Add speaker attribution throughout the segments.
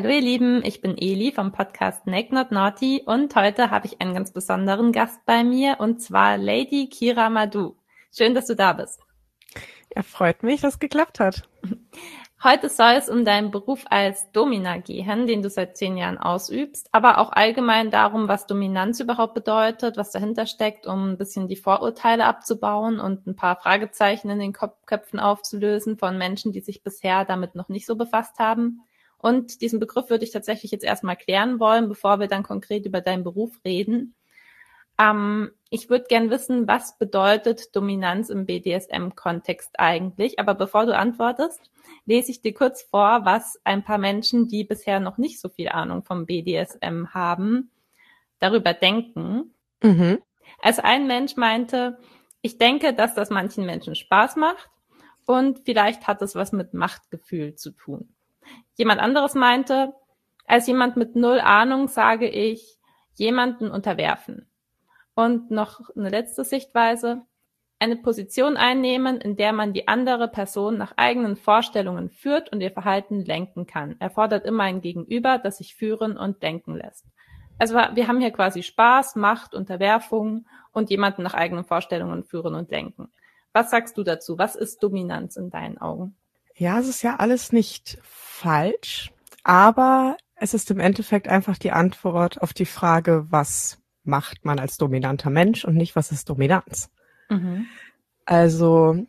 Speaker 1: Hallo ihr Lieben, ich bin Eli vom Podcast Naked Not Naughty und heute habe ich einen ganz besonderen Gast bei mir und zwar Lady Kira Madu. Schön, dass du da bist.
Speaker 2: Ja, freut mich, dass es geklappt hat.
Speaker 1: Heute soll es um deinen Beruf als Domina gehen, den du seit zehn Jahren ausübst, aber auch allgemein darum, was Dominanz überhaupt bedeutet, was dahinter steckt, um ein bisschen die Vorurteile abzubauen und ein paar Fragezeichen in den Köpfen aufzulösen von Menschen, die sich bisher damit noch nicht so befasst haben. Und diesen Begriff würde ich tatsächlich jetzt erstmal klären wollen, bevor wir dann konkret über deinen Beruf reden. Ähm, ich würde gern wissen, was bedeutet Dominanz im BDSM-Kontext eigentlich? Aber bevor du antwortest, lese ich dir kurz vor, was ein paar Menschen, die bisher noch nicht so viel Ahnung vom BDSM haben, darüber denken. Mhm. Also ein Mensch meinte, ich denke, dass das manchen Menschen Spaß macht und vielleicht hat es was mit Machtgefühl zu tun. Jemand anderes meinte, als jemand mit null Ahnung sage ich, jemanden unterwerfen. Und noch eine letzte Sichtweise, eine Position einnehmen, in der man die andere Person nach eigenen Vorstellungen führt und ihr Verhalten lenken kann. Erfordert immer ein Gegenüber, das sich führen und denken lässt. Also wir haben hier quasi Spaß, Macht, Unterwerfung und jemanden nach eigenen Vorstellungen führen und lenken. Was sagst du dazu? Was ist Dominanz in deinen Augen?
Speaker 2: Ja, es ist ja alles nicht falsch, aber es ist im Endeffekt einfach die Antwort auf die Frage, was macht man als dominanter Mensch und nicht, was ist Dominanz. Mhm. Also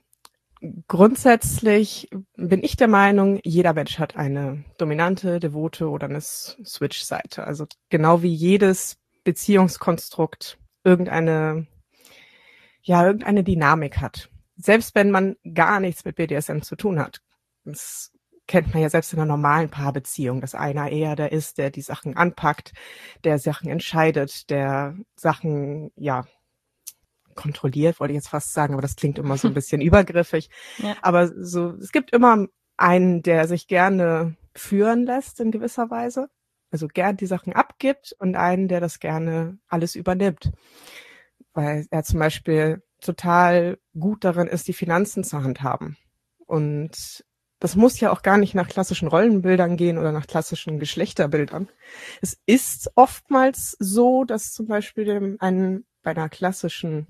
Speaker 2: grundsätzlich bin ich der Meinung, jeder Mensch hat eine dominante, devote oder eine Switch-Seite. Also genau wie jedes Beziehungskonstrukt irgendeine, ja, irgendeine Dynamik hat. Selbst wenn man gar nichts mit BDSM zu tun hat. Das kennt man ja selbst in einer normalen Paarbeziehung, dass einer eher der ist, der die Sachen anpackt, der Sachen entscheidet, der Sachen, ja, kontrolliert, wollte ich jetzt fast sagen, aber das klingt immer so ein bisschen übergriffig. Ja. Aber so, es gibt immer einen, der sich gerne führen lässt in gewisser Weise, also gern die Sachen abgibt und einen, der das gerne alles übernimmt. Weil er zum Beispiel total gut darin ist, die Finanzen zu handhaben. Und das muss ja auch gar nicht nach klassischen Rollenbildern gehen oder nach klassischen Geschlechterbildern. Es ist oftmals so, dass zum Beispiel ein, bei einer klassischen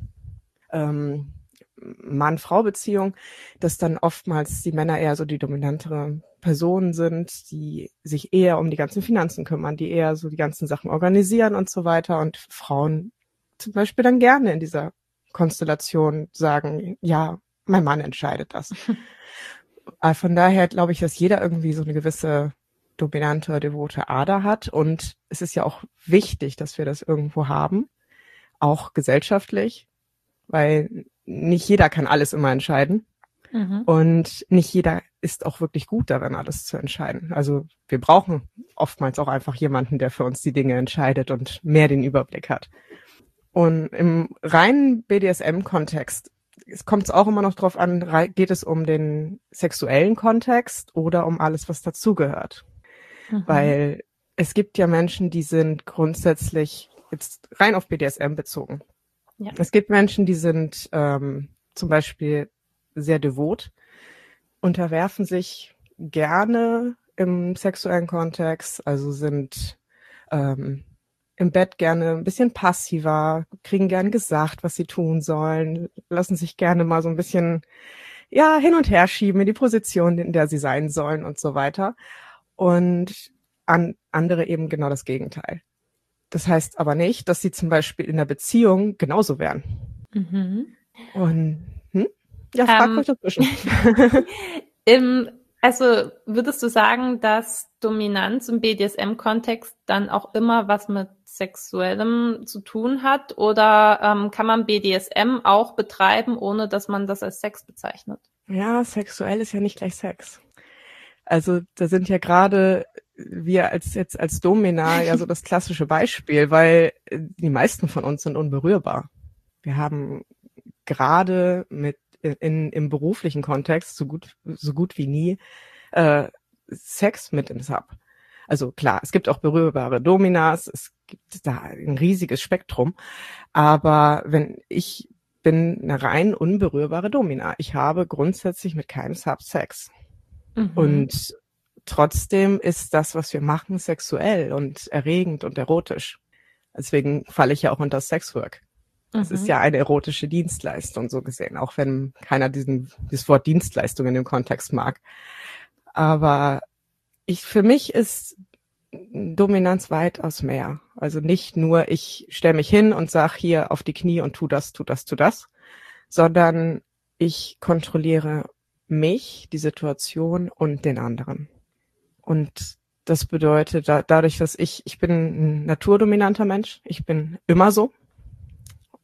Speaker 2: ähm, Mann-Frau-Beziehung, dass dann oftmals die Männer eher so die dominantere Personen sind, die sich eher um die ganzen Finanzen kümmern, die eher so die ganzen Sachen organisieren und so weiter und Frauen zum Beispiel dann gerne in dieser Konstellation sagen, ja, mein Mann entscheidet das. Äh, von daher glaube ich, dass jeder irgendwie so eine gewisse dominante, devote Ader hat. Und es ist ja auch wichtig, dass wir das irgendwo haben, auch gesellschaftlich, weil nicht jeder kann alles immer entscheiden. Mhm. Und nicht jeder ist auch wirklich gut darin, alles zu entscheiden. Also wir brauchen oftmals auch einfach jemanden, der für uns die Dinge entscheidet und mehr den Überblick hat. Und im reinen BDSM-Kontext es kommt auch immer noch drauf an, geht es um den sexuellen Kontext oder um alles, was dazugehört. Mhm. Weil es gibt ja Menschen, die sind grundsätzlich jetzt rein auf BDSM bezogen. Ja. Es gibt Menschen, die sind ähm, zum Beispiel sehr devot, unterwerfen sich gerne im sexuellen Kontext, also sind ähm, im Bett gerne ein bisschen passiver, kriegen gern gesagt, was sie tun sollen, lassen sich gerne mal so ein bisschen ja hin und her schieben in die Position, in der sie sein sollen und so weiter. Und an andere eben genau das Gegenteil. Das heißt aber nicht, dass sie zum Beispiel in der Beziehung genauso wären. Mhm. Und hm? ja, frag
Speaker 1: ähm,
Speaker 2: euch dazwischen.
Speaker 1: Im also würdest du sagen, dass Dominanz im BDSM-Kontext dann auch immer was mit Sexuellem zu tun hat? Oder ähm, kann man BDSM auch betreiben, ohne dass man das als Sex bezeichnet?
Speaker 2: Ja, sexuell ist ja nicht gleich Sex. Also da sind ja gerade wir als jetzt als Domina ja so das klassische Beispiel, weil die meisten von uns sind unberührbar. Wir haben gerade mit in, im beruflichen Kontext so gut, so gut wie nie äh, Sex mit im Sub. Also klar, es gibt auch berührbare Dominas, es gibt da ein riesiges Spektrum, aber wenn ich bin eine rein unberührbare Domina. Ich habe grundsätzlich mit keinem Sub Sex. Mhm. Und trotzdem ist das, was wir machen, sexuell und erregend und erotisch. Deswegen falle ich ja auch unter Sexwork. Es mhm. ist ja eine erotische Dienstleistung, so gesehen, auch wenn keiner diesen, dieses Wort Dienstleistung in dem Kontext mag. Aber ich, für mich ist Dominanz weitaus mehr. Also nicht nur, ich stelle mich hin und sag hier auf die Knie und tu das, tu das, tu das, sondern ich kontrolliere mich, die Situation und den anderen. Und das bedeutet, da, dadurch, dass ich, ich bin ein naturdominanter Mensch, ich bin immer so.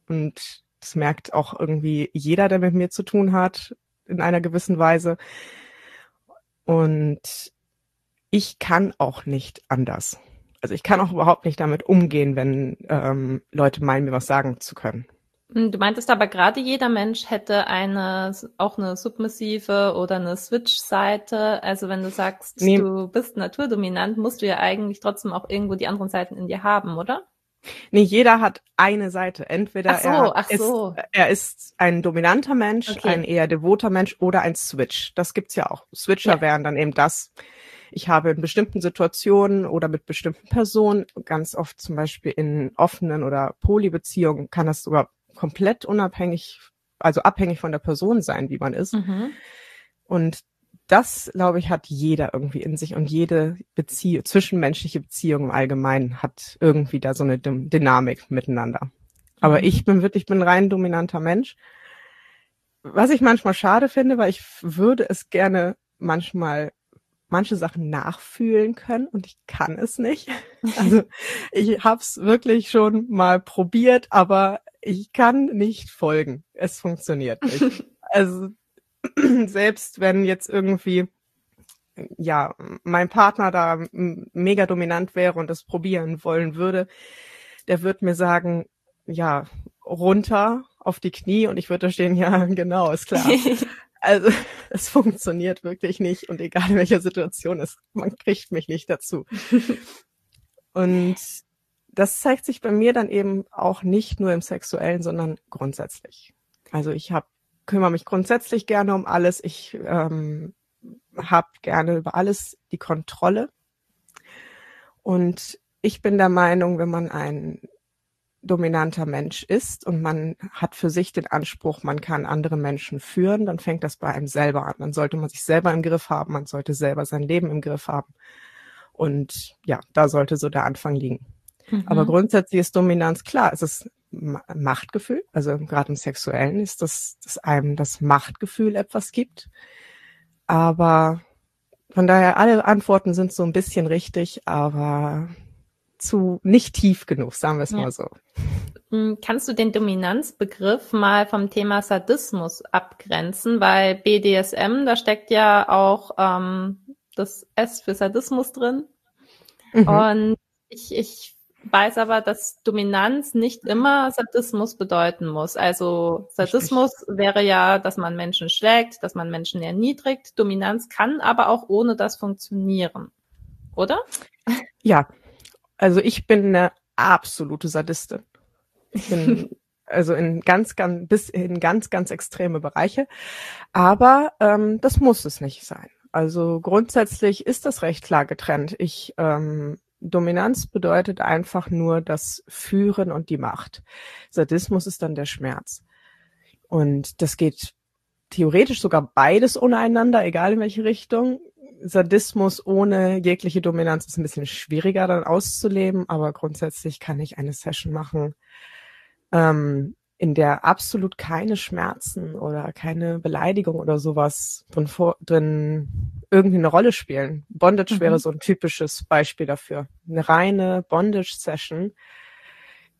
Speaker 2: Und das merkt auch irgendwie jeder, der mit mir zu tun hat, in einer gewissen Weise. Und ich kann auch nicht anders. Also ich kann auch überhaupt nicht damit umgehen, wenn ähm, Leute meinen, mir was sagen zu können.
Speaker 1: Hm, du meintest aber gerade jeder Mensch hätte eine, auch eine submissive oder eine Switch-Seite. Also wenn du sagst, nee. du bist naturdominant, musst du ja eigentlich trotzdem auch irgendwo die anderen Seiten in dir haben, oder?
Speaker 2: Nee, jeder hat eine Seite. Entweder
Speaker 1: ach so,
Speaker 2: er,
Speaker 1: ach so.
Speaker 2: Ist, er ist ein dominanter Mensch, okay. ein eher devoter Mensch oder ein Switch. Das gibt's ja auch. Switcher ja. wären dann eben das. Ich habe in bestimmten Situationen oder mit bestimmten Personen, ganz oft zum Beispiel in offenen oder Polybeziehungen, kann das sogar komplett unabhängig, also abhängig von der Person sein, wie man ist. Mhm. Und das, glaube ich, hat jeder irgendwie in sich und jede Beziehung, zwischenmenschliche Beziehung im Allgemeinen hat irgendwie da so eine Dynamik miteinander. Aber mhm. ich bin wirklich, bin rein dominanter Mensch. Was ich manchmal schade finde, weil ich würde es gerne manchmal manche Sachen nachfühlen können und ich kann es nicht. Also ich habe es wirklich schon mal probiert, aber ich kann nicht folgen. Es funktioniert nicht. Also selbst wenn jetzt irgendwie ja mein Partner da mega dominant wäre und das probieren wollen würde, der wird mir sagen, ja runter auf die Knie und ich würde da stehen, ja genau, ist klar. Also es funktioniert wirklich nicht und egal in welcher Situation ist, man kriegt mich nicht dazu. Und das zeigt sich bei mir dann eben auch nicht nur im Sexuellen, sondern grundsätzlich. Also ich habe kümmere mich grundsätzlich gerne um alles. Ich ähm, habe gerne über alles die Kontrolle. Und ich bin der Meinung, wenn man ein dominanter Mensch ist und man hat für sich den Anspruch, man kann andere Menschen führen, dann fängt das bei einem selber an. Dann sollte man sich selber im Griff haben, man sollte selber sein Leben im Griff haben. Und ja, da sollte so der Anfang liegen. Mhm. Aber grundsätzlich ist Dominanz klar, es ist Machtgefühl, also gerade im Sexuellen ist das, dass einem das Machtgefühl etwas gibt. Aber von daher, alle Antworten sind so ein bisschen richtig, aber zu nicht tief genug, sagen wir es ja. mal so.
Speaker 1: Hm, kannst du den Dominanzbegriff mal vom Thema Sadismus abgrenzen? Weil BDSM, da steckt ja auch ähm, das S für Sadismus drin. Mhm. Und ich, ich weiß aber, dass Dominanz nicht immer Sadismus bedeuten muss. Also Sadismus Richtig. wäre ja, dass man Menschen schlägt, dass man Menschen erniedrigt. Dominanz kann aber auch ohne das funktionieren. Oder?
Speaker 2: Ja. Also ich bin eine absolute Sadistin. Ich bin also in ganz, ganz, bis in ganz, ganz extreme Bereiche. Aber ähm, das muss es nicht sein. Also grundsätzlich ist das recht klar getrennt. Ich ähm, Dominanz bedeutet einfach nur das Führen und die Macht. Sadismus ist dann der Schmerz. Und das geht theoretisch sogar beides ohne einander, egal in welche Richtung. Sadismus ohne jegliche Dominanz ist ein bisschen schwieriger dann auszuleben, aber grundsätzlich kann ich eine Session machen, ähm, in der absolut keine Schmerzen oder keine Beleidigung oder sowas drin, vor, drin irgendwie eine Rolle spielen. Bondage mhm. wäre so ein typisches Beispiel dafür. Eine reine Bondage-Session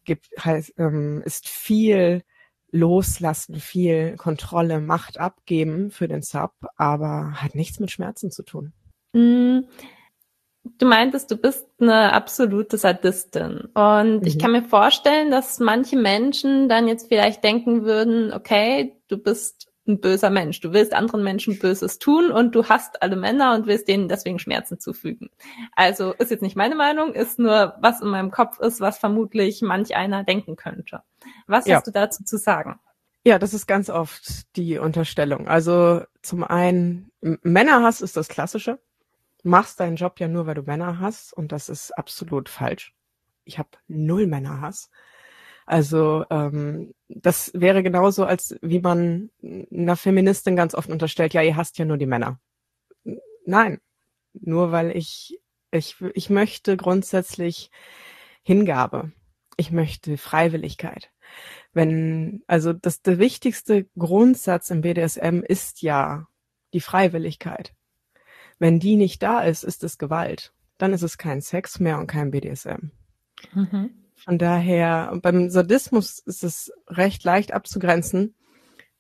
Speaker 2: gibt, heißt, ähm, ist viel Loslassen, viel Kontrolle, Macht abgeben für den Sub, aber hat nichts mit Schmerzen zu tun.
Speaker 1: Mhm. Du meintest, du bist eine absolute Sadistin. Und mhm. ich kann mir vorstellen, dass manche Menschen dann jetzt vielleicht denken würden, okay, du bist ein böser Mensch. Du willst anderen Menschen Böses tun und du hast alle Männer und willst denen deswegen Schmerzen zufügen. Also ist jetzt nicht meine Meinung, ist nur, was in meinem Kopf ist, was vermutlich manch einer denken könnte. Was ja. hast du dazu zu sagen?
Speaker 2: Ja, das ist ganz oft die Unterstellung. Also zum einen, Männerhass ist das Klassische machst deinen Job ja nur, weil du Männer hast und das ist absolut falsch. Ich habe null Männerhass. Also ähm, das wäre genauso, als wie man einer Feministin ganz oft unterstellt, ja, ihr hasst ja nur die Männer. Nein, nur weil ich ich ich möchte grundsätzlich Hingabe. Ich möchte Freiwilligkeit. Wenn also das der wichtigste Grundsatz im BDSM ist ja die Freiwilligkeit. Wenn die nicht da ist, ist es Gewalt. Dann ist es kein Sex mehr und kein BDSM. Mhm. Von daher, beim Sadismus ist es recht leicht abzugrenzen.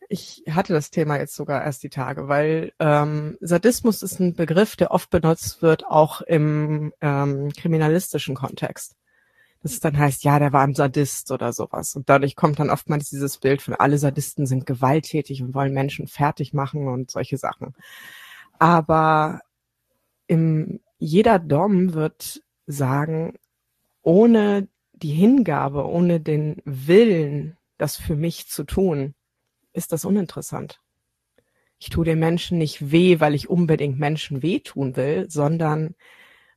Speaker 2: Ich hatte das Thema jetzt sogar erst die Tage, weil ähm, Sadismus ist ein Begriff, der oft benutzt wird, auch im ähm, kriminalistischen Kontext. Dass es dann heißt, ja, der war ein Sadist oder sowas. Und dadurch kommt dann oftmals dieses Bild von alle Sadisten sind gewalttätig und wollen Menschen fertig machen und solche Sachen. Aber im, jeder Dom wird sagen, ohne die Hingabe, ohne den Willen, das für mich zu tun, ist das uninteressant. Ich tue den Menschen nicht weh, weil ich unbedingt Menschen wehtun will, sondern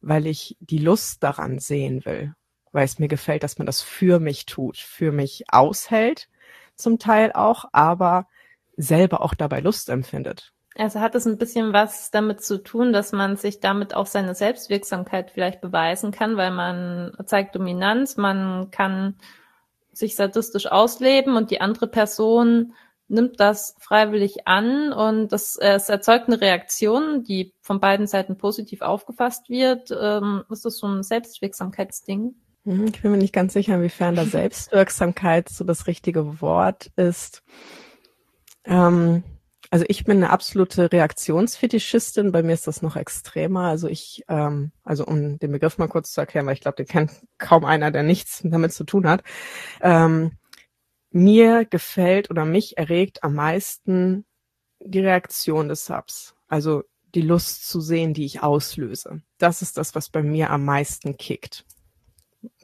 Speaker 2: weil ich die Lust daran sehen will, weil es mir gefällt, dass man das für mich tut, für mich aushält, zum Teil auch, aber selber auch dabei Lust empfindet.
Speaker 1: Also hat es ein bisschen was damit zu tun, dass man sich damit auch seine Selbstwirksamkeit vielleicht beweisen kann, weil man zeigt Dominanz, man kann sich sadistisch ausleben und die andere Person nimmt das freiwillig an und das, äh, es erzeugt eine Reaktion, die von beiden Seiten positiv aufgefasst wird. Ähm, ist das so ein Selbstwirksamkeitsding?
Speaker 2: Mhm, ich bin mir nicht ganz sicher, inwiefern da Selbstwirksamkeit so das richtige Wort ist. Ähm, also ich bin eine absolute Reaktionsfetischistin. Bei mir ist das noch extremer. Also ich, ähm, also um den Begriff mal kurz zu erklären, weil ich glaube, den kennt kaum einer, der nichts damit zu tun hat. Ähm, mir gefällt oder mich erregt am meisten die Reaktion des Subs. Also die Lust zu sehen, die ich auslöse. Das ist das, was bei mir am meisten kickt.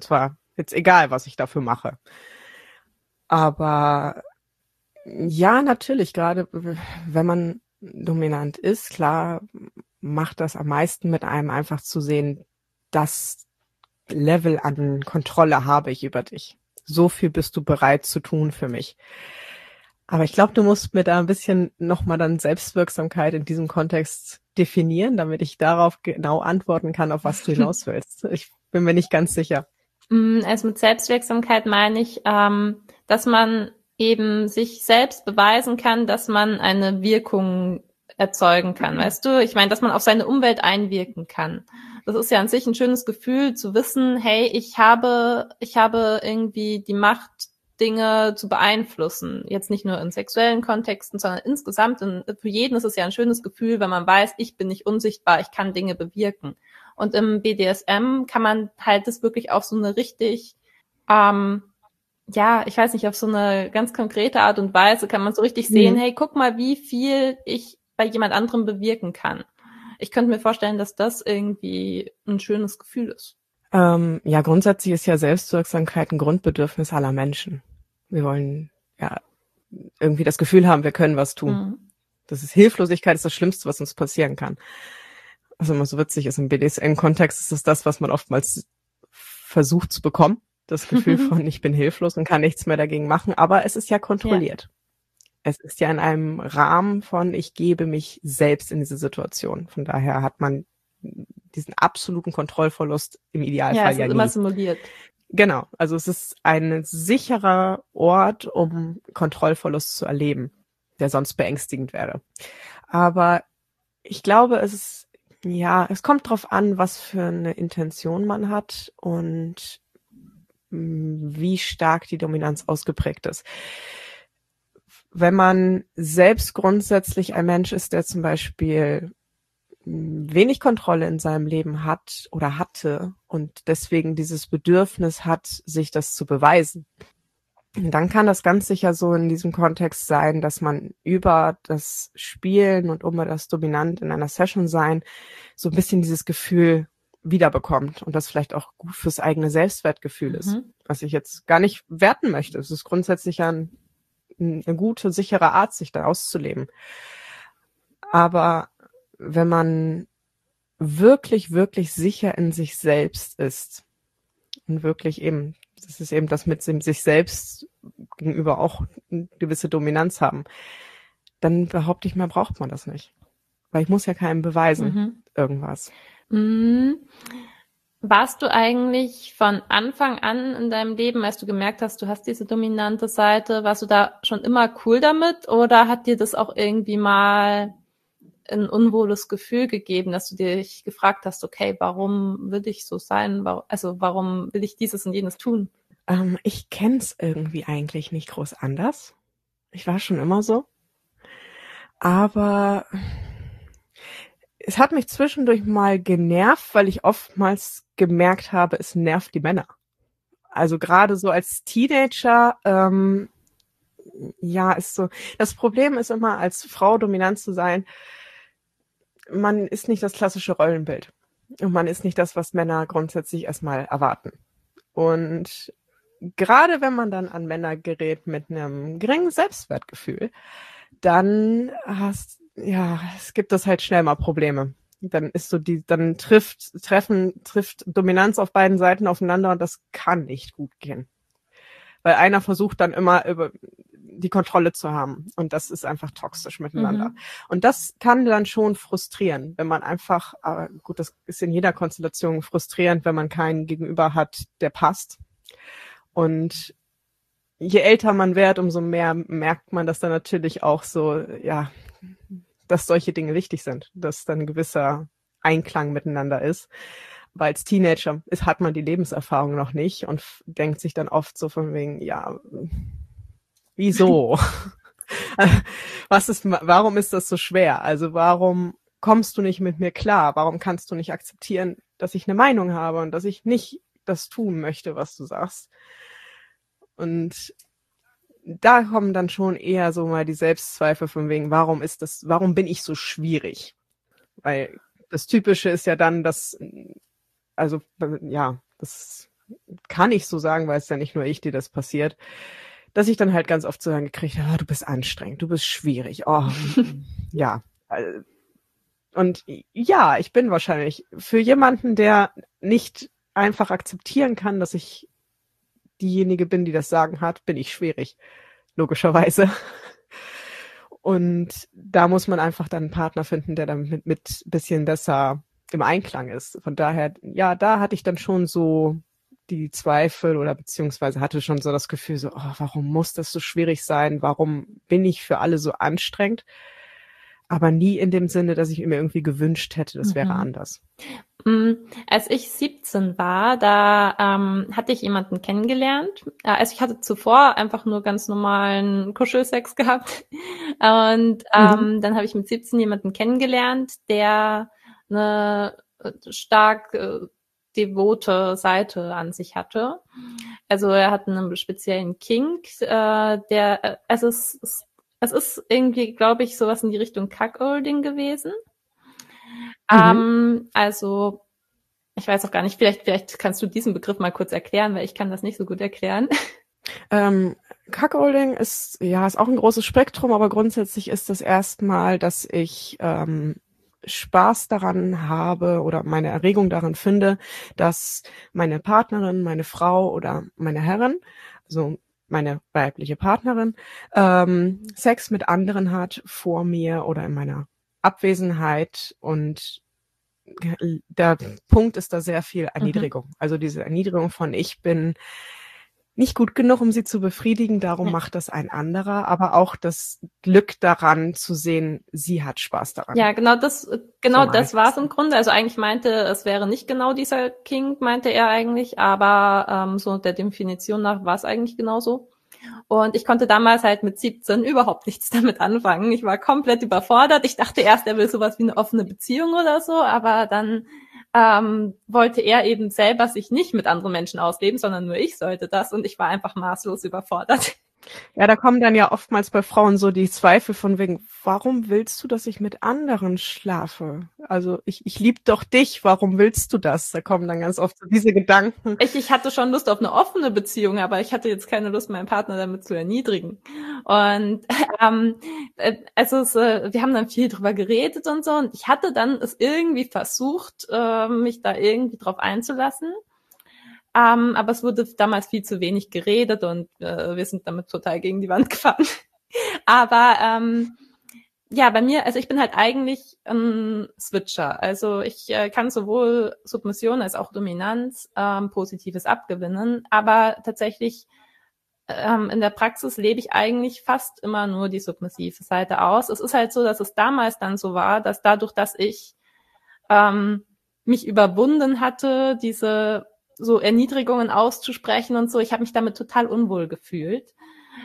Speaker 2: Zwar jetzt egal, was ich dafür mache. Aber ja, natürlich, gerade wenn man dominant ist, klar macht das am meisten mit einem einfach zu sehen, das Level an Kontrolle habe ich über dich. So viel bist du bereit zu tun für mich. Aber ich glaube, du musst mir da ein bisschen nochmal dann Selbstwirksamkeit in diesem Kontext definieren, damit ich darauf genau antworten kann, auf was du hinaus willst. Ich bin mir nicht ganz sicher.
Speaker 1: Mm, also mit Selbstwirksamkeit meine ich, ähm, dass man eben sich selbst beweisen kann, dass man eine Wirkung erzeugen kann, weißt du? Ich meine, dass man auf seine Umwelt einwirken kann. Das ist ja an sich ein schönes Gefühl zu wissen, hey, ich habe, ich habe irgendwie die Macht, Dinge zu beeinflussen. Jetzt nicht nur in sexuellen Kontexten, sondern insgesamt. In, für jeden ist es ja ein schönes Gefühl, wenn man weiß, ich bin nicht unsichtbar, ich kann Dinge bewirken. Und im BDSM kann man halt das wirklich auf so eine richtig ähm, ja, ich weiß nicht, auf so eine ganz konkrete Art und Weise kann man so richtig sehen, mhm. hey, guck mal, wie viel ich bei jemand anderem bewirken kann. Ich könnte mir vorstellen, dass das irgendwie ein schönes Gefühl ist.
Speaker 2: Ähm, ja, grundsätzlich ist ja Selbstwirksamkeit ein Grundbedürfnis aller Menschen. Wir wollen ja irgendwie das Gefühl haben, wir können was tun. Mhm. Das ist Hilflosigkeit ist das Schlimmste, was uns passieren kann. Also immer so witzig ist im BDSM-Kontext ist es das, was man oftmals versucht zu bekommen das Gefühl von, ich bin hilflos und kann nichts mehr dagegen machen, aber es ist ja kontrolliert. Ja. Es ist ja in einem Rahmen von, ich gebe mich selbst in diese Situation. Von daher hat man diesen absoluten Kontrollverlust im Idealfall ja, es ja ist nie. immer simuliert. Genau, also es ist ein sicherer Ort, um Kontrollverlust zu erleben, der sonst beängstigend wäre. Aber ich glaube, es ist, ja, es kommt drauf an, was für eine Intention man hat und wie stark die Dominanz ausgeprägt ist. Wenn man selbst grundsätzlich ein Mensch ist, der zum Beispiel wenig Kontrolle in seinem Leben hat oder hatte und deswegen dieses Bedürfnis hat, sich das zu beweisen, dann kann das ganz sicher so in diesem Kontext sein, dass man über das Spielen und über das Dominant in einer Session sein so ein bisschen dieses Gefühl wiederbekommt und das vielleicht auch gut fürs eigene Selbstwertgefühl ist, mhm. was ich jetzt gar nicht werten möchte. Es ist grundsätzlich ein, eine gute, sichere Art, sich da auszuleben. Aber wenn man wirklich, wirklich sicher in sich selbst ist und wirklich eben, das ist eben das mit sich selbst gegenüber auch eine gewisse Dominanz haben, dann behaupte ich mal, braucht man das nicht. Weil ich muss ja keinem beweisen, mhm. irgendwas.
Speaker 1: Mhm. Warst du eigentlich von Anfang an in deinem Leben, als du gemerkt hast, du hast diese dominante Seite, warst du da schon immer cool damit oder hat dir das auch irgendwie mal ein unwohles Gefühl gegeben, dass du dich gefragt hast, okay, warum will ich so sein? Also warum will ich dieses und jenes tun?
Speaker 2: Ähm, ich kenn's irgendwie eigentlich nicht groß anders. Ich war schon immer so. Aber es hat mich zwischendurch mal genervt, weil ich oftmals gemerkt habe, es nervt die Männer. Also gerade so als Teenager, ähm, ja, ist so. Das Problem ist immer, als Frau dominant zu sein, man ist nicht das klassische Rollenbild. Und man ist nicht das, was Männer grundsätzlich erstmal erwarten. Und gerade wenn man dann an Männer gerät mit einem geringen Selbstwertgefühl, dann hast, ja, es gibt das halt schnell mal Probleme. Dann ist so die, dann trifft, treffen, trifft Dominanz auf beiden Seiten aufeinander und das kann nicht gut gehen. Weil einer versucht dann immer über, die Kontrolle zu haben. Und das ist einfach toxisch miteinander. Mhm. Und das kann dann schon frustrieren, wenn man einfach, aber gut, das ist in jeder Konstellation frustrierend, wenn man keinen Gegenüber hat, der passt. Und je älter man wird, umso mehr merkt man, dass da natürlich auch so, ja, dass solche Dinge wichtig sind, dass dann ein gewisser Einklang miteinander ist. Weil als Teenager ist, hat man die Lebenserfahrung noch nicht und denkt sich dann oft so von wegen, ja, wieso? Was ist, warum ist das so schwer? Also warum kommst du nicht mit mir klar? Warum kannst du nicht akzeptieren, dass ich eine Meinung habe und dass ich nicht das tun möchte, was du sagst? Und da kommen dann schon eher so mal die Selbstzweifel von wegen, warum ist das, warum bin ich so schwierig? Weil das Typische ist ja dann, dass, also, ja, das kann ich so sagen, weil es ja nicht nur ich, die das passiert, dass ich dann halt ganz oft zu hören gekriegt habe, oh, du bist anstrengend, du bist schwierig, oh, ja. Und ja, ich bin wahrscheinlich für jemanden, der nicht einfach akzeptieren kann, dass ich diejenige bin, die das Sagen hat, bin ich schwierig. Logischerweise. Und da muss man einfach dann einen Partner finden, der dann mit, mit bisschen besser im Einklang ist. Von daher, ja, da hatte ich dann schon so die Zweifel oder beziehungsweise hatte schon so das Gefühl, so, oh, warum muss das so schwierig sein? Warum bin ich für alle so anstrengend? Aber nie in dem Sinne, dass ich mir irgendwie gewünscht hätte, das mhm. wäre anders.
Speaker 1: Mm, als ich 17 war, da ähm, hatte ich jemanden kennengelernt. Äh, also ich hatte zuvor einfach nur ganz normalen Kuschelsex gehabt. Und ähm, mhm. dann habe ich mit 17 jemanden kennengelernt, der eine äh, stark äh, devote Seite an sich hatte. Also er hat einen speziellen Kink, äh, der, äh, es ist, es ist irgendwie, glaube ich, sowas in die Richtung Cuckolding gewesen. Mhm. Ähm, also, ich weiß auch gar nicht, vielleicht, vielleicht kannst du diesen Begriff mal kurz erklären, weil ich kann das nicht so gut erklären.
Speaker 2: Ähm, Cuckolding ist, ja, ist auch ein großes Spektrum, aber grundsätzlich ist das erstmal, dass ich ähm, Spaß daran habe oder meine Erregung daran finde, dass meine Partnerin, meine Frau oder meine Herrin, also meine weibliche Partnerin, ähm, Sex mit anderen hat vor mir oder in meiner Abwesenheit und der Punkt ist da sehr viel Erniedrigung. Mhm. Also diese Erniedrigung von ich bin nicht gut genug, um sie zu befriedigen, darum ja. macht das ein anderer, aber auch das Glück daran zu sehen, sie hat Spaß daran.
Speaker 1: Ja, genau das, genau das war es im Grunde. Also eigentlich meinte, es wäre nicht genau dieser King, meinte er eigentlich, aber ähm, so der Definition nach war es eigentlich genauso. Und ich konnte damals halt mit 17 überhaupt nichts damit anfangen. Ich war komplett überfordert. Ich dachte erst, er will sowas wie eine offene Beziehung oder so, aber dann ähm, wollte er eben selber sich nicht mit anderen Menschen ausleben, sondern nur ich sollte das und ich war einfach maßlos überfordert.
Speaker 2: Ja, da kommen dann ja oftmals bei Frauen so die Zweifel von wegen, warum willst du, dass ich mit anderen schlafe? Also ich, ich lieb doch dich, warum willst du das? Da kommen dann ganz oft so diese Gedanken.
Speaker 1: Ich, ich hatte schon Lust auf eine offene Beziehung, aber ich hatte jetzt keine Lust, meinen Partner damit zu erniedrigen. Und ähm, äh, also es, äh, wir haben dann viel drüber geredet und so und ich hatte dann es irgendwie versucht, äh, mich da irgendwie drauf einzulassen. Ähm, aber es wurde damals viel zu wenig geredet und äh, wir sind damit total gegen die Wand gefahren. aber ähm, ja, bei mir, also ich bin halt eigentlich ein Switcher. Also ich äh, kann sowohl Submission als auch Dominanz ähm, Positives abgewinnen, aber tatsächlich ähm, in der Praxis lebe ich eigentlich fast immer nur die submissive Seite aus. Es ist halt so, dass es damals dann so war, dass dadurch, dass ich ähm, mich überwunden hatte, diese so Erniedrigungen auszusprechen und so. Ich habe mich damit total unwohl gefühlt.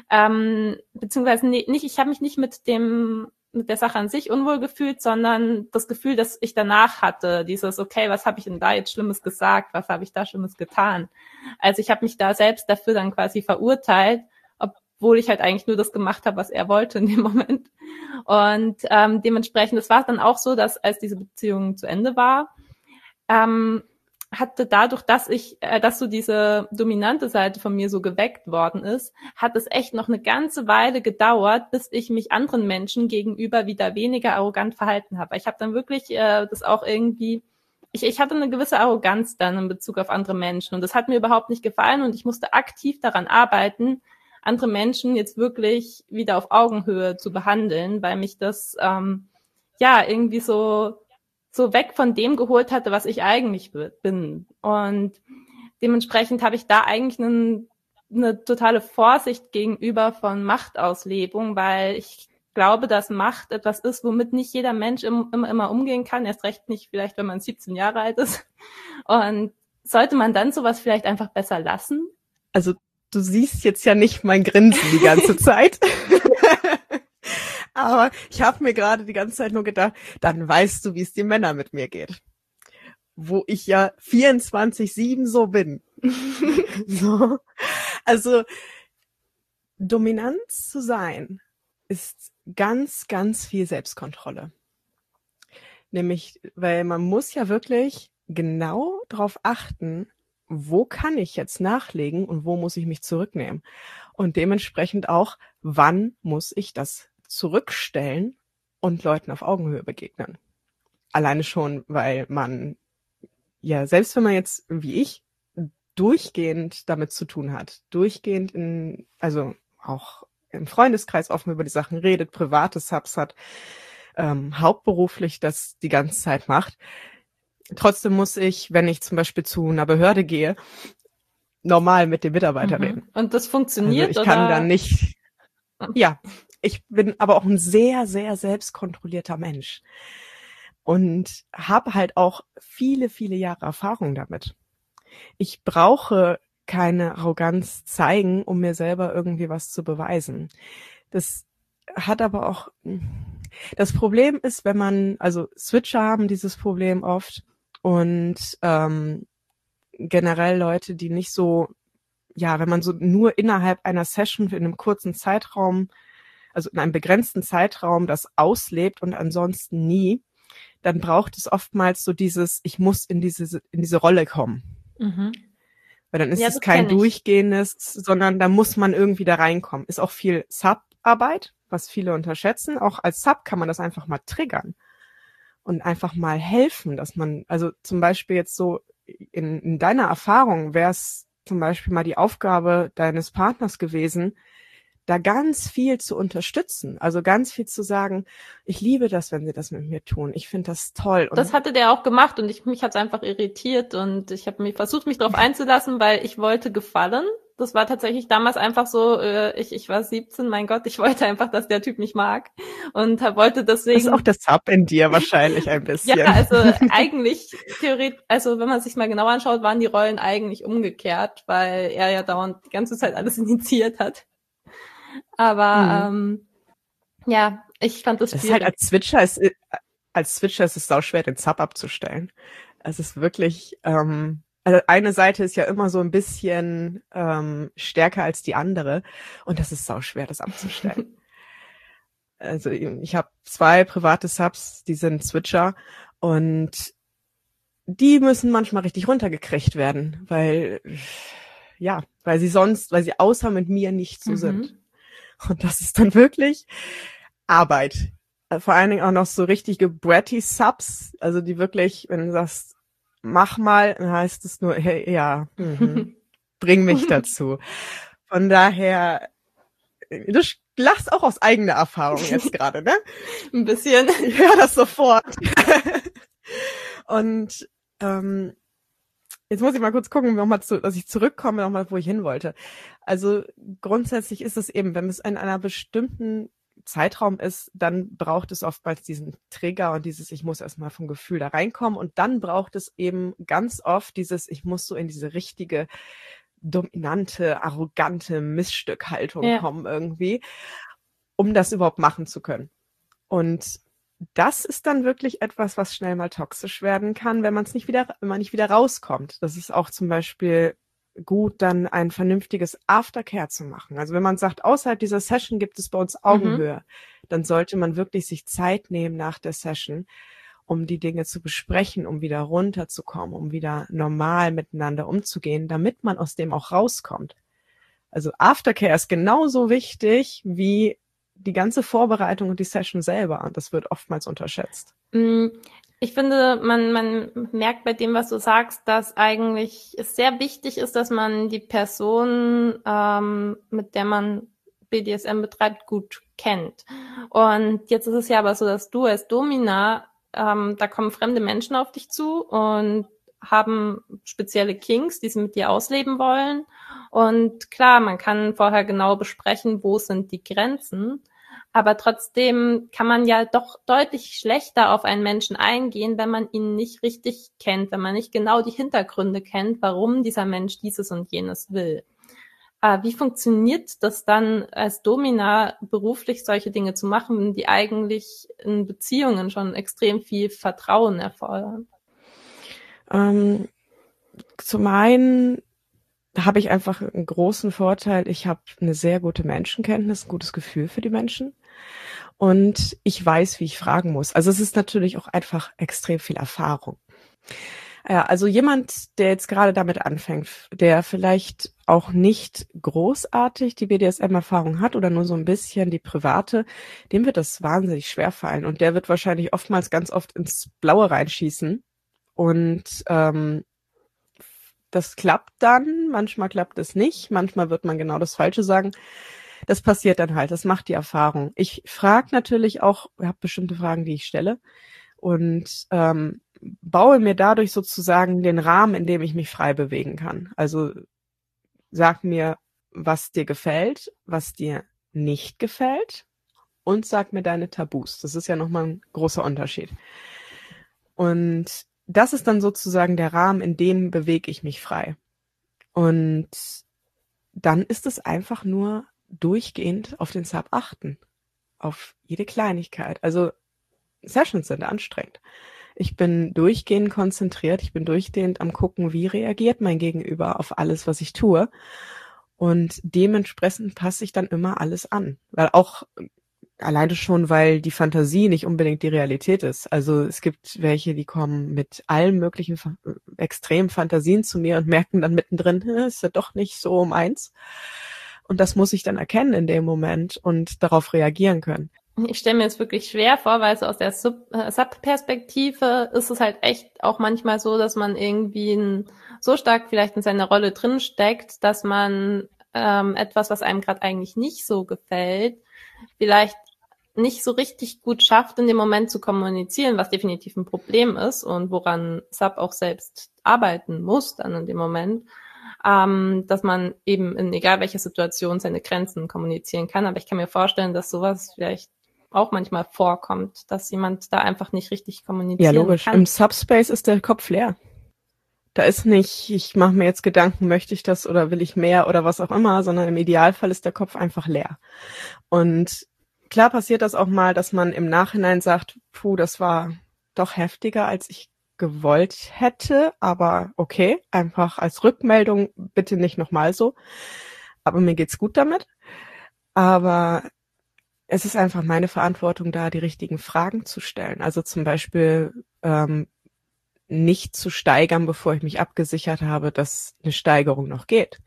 Speaker 1: Ähm, beziehungsweise nicht, ich habe mich nicht mit dem mit der Sache an sich unwohl gefühlt, sondern das Gefühl, dass ich danach hatte, dieses, okay, was habe ich denn da jetzt Schlimmes gesagt, was habe ich da Schlimmes getan? Also ich habe mich da selbst dafür dann quasi verurteilt, obwohl ich halt eigentlich nur das gemacht habe, was er wollte in dem Moment. Und ähm, dementsprechend, es war dann auch so, dass als diese Beziehung zu Ende war, ähm, hatte dadurch, dass ich, äh, dass so diese dominante Seite von mir so geweckt worden ist, hat es echt noch eine ganze Weile gedauert, bis ich mich anderen Menschen gegenüber wieder weniger arrogant verhalten habe. Ich habe dann wirklich äh, das auch irgendwie, ich, ich hatte eine gewisse Arroganz dann in Bezug auf andere Menschen und das hat mir überhaupt nicht gefallen und ich musste aktiv daran arbeiten, andere Menschen jetzt wirklich wieder auf Augenhöhe zu behandeln, weil mich das ähm, ja irgendwie so so weg von dem geholt hatte, was ich eigentlich bin. Und dementsprechend habe ich da eigentlich einen, eine totale Vorsicht gegenüber von Machtauslebung, weil ich glaube, dass Macht etwas ist, womit nicht jeder Mensch im, immer, immer umgehen kann. Erst recht nicht vielleicht, wenn man 17 Jahre alt ist. Und sollte man dann sowas vielleicht einfach besser lassen?
Speaker 2: Also du siehst jetzt ja nicht mein Grinsen die ganze Zeit. Aber ich habe mir gerade die ganze Zeit nur gedacht, dann weißt du, wie es die Männer mit mir geht. Wo ich ja 24-7 so bin. so. Also, Dominanz zu sein ist ganz, ganz viel Selbstkontrolle. Nämlich, weil man muss ja wirklich genau darauf achten, wo kann ich jetzt nachlegen und wo muss ich mich zurücknehmen. Und dementsprechend auch, wann muss ich das zurückstellen und Leuten auf Augenhöhe begegnen. Alleine schon, weil man, ja, selbst wenn man jetzt, wie ich, durchgehend damit zu tun hat, durchgehend in, also auch im Freundeskreis offen über die Sachen redet, private Subs hat, ähm, hauptberuflich das die ganze Zeit macht. Trotzdem muss ich, wenn ich zum Beispiel zu einer Behörde gehe, normal mit dem Mitarbeiter mhm. reden.
Speaker 1: Und das funktioniert?
Speaker 2: Also ich kann oder? dann nicht, ja, ich bin aber auch ein sehr, sehr selbstkontrollierter Mensch und habe halt auch viele, viele Jahre Erfahrung damit. Ich brauche keine Arroganz zeigen, um mir selber irgendwie was zu beweisen. Das hat aber auch, das Problem ist, wenn man, also Switcher haben dieses Problem oft und ähm, generell Leute, die nicht so, ja, wenn man so nur innerhalb einer Session in einem kurzen Zeitraum also in einem begrenzten Zeitraum das auslebt und ansonsten nie, dann braucht es oftmals so dieses, ich muss in diese, in diese Rolle kommen. Mhm. Weil dann ist ja, es kein durchgehendes, sondern da muss man irgendwie da reinkommen. Ist auch viel Sub-Arbeit, was viele unterschätzen. Auch als Sub kann man das einfach mal triggern und einfach mal helfen, dass man, also zum Beispiel jetzt so in, in deiner Erfahrung wäre es zum Beispiel mal die Aufgabe deines Partners gewesen, da ganz viel zu unterstützen. Also ganz viel zu sagen, ich liebe das, wenn sie das mit mir tun. Ich finde das toll.
Speaker 1: Und das hatte der auch gemacht und ich, mich hat es einfach irritiert und ich habe mich versucht, mich darauf einzulassen, weil ich wollte gefallen. Das war tatsächlich damals einfach so, äh, ich, ich war 17, mein Gott, ich wollte einfach, dass der Typ mich mag und wollte deswegen... Das
Speaker 2: ist auch das Sub in dir wahrscheinlich ein bisschen.
Speaker 1: ja, also eigentlich theoretisch, also wenn man sich mal genauer anschaut, waren die Rollen eigentlich umgekehrt, weil er ja dauernd die ganze Zeit alles initiiert hat. Aber mhm. ähm, ja, ich fand das,
Speaker 2: das ist halt als Switcher ist als Switcher ist es sau schwer, den Sub abzustellen. Es ist wirklich, ähm, also eine Seite ist ja immer so ein bisschen ähm, stärker als die andere und das ist sau schwer, das abzustellen. also ich habe zwei private Subs, die sind Switcher und die müssen manchmal richtig runtergekriegt werden, weil ja, weil sie sonst, weil sie außer mit mir nicht so mhm. sind. Und das ist dann wirklich Arbeit. Vor allen Dingen auch noch so richtige bratty Subs, also die wirklich, wenn du sagst, mach mal, dann heißt es nur, hey, ja, mhm, bring mich dazu. Von daher, du lachst auch aus eigener Erfahrung jetzt gerade, ne?
Speaker 1: Ein bisschen.
Speaker 2: Ja, das sofort. Und ähm, jetzt muss ich mal kurz gucken, nochmal zu, dass ich zurückkomme, nochmal, wo ich hin wollte. Also grundsätzlich ist es eben, wenn es in einer bestimmten Zeitraum ist, dann braucht es oftmals diesen Trigger und dieses, ich muss erstmal vom Gefühl da reinkommen. Und dann braucht es eben ganz oft dieses, ich muss so in diese richtige, dominante, arrogante Missstückhaltung ja. kommen irgendwie, um das überhaupt machen zu können. Und das ist dann wirklich etwas, was schnell mal toxisch werden kann, wenn man es nicht wieder, wenn man nicht wieder rauskommt. Das ist auch zum Beispiel gut, dann ein vernünftiges Aftercare zu machen. Also wenn man sagt, außerhalb dieser Session gibt es bei uns Augenhöhe, mhm. dann sollte man wirklich sich Zeit nehmen nach der Session, um die Dinge zu besprechen, um wieder runterzukommen, um wieder normal miteinander umzugehen, damit man aus dem auch rauskommt. Also Aftercare ist genauso wichtig wie die ganze Vorbereitung und die Session selber. Das wird oftmals unterschätzt.
Speaker 1: Mm, ich finde, man, man merkt bei dem, was du sagst, dass eigentlich es sehr wichtig ist, dass man die Person, ähm, mit der man BDSM betreibt, gut kennt. Und jetzt ist es ja aber so, dass du als Domina, ähm, da kommen fremde Menschen auf dich zu und haben spezielle Kings, die sie mit dir ausleben wollen. Und klar, man kann vorher genau besprechen, wo sind die Grenzen. Aber trotzdem kann man ja doch deutlich schlechter auf einen Menschen eingehen, wenn man ihn nicht richtig kennt, wenn man nicht genau die Hintergründe kennt, warum dieser Mensch dieses und jenes will. Äh, wie funktioniert das dann als Domina beruflich solche Dinge zu machen, die eigentlich in Beziehungen schon extrem viel Vertrauen erfordern?
Speaker 2: Ähm, zum einen habe ich einfach einen großen Vorteil. Ich habe eine sehr gute Menschenkenntnis, ein gutes Gefühl für die Menschen. Und ich weiß, wie ich fragen muss. Also es ist natürlich auch einfach extrem viel Erfahrung. Ja, also jemand, der jetzt gerade damit anfängt, der vielleicht auch nicht großartig die BDSM-Erfahrung hat oder nur so ein bisschen die private, dem wird das wahnsinnig schwer fallen und der wird wahrscheinlich oftmals ganz oft ins Blaue reinschießen und ähm, das klappt dann, manchmal klappt es nicht, manchmal wird man genau das Falsche sagen. Das passiert dann halt, das macht die Erfahrung. Ich frage natürlich auch, ich habe bestimmte Fragen, die ich stelle und ähm, baue mir dadurch sozusagen den Rahmen, in dem ich mich frei bewegen kann. Also sag mir, was dir gefällt, was dir nicht gefällt und sag mir deine Tabus. Das ist ja nochmal ein großer Unterschied. Und das ist dann sozusagen der Rahmen, in dem bewege ich mich frei. Und dann ist es einfach nur durchgehend auf den Sub achten. Auf jede Kleinigkeit. Also Sessions sind anstrengend. Ich bin durchgehend konzentriert, ich bin durchgehend am gucken, wie reagiert mein Gegenüber auf alles, was ich tue. Und dementsprechend passe ich dann immer alles an. Weil auch Alleine schon, weil die Fantasie nicht unbedingt die Realität ist. Also es gibt welche, die kommen mit allen möglichen äh, extremen Fantasien zu mir und merken dann mittendrin, ist ja doch nicht so um eins. Und das muss ich dann erkennen in dem Moment und darauf reagieren können.
Speaker 1: Ich stelle mir jetzt wirklich schwer vor, weil so aus der äh, Sub-Perspektive ist es halt echt auch manchmal so, dass man irgendwie ein, so stark vielleicht in seiner Rolle drin steckt, dass man ähm, etwas, was einem gerade eigentlich nicht so gefällt, vielleicht nicht so richtig gut schafft, in dem Moment zu kommunizieren, was definitiv ein Problem ist und woran Sub auch selbst arbeiten muss dann in dem Moment, ähm, dass man eben in egal welcher Situation seine Grenzen kommunizieren kann. Aber ich kann mir vorstellen, dass sowas vielleicht auch manchmal vorkommt, dass jemand da einfach nicht richtig kommunizieren kann. Ja, logisch. Kann.
Speaker 2: Im Subspace ist der Kopf leer. Da ist nicht, ich mache mir jetzt Gedanken, möchte ich das oder will ich mehr oder was auch immer, sondern im Idealfall ist der Kopf einfach leer. Und klar passiert das auch mal, dass man im Nachhinein sagt, puh, das war doch heftiger, als ich gewollt hätte, aber okay, einfach als Rückmeldung bitte nicht nochmal so. Aber mir geht's gut damit. Aber es ist einfach meine Verantwortung, da die richtigen Fragen zu stellen. Also zum Beispiel ähm, nicht zu steigern, bevor ich mich abgesichert habe, dass eine Steigerung noch geht.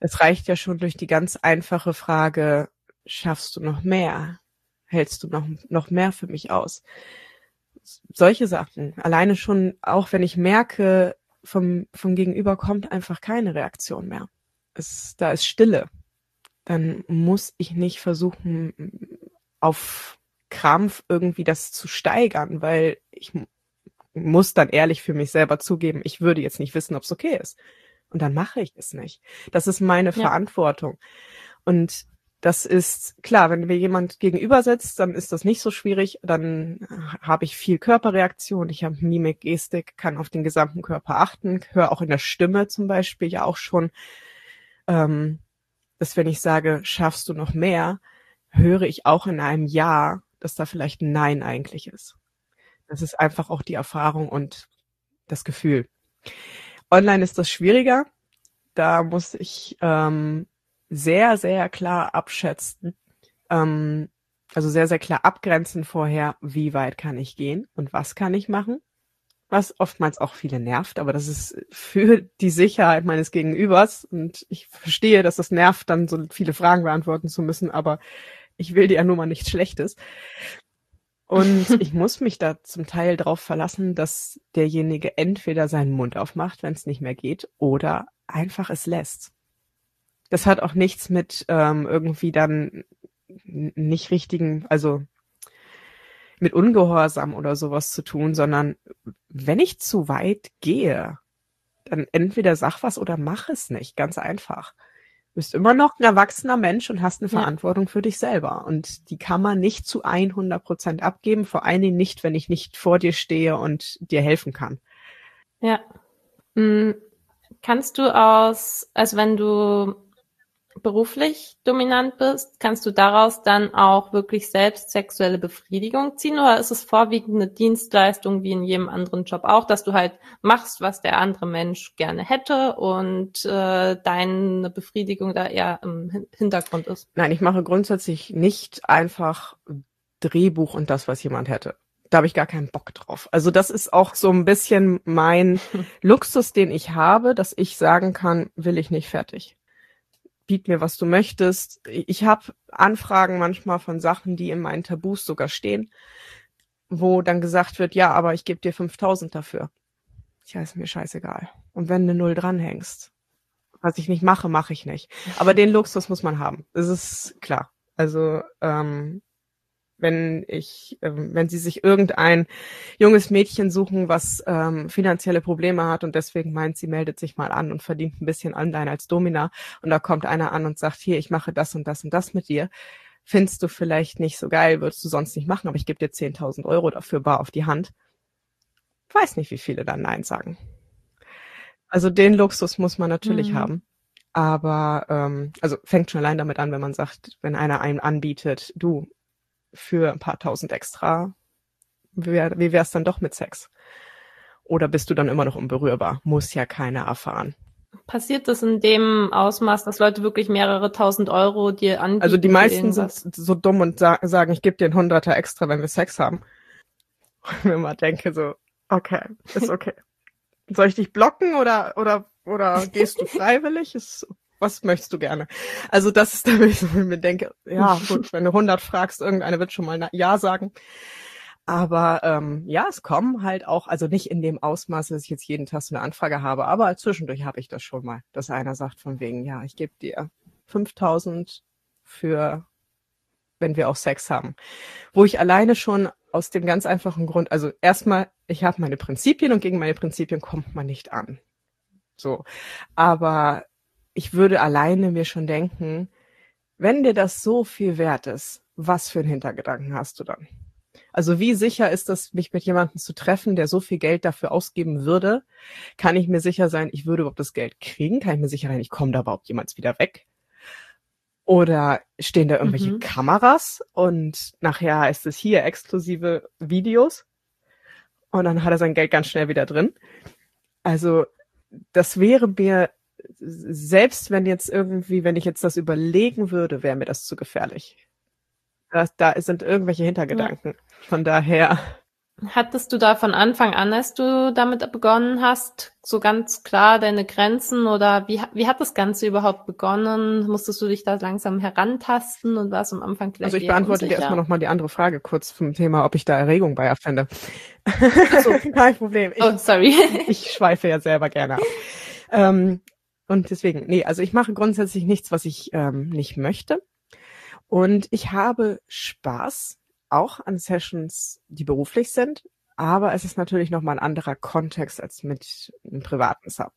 Speaker 2: Es reicht ja schon durch die ganz einfache Frage, schaffst du noch mehr? Hältst du noch, noch mehr für mich aus? Solche Sachen. Alleine schon, auch wenn ich merke, vom, vom Gegenüber kommt einfach keine Reaktion mehr. Es, da ist Stille. Dann muss ich nicht versuchen, auf Krampf irgendwie das zu steigern, weil ich muss dann ehrlich für mich selber zugeben, ich würde jetzt nicht wissen, ob es okay ist. Und dann mache ich es nicht. Das ist meine ja. Verantwortung. Und das ist klar, wenn mir jemand gegenüber sitzt, dann ist das nicht so schwierig. Dann habe ich viel Körperreaktion, ich habe Mimik, Gestik, kann auf den gesamten Körper achten, höre auch in der Stimme zum Beispiel ja auch schon, ähm, dass wenn ich sage, schaffst du noch mehr, höre ich auch in einem Ja, dass da vielleicht ein Nein eigentlich ist. Das ist einfach auch die Erfahrung und das Gefühl. Online ist das schwieriger. Da muss ich ähm, sehr, sehr klar abschätzen, ähm, also sehr, sehr klar abgrenzen vorher, wie weit kann ich gehen und was kann ich machen. Was oftmals auch viele nervt, aber das ist für die Sicherheit meines Gegenübers und ich verstehe, dass das nervt, dann so viele Fragen beantworten zu müssen, aber ich will dir ja nur mal nichts Schlechtes. Und ich muss mich da zum Teil darauf verlassen, dass derjenige entweder seinen Mund aufmacht, wenn es nicht mehr geht, oder einfach es lässt. Das hat auch nichts mit ähm, irgendwie dann nicht richtigen, also mit Ungehorsam oder sowas zu tun, sondern wenn ich zu weit gehe, dann entweder sag was oder mach es nicht, ganz einfach bist immer noch ein erwachsener Mensch und hast eine ja. Verantwortung für dich selber. Und die kann man nicht zu 100 Prozent abgeben, vor allen Dingen nicht, wenn ich nicht vor dir stehe und dir helfen kann.
Speaker 1: Ja. Hm, kannst du aus, also wenn du beruflich dominant bist, kannst du daraus dann auch wirklich selbst sexuelle Befriedigung ziehen oder ist es vorwiegend eine Dienstleistung wie in jedem anderen Job auch, dass du halt machst, was der andere Mensch gerne hätte und äh, deine Befriedigung da eher im Hintergrund ist?
Speaker 2: Nein, ich mache grundsätzlich nicht einfach Drehbuch und das, was jemand hätte. Da habe ich gar keinen Bock drauf. Also das ist auch so ein bisschen mein Luxus, den ich habe, dass ich sagen kann, will ich nicht fertig biet mir, was du möchtest. Ich habe Anfragen manchmal von Sachen, die in meinen Tabus sogar stehen, wo dann gesagt wird, ja, aber ich gebe dir 5000 dafür. Ja, ist mir scheißegal. Und wenn du Null dranhängst, was ich nicht mache, mache ich nicht. Aber den Luxus muss man haben. Das ist klar. Also ähm, wenn ich, ähm, wenn sie sich irgendein junges Mädchen suchen, was ähm, finanzielle Probleme hat und deswegen meint, sie meldet sich mal an und verdient ein bisschen online als Domina und da kommt einer an und sagt, hier, ich mache das und das und das mit dir, findest du vielleicht nicht so geil, würdest du sonst nicht machen, aber ich gebe dir 10.000 Euro dafür bar auf die Hand. Weiß nicht, wie viele dann Nein sagen. Also den Luxus muss man natürlich mhm. haben. Aber ähm, also fängt schon allein damit an, wenn man sagt, wenn einer einem anbietet, du, für ein paar tausend extra, wie, wie wäre es dann doch mit Sex? Oder bist du dann immer noch unberührbar? Muss ja keiner erfahren.
Speaker 1: Passiert das in dem Ausmaß, dass Leute wirklich mehrere tausend Euro dir anbieten?
Speaker 2: Also die meisten sind so dumm und sa sagen, ich gebe dir einen Hunderter extra, wenn wir Sex haben. Und mir mal denke so, okay, ist okay. Soll ich dich blocken oder oder oder gehst du freiwillig? Ist was möchtest du gerne? Also das ist da, wo ich mir denke, ja gut, wenn du 100 fragst, irgendeine wird schon mal Ja sagen. Aber ähm, ja, es kommen halt auch, also nicht in dem Ausmaß, dass ich jetzt jeden Tag so eine Anfrage habe, aber zwischendurch habe ich das schon mal, dass einer sagt von wegen, ja, ich gebe dir 5000 für, wenn wir auch Sex haben. Wo ich alleine schon aus dem ganz einfachen Grund, also erstmal, ich habe meine Prinzipien und gegen meine Prinzipien kommt man nicht an. So. Aber ich würde alleine mir schon denken, wenn dir das so viel wert ist, was für einen Hintergedanken hast du dann? Also wie sicher ist es, mich mit jemandem zu treffen, der so viel Geld dafür ausgeben würde? Kann ich mir sicher sein, ich würde überhaupt das Geld kriegen? Kann ich mir sicher sein, ich komme da überhaupt jemals wieder weg? Oder stehen da irgendwelche mhm. Kameras und nachher heißt es hier exklusive Videos? und dann hat er sein Geld ganz schnell wieder drin. Also das wäre mir, selbst wenn jetzt irgendwie, wenn ich jetzt das überlegen würde, wäre mir das zu gefährlich. Da, da sind irgendwelche Hintergedanken. Ja. Von daher
Speaker 1: Hattest du da von Anfang an, als du damit begonnen hast, so ganz klar deine Grenzen oder wie, wie hat das Ganze überhaupt begonnen? Musstest du dich da langsam herantasten und warst am Anfang vielleicht
Speaker 2: Also ich beantworte unsicher? dir erstmal nochmal die andere Frage kurz vom Thema, ob ich da Erregung bei erfinde. so, kein Problem. Ich,
Speaker 1: oh, sorry.
Speaker 2: ich schweife ja selber gerne ab. Ähm, und deswegen, nee, also ich mache grundsätzlich nichts, was ich ähm, nicht möchte. Und ich habe Spaß auch an Sessions, die beruflich sind, aber es ist natürlich nochmal ein anderer Kontext als mit einem privaten Sub,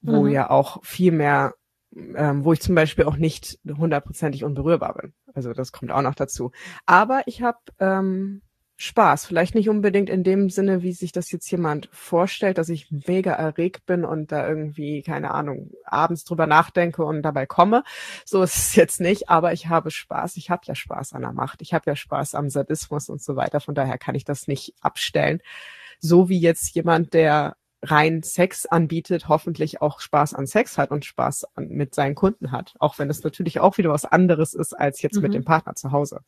Speaker 2: wo mhm. ja auch viel mehr, ähm, wo ich zum Beispiel auch nicht hundertprozentig unberührbar bin. Also das kommt auch noch dazu. Aber ich habe ähm, Spaß. Vielleicht nicht unbedingt in dem Sinne, wie sich das jetzt jemand vorstellt, dass ich mega erregt bin und da irgendwie, keine Ahnung, abends drüber nachdenke und dabei komme. So ist es jetzt nicht, aber ich habe Spaß. Ich habe ja Spaß an der Macht. Ich habe ja Spaß am Sadismus und so weiter. Von daher kann ich das nicht abstellen. So wie jetzt jemand, der rein Sex anbietet, hoffentlich auch Spaß an Sex hat und Spaß an, mit seinen Kunden hat. Auch wenn es natürlich auch wieder was anderes ist als jetzt mhm. mit dem Partner zu Hause.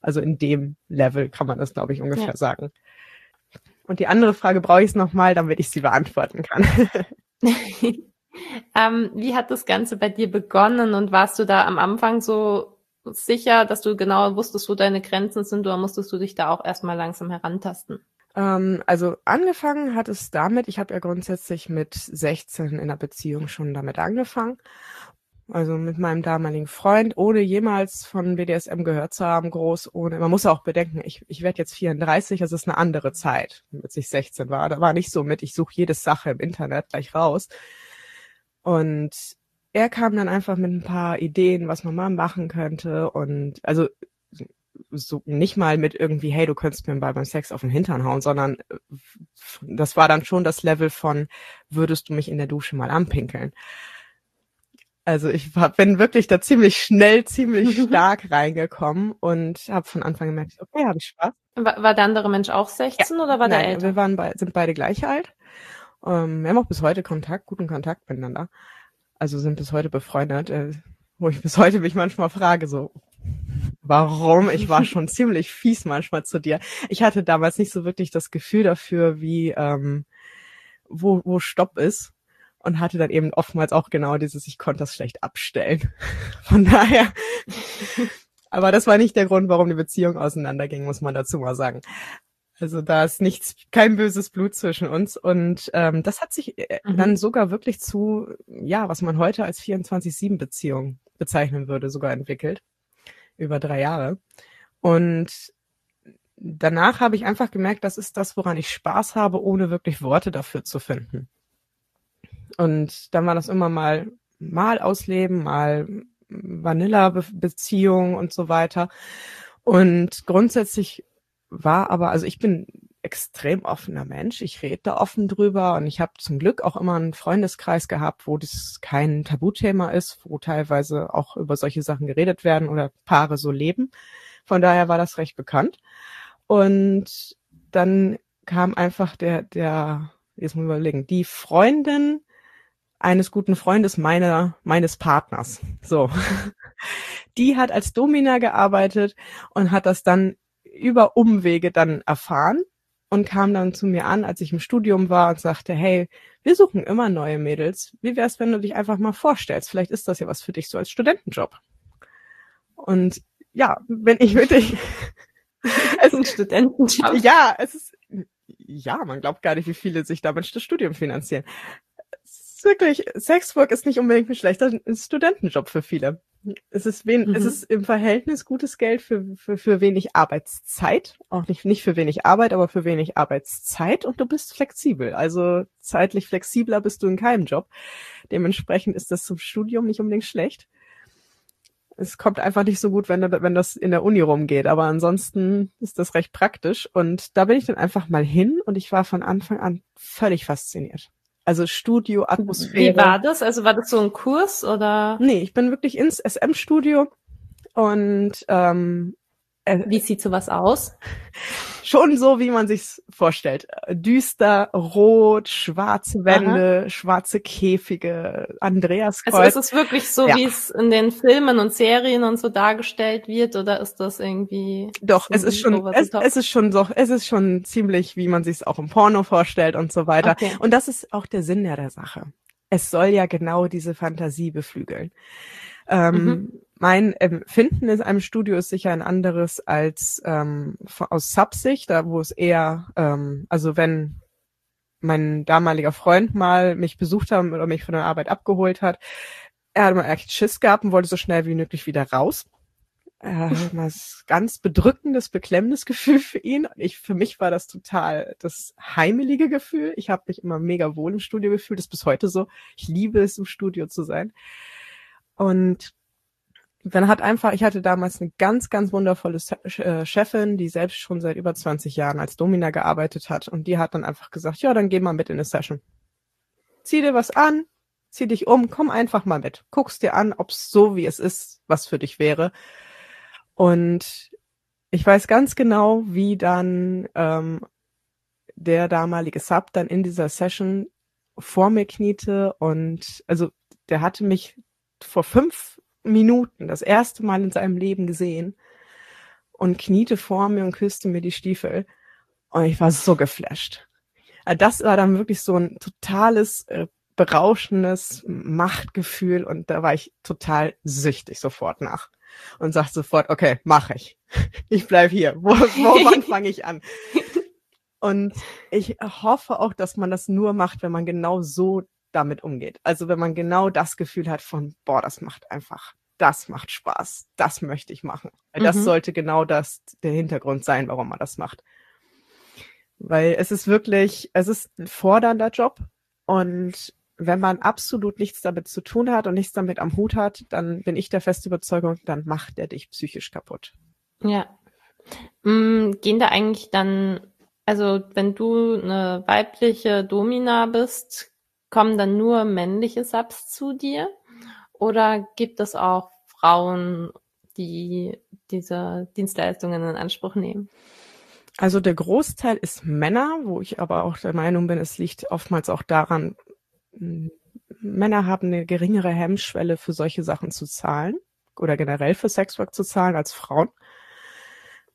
Speaker 2: Also in dem Level kann man das, glaube ich, ungefähr ja. sagen. Und die andere Frage brauche ich es nochmal, damit ich sie beantworten kann.
Speaker 1: ähm, wie hat das Ganze bei dir begonnen und warst du da am Anfang so sicher, dass du genau wusstest, wo deine Grenzen sind oder musstest du dich da auch erstmal langsam herantasten?
Speaker 2: Ähm, also angefangen hat es damit, ich habe ja grundsätzlich mit 16 in der Beziehung schon damit angefangen also mit meinem damaligen Freund, ohne jemals von BDSM gehört zu haben, groß, ohne, man muss auch bedenken, ich, ich werde jetzt 34, das ist eine andere Zeit, als ich 16 war. Da war nicht so mit, ich suche jede Sache im Internet gleich raus. Und er kam dann einfach mit ein paar Ideen, was man mal machen könnte. Und also so nicht mal mit irgendwie, hey, du könntest mir beim Sex auf den Hintern hauen, sondern das war dann schon das Level von, würdest du mich in der Dusche mal anpinkeln? Also ich war, bin wirklich da ziemlich schnell, ziemlich stark reingekommen und habe von Anfang gemerkt, okay, habe ich Spaß.
Speaker 1: War, war der andere Mensch auch 16 ja. oder war Nein, der älter?
Speaker 2: Wir waren bei, sind beide gleich alt. Ähm, wir haben auch bis heute Kontakt, guten Kontakt miteinander. Also sind bis heute befreundet, äh, wo ich bis heute mich manchmal frage, so, warum? Ich war schon ziemlich fies manchmal zu dir. Ich hatte damals nicht so wirklich das Gefühl dafür, wie ähm, wo, wo Stopp ist und hatte dann eben oftmals auch genau dieses, ich konnte das schlecht abstellen. Von daher, aber das war nicht der Grund, warum die Beziehung auseinanderging, muss man dazu mal sagen. Also da ist nichts, kein böses Blut zwischen uns und ähm, das hat sich äh, mhm. dann sogar wirklich zu, ja, was man heute als 24-7-Beziehung bezeichnen würde, sogar entwickelt. Über drei Jahre. Und danach habe ich einfach gemerkt, das ist das, woran ich Spaß habe, ohne wirklich Worte dafür zu finden. Und dann war das immer mal, mal ausleben, mal Vanilla-Beziehung und so weiter. Und grundsätzlich war aber, also ich bin extrem offener Mensch. Ich rede da offen drüber und ich habe zum Glück auch immer einen Freundeskreis gehabt, wo das kein Tabuthema ist, wo teilweise auch über solche Sachen geredet werden oder Paare so leben. Von daher war das recht bekannt. Und dann kam einfach der, der, jetzt muss ich überlegen, die Freundin eines guten Freundes meiner, meines Partners. So. Die hat als Domina gearbeitet und hat das dann über Umwege dann erfahren und kam dann zu mir an, als ich im Studium war und sagte, hey, wir suchen immer neue Mädels. Wie wär's, wenn du dich einfach mal vorstellst? Vielleicht ist das ja was für dich so als Studentenjob. Und ja, wenn ich wirklich,
Speaker 1: es ist ein Studentenjob.
Speaker 2: Ja, es ist, ja, man glaubt gar nicht, wie viele sich damit das Studium finanzieren ist wirklich, Sexwork ist nicht unbedingt ein schlechter Studentenjob für viele. Es ist, wen, mhm. es ist im Verhältnis gutes Geld für, für, für wenig Arbeitszeit. Auch nicht, nicht für wenig Arbeit, aber für wenig Arbeitszeit und du bist flexibel. Also zeitlich flexibler bist du in keinem Job. Dementsprechend ist das zum Studium nicht unbedingt schlecht. Es kommt einfach nicht so gut, wenn, wenn das in der Uni rumgeht. Aber ansonsten ist das recht praktisch. Und da bin ich dann einfach mal hin und ich war von Anfang an völlig fasziniert. Also Studio, Atmosphäre.
Speaker 1: Wie war das? Also war das so ein Kurs oder?
Speaker 2: Nee, ich bin wirklich ins SM-Studio und ähm,
Speaker 1: äh, wie sieht sowas aus?
Speaker 2: Schon so, wie man sich's vorstellt. Düster, rot, schwarze Wände, Aha. schwarze Käfige, Andreas
Speaker 1: Also ist es wirklich so, ja. wie es in den Filmen und Serien und so dargestellt wird, oder ist das irgendwie?
Speaker 2: Doch, es ist schon, es, es, ist schon so, es ist schon ziemlich, wie man sich's auch im Porno vorstellt und so weiter. Okay. Und das ist auch der Sinn der, der Sache. Es soll ja genau diese Fantasie beflügeln. Ähm, mhm. Mein Empfinden in einem Studio ist sicher ein anderes als ähm, aus Subsicht, da wo es eher, ähm, also wenn mein damaliger Freund mal mich besucht hat oder mich von der Arbeit abgeholt hat, er hat mal echt Schiss gehabt und wollte so schnell wie möglich wieder raus. Äh, das ganz bedrückendes, beklemmendes Gefühl für ihn. Ich, für mich war das total das heimelige Gefühl. Ich habe mich immer mega wohl im Studio gefühlt. Das ist bis heute so. Ich liebe es, im Studio zu sein. Und dann hat einfach, ich hatte damals eine ganz, ganz wundervolle äh, Chefin, die selbst schon seit über 20 Jahren als Domina gearbeitet hat. Und die hat dann einfach gesagt, ja, dann geh mal mit in eine Session. Zieh dir was an, zieh dich um, komm einfach mal mit. Guck's dir an, ob's so wie es ist, was für dich wäre. Und ich weiß ganz genau, wie dann ähm, der damalige Sub dann in dieser Session vor mir kniete und also der hatte mich vor fünf Minuten das erste Mal in seinem Leben gesehen und kniete vor mir und küsste mir die Stiefel. Und ich war so geflasht. Äh, das war dann wirklich so ein totales, äh, berauschendes Machtgefühl und da war ich total süchtig sofort nach und sagte sofort, okay, mach ich. Ich bleib hier. Wo, wo wann fange ich an? Und ich hoffe auch, dass man das nur macht, wenn man genau so damit umgeht. Also wenn man genau das Gefühl hat von, boah, das macht einfach, das macht Spaß, das möchte ich machen. Weil das mhm. sollte genau das der Hintergrund sein, warum man das macht. Weil es ist wirklich, es ist ein fordernder Job und wenn man absolut nichts damit zu tun hat und nichts damit am Hut hat, dann bin ich der festen Überzeugung, dann macht der dich psychisch kaputt.
Speaker 1: Ja. Mm, gehen da eigentlich dann, also wenn du eine weibliche Domina bist, kommen dann nur männliche Subs zu dir? Oder gibt es auch Frauen, die diese Dienstleistungen in Anspruch nehmen?
Speaker 2: Also der Großteil ist Männer, wo ich aber auch der Meinung bin, es liegt oftmals auch daran, Männer haben eine geringere Hemmschwelle für solche Sachen zu zahlen oder generell für Sexwork zu zahlen als Frauen.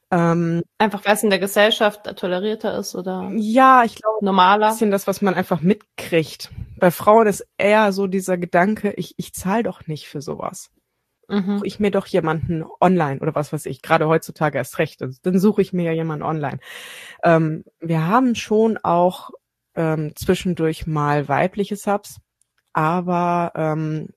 Speaker 1: Ähm, einfach weil es in der Gesellschaft tolerierter ist oder
Speaker 2: ja, ich glaube normaler. Ein bisschen das, was man einfach mitkriegt. Bei Frauen ist eher so dieser Gedanke, ich, ich zahle doch nicht für sowas. Mhm. Ich mir doch jemanden online oder was weiß ich, gerade heutzutage erst recht. Dann suche ich mir ja jemanden online. Ähm, wir haben schon auch ähm, zwischendurch mal weibliche Subs, aber ähm,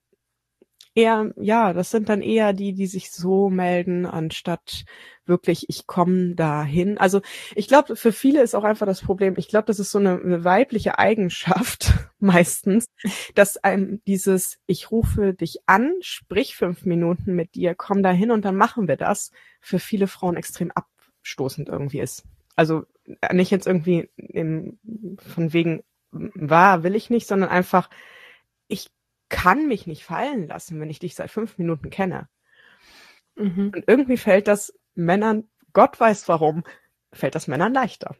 Speaker 2: eher, ja, das sind dann eher die, die sich so melden, anstatt wirklich, ich komme dahin. Also ich glaube, für viele ist auch einfach das Problem, ich glaube, das ist so eine, weibliche Eigenschaft meistens, dass einem dieses, ich rufe dich an, sprich fünf Minuten mit dir, komm dahin und dann machen wir das, für viele Frauen extrem abstoßend irgendwie ist. Also nicht jetzt irgendwie im, von wegen war, will ich nicht, sondern einfach, ich kann mich nicht fallen lassen, wenn ich dich seit fünf Minuten kenne. Mhm. Und irgendwie fällt das Männern, Gott weiß warum, fällt das Männern leichter.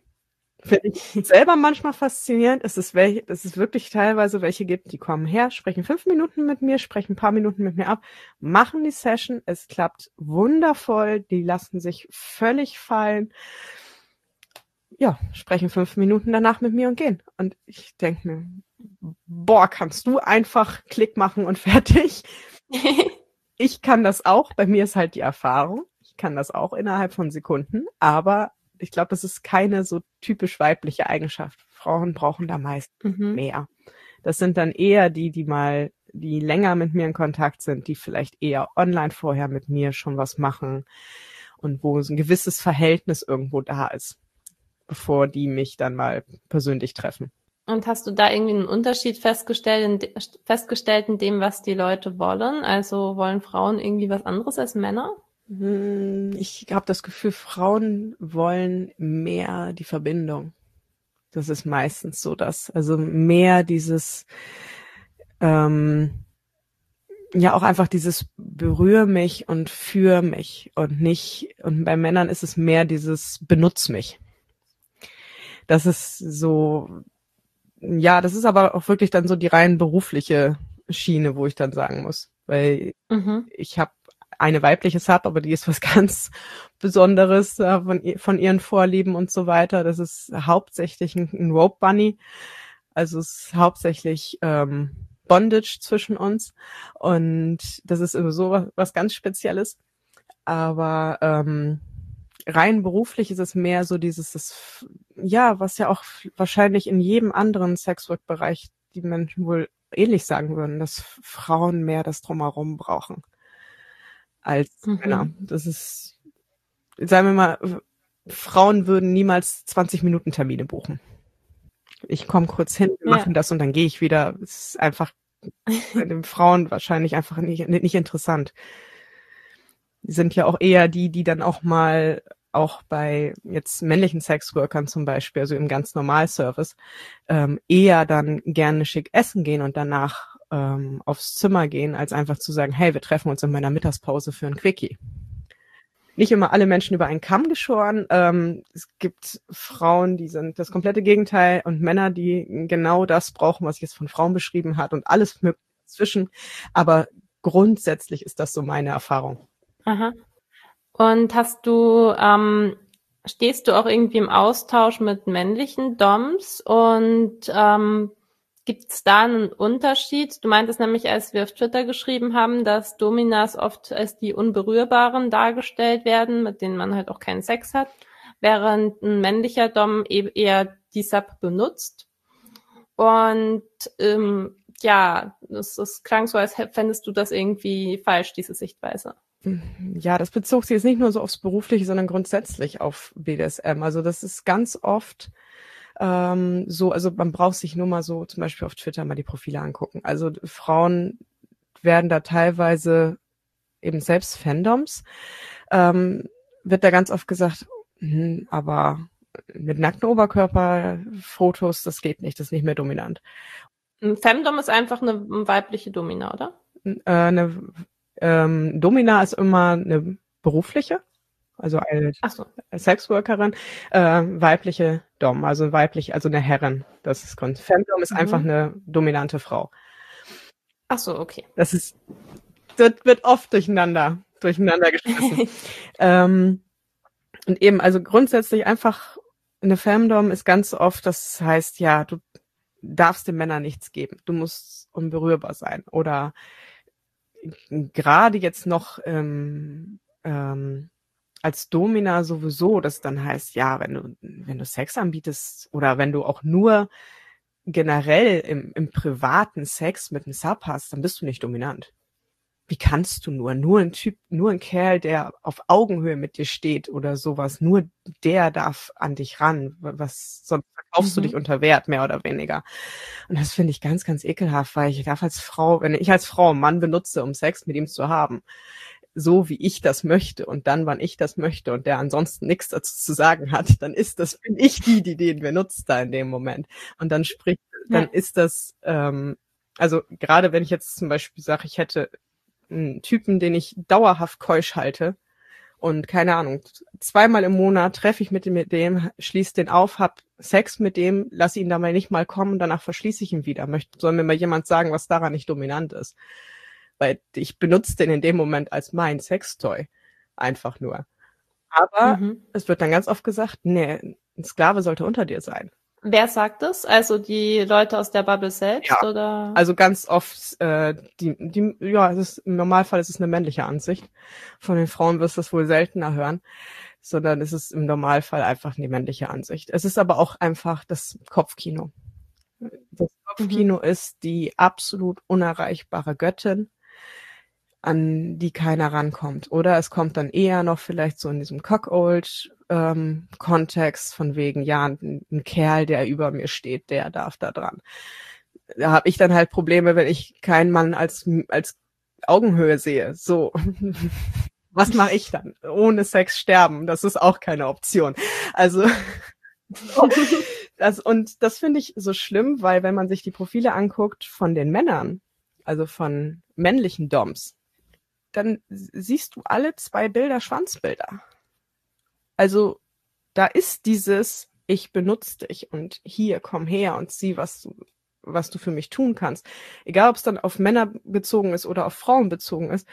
Speaker 2: Finde ich selber manchmal faszinierend. Es ist, welche, es ist wirklich teilweise welche gibt, die kommen her, sprechen fünf Minuten mit mir, sprechen ein paar Minuten mit mir ab, machen die Session, es klappt wundervoll, die lassen sich völlig fallen. Ja, sprechen fünf Minuten danach mit mir und gehen. Und ich denke mir, boah, kannst du einfach Klick machen und fertig. ich kann das auch. Bei mir ist halt die Erfahrung. Ich kann das auch innerhalb von Sekunden. Aber ich glaube, das ist keine so typisch weibliche Eigenschaft. Frauen brauchen da meist mhm. mehr. Das sind dann eher die, die mal, die länger mit mir in Kontakt sind, die vielleicht eher online vorher mit mir schon was machen und wo so ein gewisses Verhältnis irgendwo da ist, bevor die mich dann mal persönlich treffen.
Speaker 1: Und hast du da irgendwie einen Unterschied festgestellt in, festgestellt in dem, was die Leute wollen? Also wollen Frauen irgendwie was anderes als Männer?
Speaker 2: Hm, ich habe das Gefühl, Frauen wollen mehr die Verbindung. Das ist meistens so das. Also mehr dieses, ähm, ja auch einfach dieses berühre mich und für mich und nicht, und bei Männern ist es mehr dieses benutz mich. Das ist so, ja, das ist aber auch wirklich dann so die rein berufliche Schiene, wo ich dann sagen muss, weil mhm. ich habe eine weibliche Sub, aber die ist was ganz Besonderes äh, von, von ihren Vorlieben und so weiter. Das ist hauptsächlich ein, ein Rope Bunny. Also es ist hauptsächlich ähm, Bondage zwischen uns. Und das ist so was, was ganz Spezielles. Aber ähm, rein beruflich ist es mehr so dieses, das, ja, was ja auch wahrscheinlich in jedem anderen Sexwork-Bereich die Menschen wohl ähnlich sagen würden, dass Frauen mehr das drumherum brauchen als mhm. Männer. Das ist, sagen wir mal, Frauen würden niemals 20 Minuten Termine buchen. Ich komme kurz hin, wir ja. machen das und dann gehe ich wieder. Es ist einfach bei den Frauen wahrscheinlich einfach nicht, nicht interessant. Die sind ja auch eher die, die dann auch mal auch bei jetzt männlichen Sexworkern zum Beispiel, also im ganz Normalservice, ähm, eher dann gerne schick essen gehen und danach ähm, aufs Zimmer gehen, als einfach zu sagen, hey, wir treffen uns in meiner Mittagspause für ein Quickie. Nicht immer alle Menschen über einen Kamm geschoren. Ähm, es gibt Frauen, die sind das komplette Gegenteil und Männer, die genau das brauchen, was ich jetzt von Frauen beschrieben hat und alles mögliche dazwischen. Aber grundsätzlich ist das so meine Erfahrung.
Speaker 1: Aha. Und hast du, ähm, stehst du auch irgendwie im Austausch mit männlichen Doms und ähm, Gibt es da einen Unterschied? Du meintest nämlich, als wir auf Twitter geschrieben haben, dass Dominas oft als die Unberührbaren dargestellt werden, mit denen man halt auch keinen Sex hat, während ein männlicher Dom eben eher die Sub benutzt. Und ähm, ja, es klang so, als fändest du das irgendwie falsch, diese Sichtweise.
Speaker 2: Ja, das bezog sich jetzt nicht nur so aufs Berufliche, sondern grundsätzlich auf BDSM. Also das ist ganz oft ähm, so, also man braucht sich nur mal so zum Beispiel auf Twitter mal die Profile angucken. Also Frauen werden da teilweise eben selbst Fandoms, ähm, wird da ganz oft gesagt, hm, aber mit nackten Oberkörperfotos, das geht nicht, das ist nicht mehr dominant.
Speaker 1: Ein Femdom ist einfach eine weibliche Domina, oder?
Speaker 2: Äh, eine ähm, Domina ist immer eine berufliche also eine so. Sexworkerin, äh, weibliche Dom, also weiblich, also eine Herrin. Das ist Grund. Femdom ist mhm. einfach eine dominante Frau.
Speaker 1: Ach so, okay.
Speaker 2: Das ist, das wird oft durcheinander, durcheinander geschmissen. ähm, und eben, also grundsätzlich einfach eine Femdom ist ganz oft, das heißt, ja, du darfst den Männern nichts geben. Du musst unberührbar sein. Oder gerade jetzt noch ähm, ähm, als Domina sowieso, das dann heißt, ja, wenn du, wenn du Sex anbietest oder wenn du auch nur generell im, im privaten Sex mit einem Sub hast, dann bist du nicht dominant. Wie kannst du nur? Nur ein Typ, nur ein Kerl, der auf Augenhöhe mit dir steht oder sowas, nur der darf an dich ran. Was, sonst verkaufst mhm. du dich unter Wert, mehr oder weniger. Und das finde ich ganz, ganz ekelhaft, weil ich darf als Frau, wenn ich als Frau einen Mann benutze, um Sex mit ihm zu haben, so, wie ich das möchte und dann, wann ich das möchte und der ansonsten nichts dazu zu sagen hat, dann ist das, bin ich die, die den benutzt da in dem Moment. Und dann spricht, dann ja. ist das, ähm, also gerade wenn ich jetzt zum Beispiel sage, ich hätte einen Typen, den ich dauerhaft keusch halte und keine Ahnung, zweimal im Monat treffe ich mit dem, mit dem schließe den auf, hab Sex mit dem, lasse ihn da mal nicht mal kommen, danach verschließe ich ihn wieder. Möchte, soll mir mal jemand sagen, was daran nicht dominant ist weil ich benutze den in dem Moment als mein Sextoy. Einfach nur. Aber mhm. es wird dann ganz oft gesagt, nee, ein Sklave sollte unter dir sein.
Speaker 1: Wer sagt das? Also die Leute aus der Bubble selbst ja, oder?
Speaker 2: Also ganz oft äh, die die ja, es ist im Normalfall ist es eine männliche Ansicht. Von den Frauen wirst du es wohl seltener hören, sondern es ist im Normalfall einfach die männliche Ansicht. Es ist aber auch einfach das Kopfkino. Das Kopfkino mhm. ist die absolut unerreichbare Göttin an die keiner rankommt. Oder es kommt dann eher noch vielleicht so in diesem Cockold ähm, Kontext von wegen, ja, ein, ein, Kerl, der über mir steht, der darf da dran. Da habe ich dann halt Probleme, wenn ich keinen Mann als als Augenhöhe sehe. So. Was mache ich dann? Ohne Sex sterben, das ist auch keine Option. Also das und das finde ich so schlimm, weil wenn man sich die Profile anguckt von den Männern, also von männlichen Doms, dann siehst du alle zwei Bilder Schwanzbilder. Also da ist dieses ich benutze dich und hier, komm her und sieh, was du, was du für mich tun kannst. Egal, ob es dann auf Männer bezogen ist oder auf Frauen bezogen ist,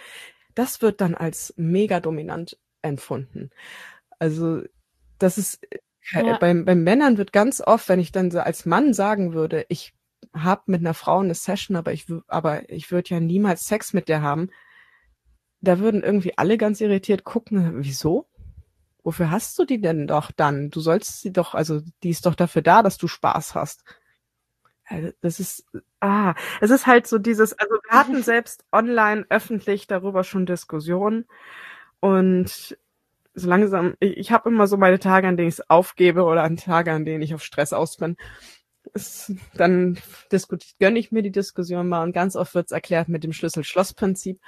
Speaker 2: das wird dann als mega dominant empfunden. Also, das ist, äh, ja. beim, beim Männern wird ganz oft, wenn ich dann so als Mann sagen würde, ich habe mit einer Frau eine Session, aber ich, aber ich würde ja niemals Sex mit der haben, da würden irgendwie alle ganz irritiert gucken, wieso? Wofür hast du die denn doch dann? Du sollst sie doch, also die ist doch dafür da, dass du Spaß hast. Also, das ist, ah, es ist halt so dieses, also wir hatten selbst online öffentlich darüber schon Diskussionen und so langsam, ich, ich habe immer so meine Tage, an denen ich es aufgebe oder an Tage, an denen ich auf Stress aus bin. Es, dann diskutiert, gönne ich mir die Diskussion mal und ganz oft wird es erklärt mit dem Schlüssel-Schloss-Prinzip.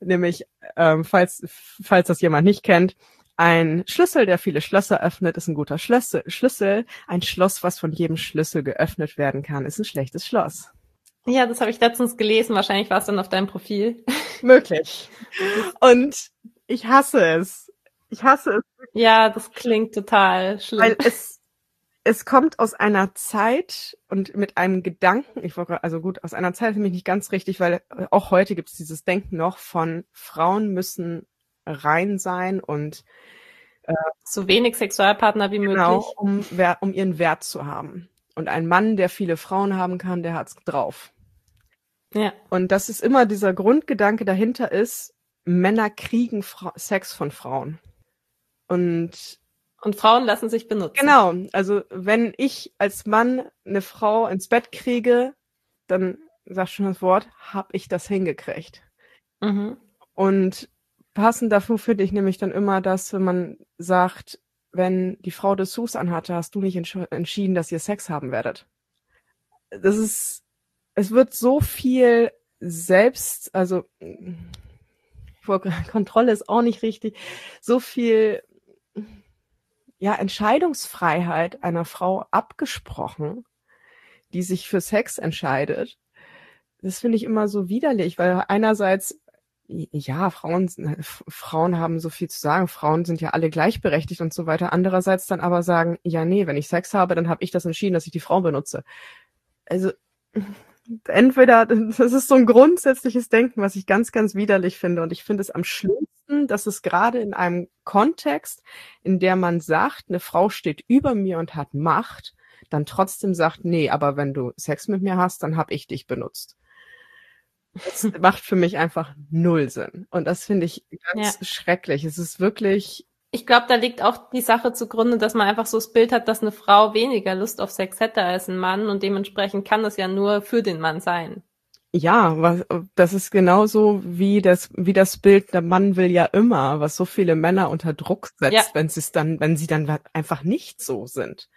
Speaker 2: Nämlich, ähm, falls, falls das jemand nicht kennt, ein Schlüssel, der viele Schlösser öffnet, ist ein guter Schlüssel. Schlüssel. Ein Schloss, was von jedem Schlüssel geöffnet werden kann, ist ein schlechtes Schloss.
Speaker 1: Ja, das habe ich letztens gelesen. Wahrscheinlich war es dann auf deinem Profil.
Speaker 2: Möglich. Und ich hasse es. Ich hasse es.
Speaker 1: Ja, das klingt total schlimm.
Speaker 2: Weil es es kommt aus einer Zeit und mit einem Gedanken, ich wollte, also gut, aus einer Zeit für mich nicht ganz richtig, weil auch heute gibt es dieses Denken noch von Frauen müssen rein sein und
Speaker 1: äh, so wenig Sexualpartner wie
Speaker 2: genau,
Speaker 1: möglich.
Speaker 2: Um, um ihren Wert zu haben. Und ein Mann, der viele Frauen haben kann, der hat's drauf.
Speaker 1: Ja.
Speaker 2: Und das ist immer dieser Grundgedanke dahinter ist, Männer kriegen Fra Sex von Frauen. Und
Speaker 1: und Frauen lassen sich benutzen.
Speaker 2: Genau. Also wenn ich als Mann eine Frau ins Bett kriege, dann sagt schon das Wort, hab ich das hingekriegt.
Speaker 1: Mhm.
Speaker 2: Und passend dafür finde ich nämlich dann immer das, wenn man sagt, wenn die Frau Dessous anhatte, hast du nicht entsch entschieden, dass ihr Sex haben werdet. Das ist, es wird so viel selbst, also Kontrolle ist auch nicht richtig, so viel ja, Entscheidungsfreiheit einer Frau abgesprochen, die sich für Sex entscheidet. Das finde ich immer so widerlich, weil einerseits ja, Frauen, Frauen haben so viel zu sagen, Frauen sind ja alle gleichberechtigt und so weiter. Andererseits dann aber sagen, ja, nee, wenn ich Sex habe, dann habe ich das entschieden, dass ich die Frau benutze. Also entweder, das ist so ein grundsätzliches Denken, was ich ganz, ganz widerlich finde. Und ich finde es am schlimmsten, dass es gerade in einem Kontext, in der man sagt, eine Frau steht über mir und hat Macht, dann trotzdem sagt, nee, aber wenn du Sex mit mir hast, dann habe ich dich benutzt. Das macht für mich einfach null Sinn. Und das finde ich ganz ja. schrecklich. Es ist wirklich
Speaker 1: ich glaube, da liegt auch die Sache zugrunde, dass man einfach so das Bild hat, dass eine Frau weniger Lust auf Sex hätte als ein Mann und dementsprechend kann das ja nur für den Mann sein.
Speaker 2: Ja, was, das ist genauso wie das, wie das Bild, der Mann will ja immer, was so viele Männer unter Druck setzt, ja. wenn sie es dann, wenn sie dann einfach nicht so sind.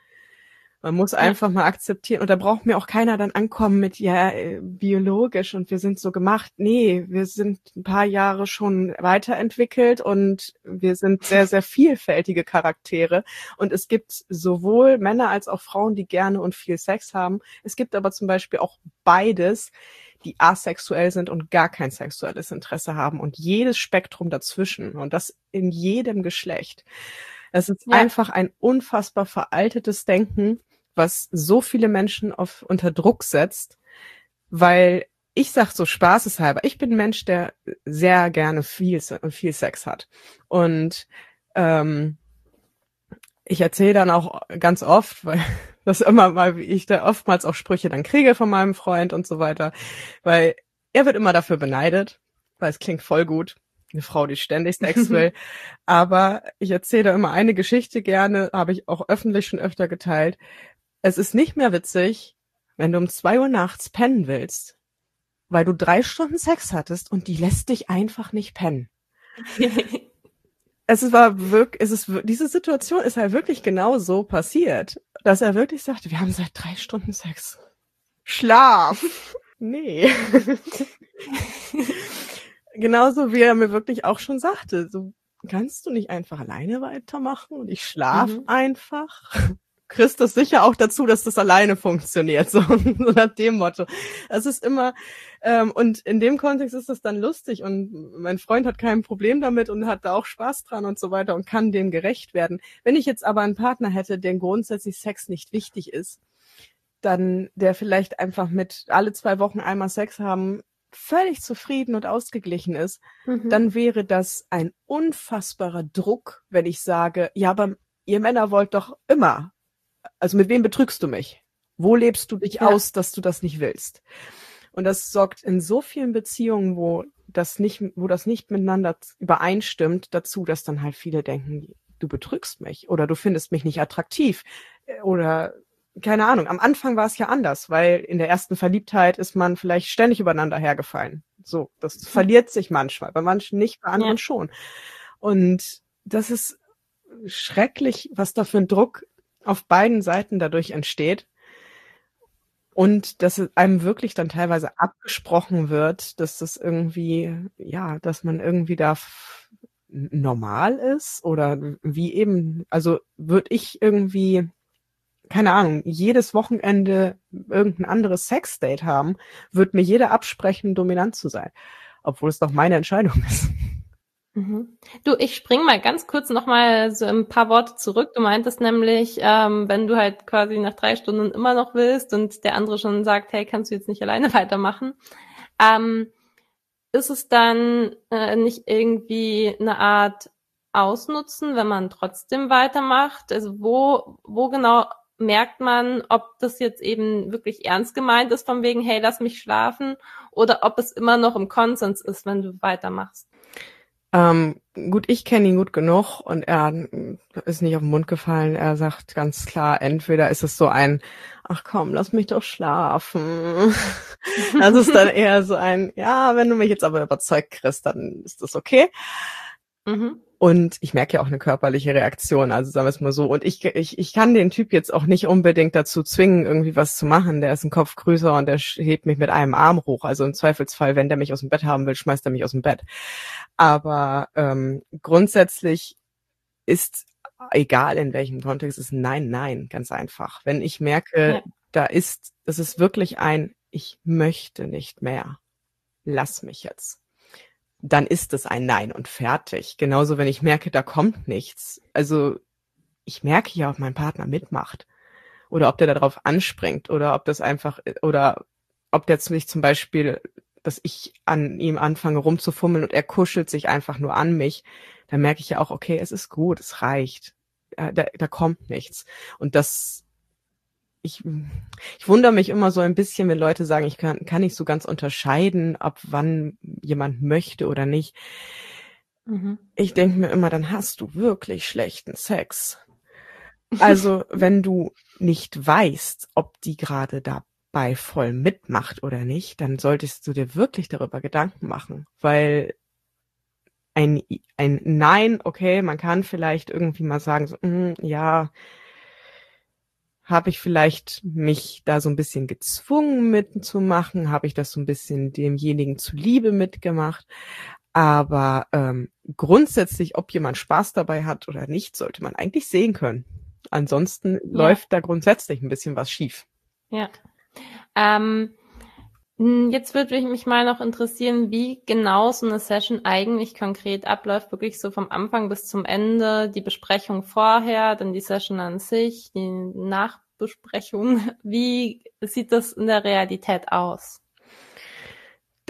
Speaker 2: Man muss einfach mal akzeptieren. Und da braucht mir auch keiner dann ankommen mit, ja, äh, biologisch und wir sind so gemacht. Nee, wir sind ein paar Jahre schon weiterentwickelt und wir sind sehr, sehr vielfältige Charaktere. Und es gibt sowohl Männer als auch Frauen, die gerne und viel Sex haben. Es gibt aber zum Beispiel auch beides, die asexuell sind und gar kein sexuelles Interesse haben und jedes Spektrum dazwischen und das in jedem Geschlecht. Es ist ja. einfach ein unfassbar veraltetes Denken, was so viele Menschen auf, unter Druck setzt, weil ich sag so spaßeshalber, ich bin ein Mensch, der sehr gerne viel, viel Sex hat. Und ähm, ich erzähle dann auch ganz oft, weil das immer mal, wie ich da oftmals auch Sprüche dann kriege von meinem Freund und so weiter, weil er wird immer dafür beneidet, weil es klingt voll gut. Eine Frau, die ständig Sex will. Aber ich erzähle da immer eine Geschichte gerne, habe ich auch öffentlich schon öfter geteilt. Es ist nicht mehr witzig, wenn du um zwei Uhr nachts pennen willst, weil du drei Stunden Sex hattest und die lässt dich einfach nicht pennen. es war wirklich, es ist, diese Situation ist halt wirklich genau so passiert, dass er wirklich sagte, wir haben seit drei Stunden Sex. Schlaf. nee. Genauso wie er mir wirklich auch schon sagte, so kannst du nicht einfach alleine weitermachen und ich schlaf mhm. einfach kriegst das sicher auch dazu, dass das alleine funktioniert, so, so nach dem Motto. Es ist immer, ähm, und in dem Kontext ist das dann lustig und mein Freund hat kein Problem damit und hat da auch Spaß dran und so weiter und kann dem gerecht werden. Wenn ich jetzt aber einen Partner hätte, den grundsätzlich Sex nicht wichtig ist, dann der vielleicht einfach mit alle zwei Wochen einmal Sex haben völlig zufrieden und ausgeglichen ist, mhm. dann wäre das ein unfassbarer Druck, wenn ich sage, ja, aber ihr Männer wollt doch immer. Also mit wem betrügst du mich? Wo lebst du dich ja. aus, dass du das nicht willst? Und das sorgt in so vielen Beziehungen, wo das nicht, wo das nicht miteinander übereinstimmt, dazu, dass dann halt viele denken, du betrügst mich oder du findest mich nicht attraktiv äh, oder keine Ahnung, am Anfang war es ja anders, weil in der ersten Verliebtheit ist man vielleicht ständig übereinander hergefallen. So, das mhm. verliert sich manchmal, bei manchen nicht, bei anderen ja. schon. Und das ist schrecklich, was da für ein Druck auf beiden Seiten dadurch entsteht. Und dass es einem wirklich dann teilweise abgesprochen wird, dass das irgendwie, ja, dass man irgendwie da normal ist oder wie eben, also würde ich irgendwie keine Ahnung, jedes Wochenende irgendein anderes Sexdate haben, wird mir jeder absprechen, dominant zu sein. Obwohl es doch meine Entscheidung ist.
Speaker 1: Mhm. Du, ich spring mal ganz kurz noch mal so ein paar Worte zurück. Du meintest nämlich, ähm, wenn du halt quasi nach drei Stunden immer noch willst und der andere schon sagt, hey, kannst du jetzt nicht alleine weitermachen, ähm, ist es dann äh, nicht irgendwie eine Art Ausnutzen, wenn man trotzdem weitermacht? Also wo, wo genau merkt man, ob das jetzt eben wirklich ernst gemeint ist, von wegen, hey, lass mich schlafen, oder ob es immer noch im Konsens ist, wenn du weitermachst.
Speaker 2: Ähm, gut, ich kenne ihn gut genug und er ist nicht auf den Mund gefallen. Er sagt ganz klar, entweder ist es so ein, ach komm, lass mich doch schlafen. das ist dann eher so ein, ja, wenn du mich jetzt aber überzeugt kriegst, dann ist das okay. Mhm. Und ich merke ja auch eine körperliche Reaktion, also sagen wir es mal so. Und ich, ich, ich kann den Typ jetzt auch nicht unbedingt dazu zwingen, irgendwie was zu machen. Der ist ein Kopf größer und der hebt mich mit einem Arm hoch. Also im Zweifelsfall, wenn der mich aus dem Bett haben will, schmeißt er mich aus dem Bett. Aber ähm, grundsätzlich ist, egal in welchem Kontext, ist Nein, Nein, ganz einfach. Wenn ich merke, ja. da ist, das ist wirklich ein, ich möchte nicht mehr. Lass mich jetzt dann ist es ein Nein und fertig. Genauso, wenn ich merke, da kommt nichts. Also ich merke ja, ob mein Partner mitmacht oder ob der darauf anspringt oder ob das einfach oder ob der nicht zum Beispiel, dass ich an ihm anfange rumzufummeln und er kuschelt sich einfach nur an mich, dann merke ich ja auch, okay, es ist gut, es reicht. Da, da kommt nichts. Und das ich, ich wundere mich immer so ein bisschen, wenn Leute sagen, ich kann, kann nicht so ganz unterscheiden, ab wann jemand möchte oder nicht. Mhm. Ich denke mir immer, dann hast du wirklich schlechten Sex. Also, wenn du nicht weißt, ob die gerade dabei voll mitmacht oder nicht, dann solltest du dir wirklich darüber Gedanken machen, weil ein, ein Nein, okay, man kann vielleicht irgendwie mal sagen, so, mm, ja, habe ich vielleicht mich da so ein bisschen gezwungen mitzumachen? Habe ich das so ein bisschen demjenigen zuliebe mitgemacht? Aber ähm, grundsätzlich, ob jemand Spaß dabei hat oder nicht, sollte man eigentlich sehen können. Ansonsten ja. läuft da grundsätzlich ein bisschen was schief.
Speaker 1: Ja. Ähm, jetzt würde mich mal noch interessieren, wie genau so eine Session eigentlich konkret abläuft, wirklich so vom Anfang bis zum Ende, die Besprechung vorher, dann die Session an sich, die Nachbesprechung. Wie sieht das in der Realität aus?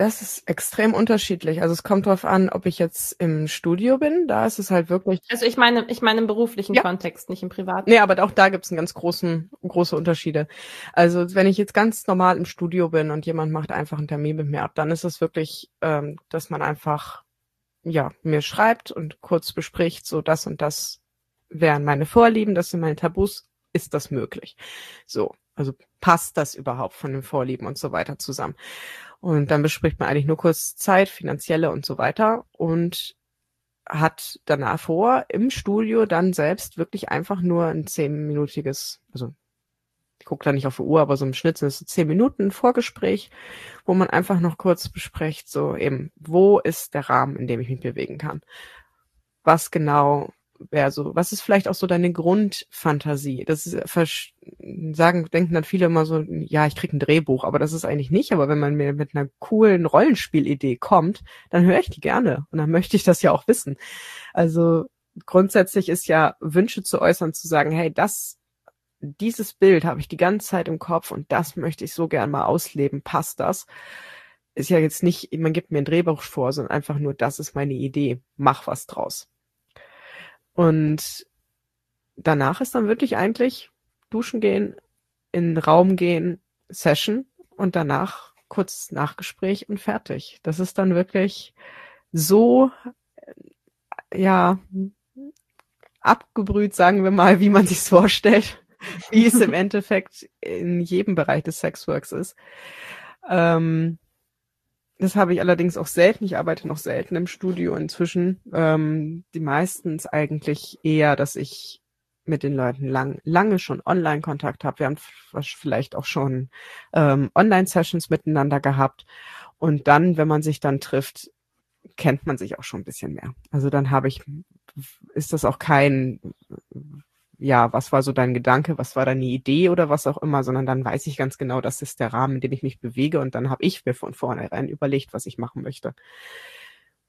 Speaker 2: Das ist extrem unterschiedlich. Also es kommt darauf an, ob ich jetzt im Studio bin. Da ist es halt wirklich.
Speaker 1: Also ich meine, ich meine im beruflichen ja. Kontext, nicht im privaten.
Speaker 2: Nee, aber auch da gibt es einen ganz großen, große Unterschiede. Also wenn ich jetzt ganz normal im Studio bin und jemand macht einfach einen Termin mit mir ab, dann ist es wirklich, ähm, dass man einfach ja mir schreibt und kurz bespricht, so das und das wären meine Vorlieben, das sind meine Tabus, ist das möglich? So, also passt das überhaupt von den Vorlieben und so weiter zusammen? Und dann bespricht man eigentlich nur kurz Zeit, finanzielle und so weiter und hat danach vor, im Studio dann selbst wirklich einfach nur ein zehnminütiges, also ich gucke da nicht auf die Uhr, aber so im Schnitt sind so zehn Minuten Vorgespräch, wo man einfach noch kurz bespricht, so eben, wo ist der Rahmen, in dem ich mich bewegen kann? Was genau wäre so, was ist vielleicht auch so deine Grundfantasie? Das ist, sagen, denken dann viele immer so, ja, ich krieg ein Drehbuch, aber das ist eigentlich nicht. Aber wenn man mir mit einer coolen Rollenspielidee kommt, dann höre ich die gerne und dann möchte ich das ja auch wissen. Also grundsätzlich ist ja Wünsche zu äußern, zu sagen, hey, das, dieses Bild habe ich die ganze Zeit im Kopf und das möchte ich so gern mal ausleben, passt das? Ist ja jetzt nicht, man gibt mir ein Drehbuch vor, sondern einfach nur, das ist meine Idee, mach was draus. Und danach ist dann wirklich eigentlich duschen gehen, in den Raum gehen, Session und danach kurz Nachgespräch und fertig. Das ist dann wirklich so, ja, abgebrüht, sagen wir mal, wie man sich's vorstellt, wie es im Endeffekt in jedem Bereich des Sexworks ist. Ähm, das habe ich allerdings auch selten. Ich arbeite noch selten im Studio inzwischen. Ähm, die meistens eigentlich eher, dass ich mit den Leuten lang, lange schon Online-Kontakt habe. Wir haben vielleicht auch schon ähm, Online-Sessions miteinander gehabt. Und dann, wenn man sich dann trifft, kennt man sich auch schon ein bisschen mehr. Also dann habe ich, ist das auch kein ja, was war so dein Gedanke, was war deine Idee oder was auch immer, sondern dann weiß ich ganz genau, das ist der Rahmen, in dem ich mich bewege und dann habe ich mir von vornherein überlegt, was ich machen möchte.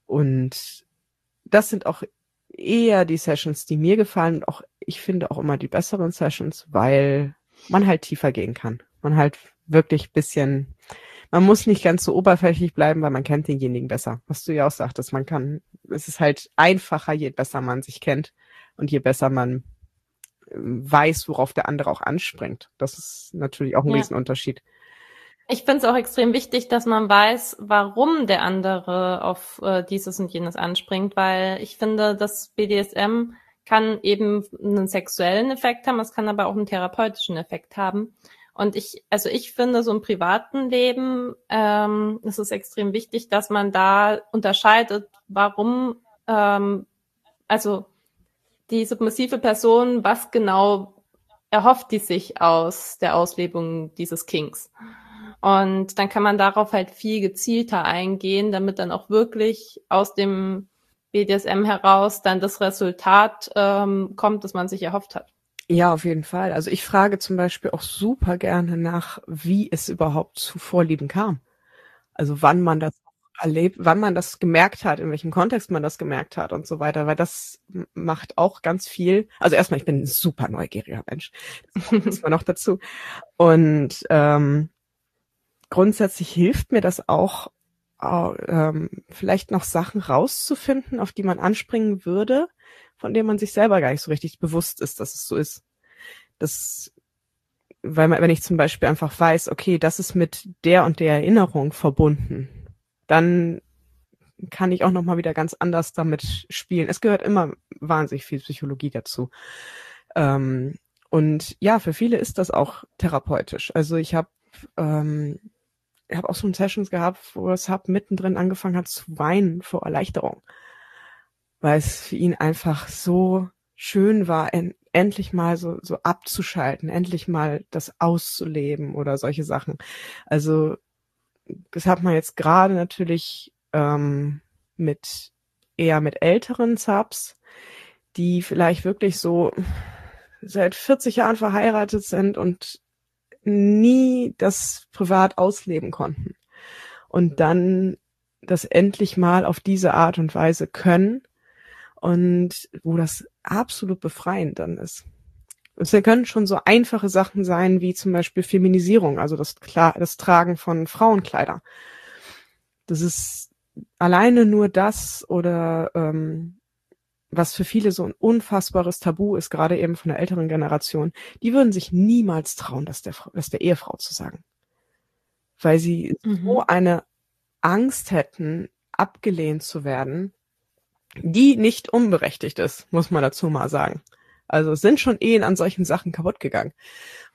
Speaker 2: Und das sind auch eher die Sessions, die mir gefallen und auch ich finde auch immer die besseren Sessions, weil man halt tiefer gehen kann. Man halt wirklich bisschen, man muss nicht ganz so oberflächlich bleiben, weil man kennt denjenigen besser. Was du ja auch sagtest, man kann, es ist halt einfacher, je besser man sich kennt und je besser man weiß, worauf der andere auch anspringt. Das ist natürlich auch ein ja. Riesenunterschied.
Speaker 1: Ich finde es auch extrem wichtig, dass man weiß, warum der andere auf äh, dieses und jenes anspringt, weil ich finde, das BDSM kann eben einen sexuellen Effekt haben, es kann aber auch einen therapeutischen Effekt haben. Und ich, also ich finde, so im privaten Leben ähm, ist es extrem wichtig, dass man da unterscheidet, warum, ähm, also die submissive Person, was genau erhofft die sich aus der Auslebung dieses Kings? Und dann kann man darauf halt viel gezielter eingehen, damit dann auch wirklich aus dem BDSM heraus dann das Resultat ähm, kommt, das man sich erhofft hat.
Speaker 2: Ja, auf jeden Fall. Also ich frage zum Beispiel auch super gerne nach, wie es überhaupt zu Vorlieben kam. Also wann man das erlebt, wann man das gemerkt hat, in welchem Kontext man das gemerkt hat und so weiter, weil das macht auch ganz viel. Also erstmal, ich bin ein super neugieriger Mensch. Das muss man noch dazu. Und ähm, grundsätzlich hilft mir das auch, äh, ähm, vielleicht noch Sachen rauszufinden, auf die man anspringen würde, von denen man sich selber gar nicht so richtig bewusst ist, dass es so ist. Das weil man, wenn ich zum Beispiel einfach weiß, okay, das ist mit der und der Erinnerung verbunden, dann kann ich auch noch mal wieder ganz anders damit spielen. Es gehört immer wahnsinnig viel Psychologie dazu. Ähm, und ja, für viele ist das auch therapeutisch. Also ich habe ähm, ich habe auch so Sessions gehabt, wo es hab mittendrin angefangen hat zu weinen vor Erleichterung, weil es für ihn einfach so schön war, en endlich mal so, so abzuschalten, endlich mal das auszuleben oder solche Sachen. Also das hat man jetzt gerade natürlich ähm, mit eher mit älteren Subs, die vielleicht wirklich so seit 40 Jahren verheiratet sind und nie das privat ausleben konnten. Und dann das endlich mal auf diese Art und Weise können und wo das absolut befreiend dann ist. Es können schon so einfache Sachen sein, wie zum Beispiel Feminisierung, also das, das Tragen von Frauenkleider. Das ist alleine nur das oder ähm, was für viele so ein unfassbares Tabu ist, gerade eben von der älteren Generation, die würden sich niemals trauen, das der, das der Ehefrau zu sagen. Weil sie mhm. so eine Angst hätten, abgelehnt zu werden, die nicht unberechtigt ist, muss man dazu mal sagen. Also sind schon Ehen an solchen Sachen kaputt gegangen.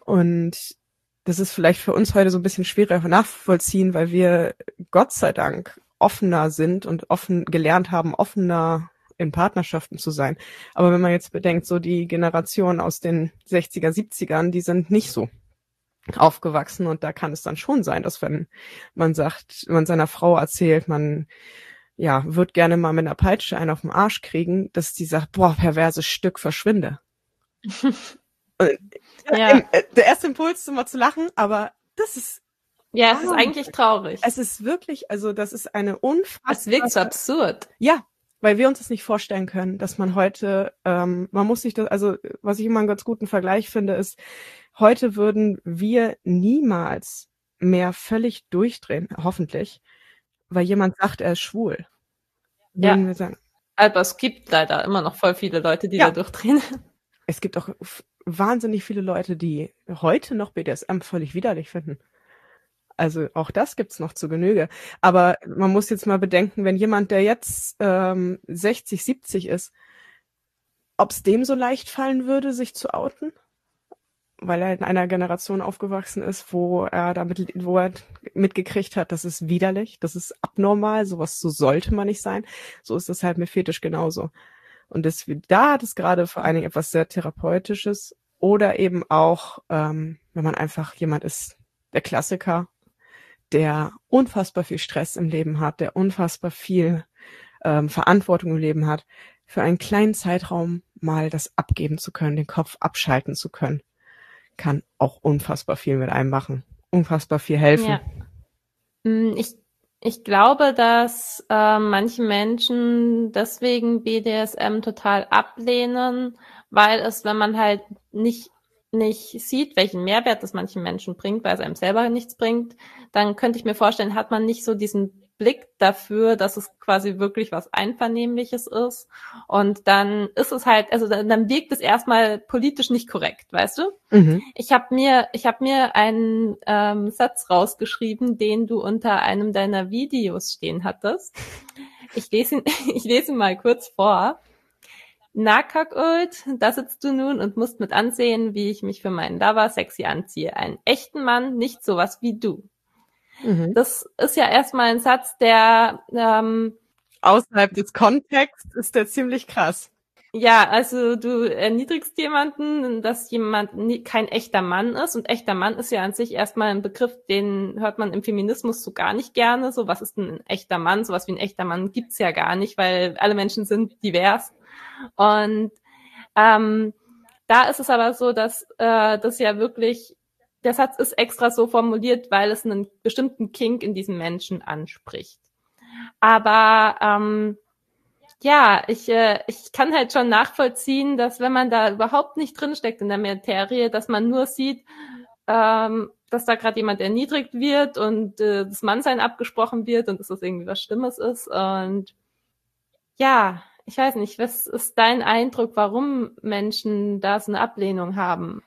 Speaker 2: Und das ist vielleicht für uns heute so ein bisschen schwieriger nachvollziehen, weil wir Gott sei Dank offener sind und offen gelernt haben, offener in Partnerschaften zu sein. Aber wenn man jetzt bedenkt, so die Generation aus den 60er, 70ern, die sind nicht so aufgewachsen und da kann es dann schon sein, dass wenn man sagt, man seiner Frau erzählt, man ja, wird gerne mal mit einer Peitsche einen auf den Arsch kriegen, dass die sagt, boah, perverses Stück, verschwinde. Und, ja. Äh, der erste Impuls ist immer zu lachen, aber das ist
Speaker 1: ja, es ist eigentlich traurig.
Speaker 2: Es ist wirklich, also das ist eine unfassbare.
Speaker 1: Es wirkt so absurd.
Speaker 2: Ja, weil wir uns das nicht vorstellen können, dass man heute, ähm, man muss sich das, also was ich immer einen ganz guten Vergleich finde, ist, heute würden wir niemals mehr völlig durchdrehen, hoffentlich, weil jemand sagt, er ist schwul.
Speaker 1: Ja. Wir sagen, aber es gibt leider immer noch voll viele Leute, die ja. da durchdrehen.
Speaker 2: Es gibt auch wahnsinnig viele Leute, die heute noch BDSM völlig widerlich finden. Also auch das gibt's noch zu Genüge. Aber man muss jetzt mal bedenken, wenn jemand, der jetzt ähm, 60, 70 ist, ob's dem so leicht fallen würde, sich zu outen? Weil er in einer Generation aufgewachsen ist, wo er damit, wo er mitgekriegt hat, das ist widerlich, das ist abnormal, sowas so sollte man nicht sein. So ist das halt mit Fetisch genauso. Und das, da hat es gerade vor allen Dingen etwas sehr Therapeutisches oder eben auch, ähm, wenn man einfach jemand ist, der Klassiker, der unfassbar viel Stress im Leben hat, der unfassbar viel ähm, Verantwortung im Leben hat, für einen kleinen Zeitraum mal das abgeben zu können, den Kopf abschalten zu können, kann auch unfassbar viel mit einem machen, unfassbar viel helfen. Ja.
Speaker 1: Mm, ich, ich glaube, dass äh, manche Menschen deswegen BDSM total ablehnen, weil es, wenn man halt nicht nicht sieht, welchen Mehrwert das manchen Menschen bringt, weil es einem selber nichts bringt, dann könnte ich mir vorstellen, hat man nicht so diesen Blick dafür, dass es quasi wirklich was Einvernehmliches ist. Und dann ist es halt, also dann, dann wirkt es erstmal politisch nicht korrekt, weißt du? Mhm. Ich habe mir, ich habe mir einen ähm, Satz rausgeschrieben, den du unter einem deiner Videos stehen hattest. Ich lese ihn, ich lese ihn mal kurz vor. Na, Kackold, da sitzt du nun und musst mit ansehen, wie ich mich für meinen Lover sexy anziehe. Einen echten Mann, nicht sowas wie du. Mhm. Das ist ja erstmal ein Satz, der ähm,
Speaker 2: außerhalb des Kontexts ist der ziemlich krass.
Speaker 1: Ja, also du erniedrigst jemanden, dass jemand kein echter Mann ist und echter Mann ist ja an sich erstmal ein Begriff, den hört man im Feminismus so gar nicht gerne. So, was ist ein echter Mann? Sowas wie ein echter Mann gibt's ja gar nicht, weil alle Menschen sind divers. Und ähm, da ist es aber so, dass äh, das ja wirklich, der Satz ist extra so formuliert, weil es einen bestimmten Kink in diesem Menschen anspricht. Aber ähm, ja, ich, äh, ich kann halt schon nachvollziehen, dass wenn man da überhaupt nicht drinsteckt in der Materie, dass man nur sieht, ähm, dass da gerade jemand erniedrigt wird und äh, das Mannsein abgesprochen wird und dass das irgendwie was Schlimmes ist. Und ja, ich weiß nicht, was ist dein Eindruck, warum Menschen da so eine Ablehnung haben?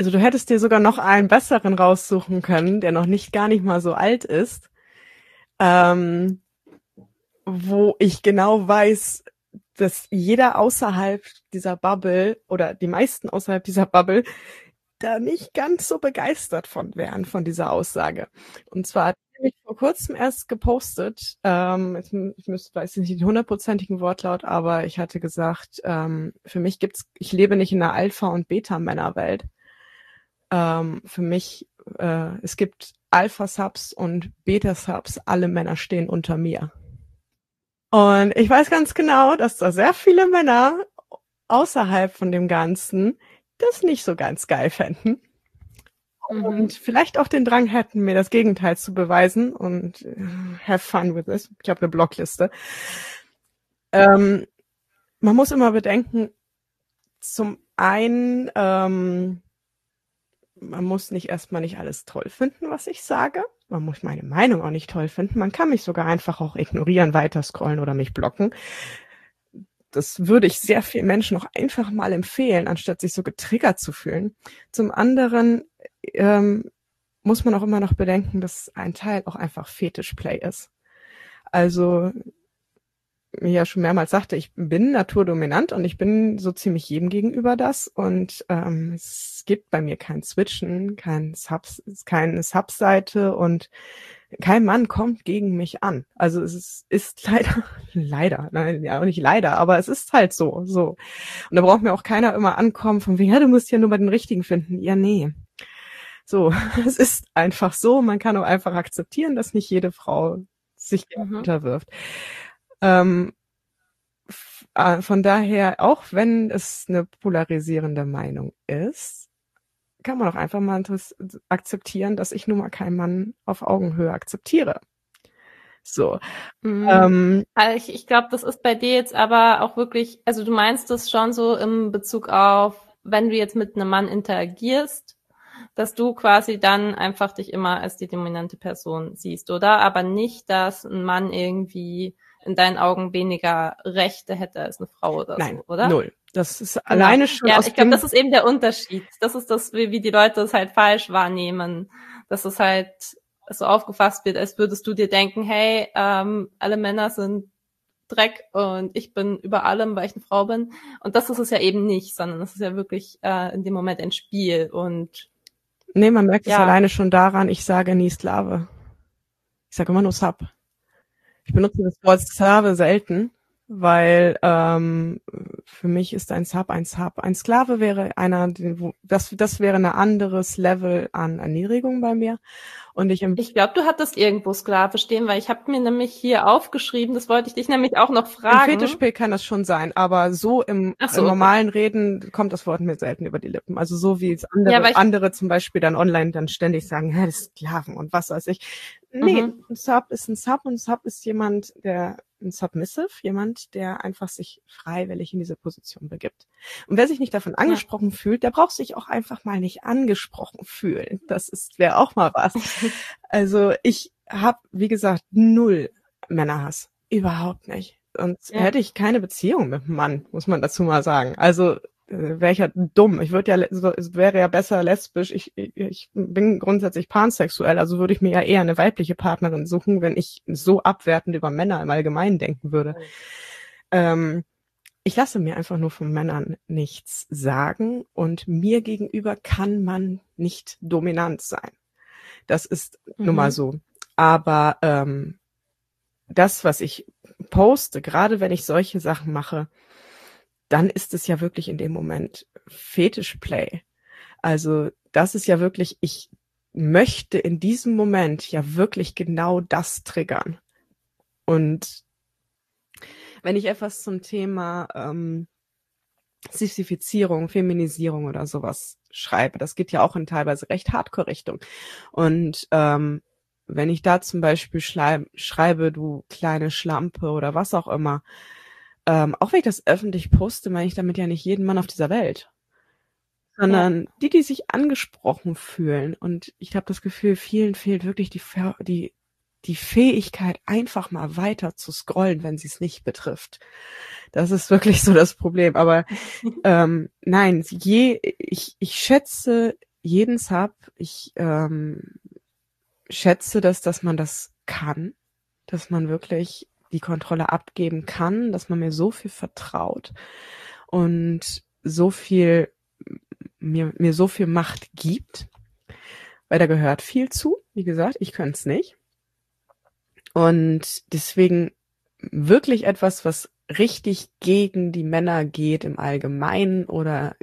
Speaker 2: Also du hättest dir sogar noch einen besseren raussuchen können, der noch nicht gar nicht mal so alt ist, ähm, wo ich genau weiß, dass jeder außerhalb dieser Bubble oder die meisten außerhalb dieser Bubble da nicht ganz so begeistert von wären von dieser Aussage. Und zwar ich vor kurzem erst gepostet. Ähm, ich müsste, weiß nicht den hundertprozentigen Wortlaut, aber ich hatte gesagt, ähm, für mich gibt's, ich lebe nicht in einer Alpha- und Beta-Männerwelt. Ähm, für mich, äh, es gibt Alpha-Subs und Beta-Subs, alle Männer stehen unter mir. Und ich weiß ganz genau, dass da sehr viele Männer außerhalb von dem Ganzen das nicht so ganz geil fänden mhm. und vielleicht auch den Drang hätten, mir das Gegenteil zu beweisen und äh, have fun with this. Ich habe eine Blockliste. Ähm, man muss immer bedenken, zum einen, ähm, man muss nicht erstmal nicht alles toll finden, was ich sage. Man muss meine Meinung auch nicht toll finden. Man kann mich sogar einfach auch ignorieren, weiter scrollen oder mich blocken. Das würde ich sehr vielen Menschen auch einfach mal empfehlen, anstatt sich so getriggert zu fühlen. Zum anderen ähm, muss man auch immer noch bedenken, dass ein Teil auch einfach Fetischplay ist. Also, ja schon mehrmals sagte, ich bin naturdominant und ich bin so ziemlich jedem gegenüber das und ähm, es gibt bei mir kein Switchen, kein Subs, keine Subseite und kein Mann kommt gegen mich an. Also es ist, ist leider, leider, nein, ja auch nicht leider, aber es ist halt so, so. Und da braucht mir auch keiner immer ankommen von wegen, ja, du musst ja nur bei den Richtigen finden. Ja, nee. So, es ist einfach so. Man kann auch einfach akzeptieren, dass nicht jede Frau sich mhm. unterwirft. Ähm, äh, von daher, auch wenn es eine polarisierende Meinung ist, kann man auch einfach mal akzeptieren, dass ich nun mal keinen Mann auf Augenhöhe akzeptiere. So.
Speaker 1: Mhm. Ähm, also ich, ich glaube, das ist bei dir jetzt aber auch wirklich, also du meinst das schon so im Bezug auf, wenn du jetzt mit einem Mann interagierst, dass du quasi dann einfach dich immer als die dominante Person siehst, oder? Aber nicht, dass ein Mann irgendwie in deinen Augen weniger Rechte hätte als eine Frau oder
Speaker 2: Nein,
Speaker 1: so, oder?
Speaker 2: Null. Das ist genau. alleine schon.
Speaker 1: Ja, ich glaube, das ist eben der Unterschied. Das ist das, wie, wie die Leute es halt falsch wahrnehmen. Dass es halt so aufgefasst wird, als würdest du dir denken, hey, ähm, alle Männer sind Dreck und ich bin über allem, weil ich eine Frau bin. Und das ist es ja eben nicht, sondern es ist ja wirklich äh, in dem Moment ein Spiel und
Speaker 2: Nee, man merkt ja. es alleine schon daran, ich sage nie Sklave. Ich sage immer nur Sub. Ich benutze das Wort Sklave selten, weil ähm, für mich ist ein Sub ein Sub. Ein Sklave wäre einer, das, das wäre ein anderes Level an Erniedrigung bei mir. Und ich,
Speaker 1: ich glaube, du hattest irgendwo Sklave stehen, weil ich habe mir nämlich hier aufgeschrieben, das wollte ich dich nämlich auch noch fragen.
Speaker 2: Im Fetischbild kann das schon sein, aber so im, so, im normalen okay. Reden kommt das Wort mir selten über die Lippen. Also so wie es andere, ja, andere zum Beispiel dann online dann ständig sagen, ja, das Sklaven und was weiß ich. Nee, mhm. ein Sub ist ein Sub und ein Sub ist jemand, der ein Submissive, jemand, der einfach sich freiwillig in diese Position begibt. Und wer sich nicht davon angesprochen ja. fühlt, der braucht sich auch einfach mal nicht angesprochen fühlen. Das ist wäre auch mal was. also ich habe, wie gesagt, null Männerhass, überhaupt nicht. Und ja. hätte ich keine Beziehung mit einem Mann, muss man dazu mal sagen. Also wäre ich ja dumm. Ich würde ja, es wäre ja besser lesbisch. Ich, ich bin grundsätzlich pansexuell, also würde ich mir ja eher eine weibliche Partnerin suchen, wenn ich so abwertend über Männer im Allgemeinen denken würde. Mhm. Ähm, ich lasse mir einfach nur von Männern nichts sagen und mir gegenüber kann man nicht dominant sein. Das ist mhm. nun mal mhm. so. Aber ähm, das, was ich poste, gerade wenn ich solche Sachen mache, dann ist es ja wirklich in dem Moment Fetischplay. Also das ist ja wirklich, ich möchte in diesem Moment ja wirklich genau das triggern. Und wenn ich etwas zum Thema ähm, Sissifizierung, Feminisierung oder sowas schreibe, das geht ja auch in teilweise recht Hardcore-Richtung. Und ähm, wenn ich da zum Beispiel schreibe, du kleine Schlampe oder was auch immer, ähm, auch wenn ich das öffentlich poste, meine ich damit ja nicht jeden Mann auf dieser Welt. Sondern ja. die, die sich angesprochen fühlen. Und ich habe das Gefühl, vielen fehlt wirklich die, die, die Fähigkeit, einfach mal weiter zu scrollen, wenn sie es nicht betrifft. Das ist wirklich so das Problem. Aber ähm, nein, je, ich, ich schätze jeden Sub. Ich ähm, schätze, dass, dass man das kann, dass man wirklich die Kontrolle abgeben kann, dass man mir so viel vertraut und so viel mir, mir so viel Macht gibt, weil da gehört viel zu. Wie gesagt, ich könnte es nicht. Und deswegen wirklich etwas, was richtig gegen die Männer geht im Allgemeinen oder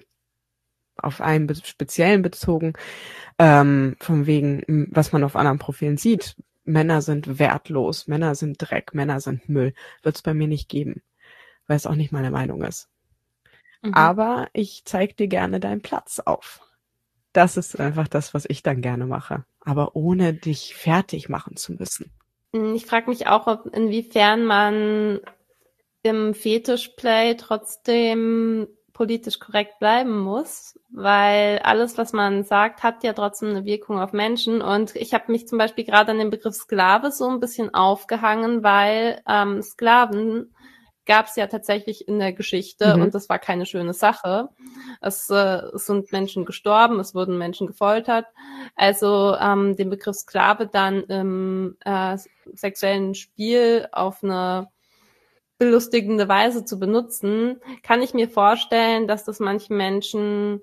Speaker 2: auf einen speziellen bezogen, ähm, von wegen, was man auf anderen Profilen sieht, Männer sind wertlos, Männer sind Dreck, Männer sind Müll, wird es bei mir nicht geben, weil es auch nicht meine Meinung ist. Mhm. Aber ich zeig dir gerne deinen Platz auf. Das ist einfach das, was ich dann gerne mache, aber ohne dich fertig machen zu müssen.
Speaker 1: Hm, ich frage mich auch, ob, inwiefern man im Fetischplay trotzdem politisch korrekt bleiben muss, weil alles, was man sagt, hat ja trotzdem eine Wirkung auf Menschen. Und ich habe mich zum Beispiel gerade an den Begriff Sklave so ein bisschen aufgehangen, weil ähm, Sklaven gab es ja tatsächlich in der Geschichte mhm. und das war keine schöne Sache. Es, äh, es sind Menschen gestorben, es wurden Menschen gefoltert. Also ähm, den Begriff Sklave dann im äh, sexuellen Spiel auf eine belustigende Weise zu benutzen, kann ich mir vorstellen, dass das manche Menschen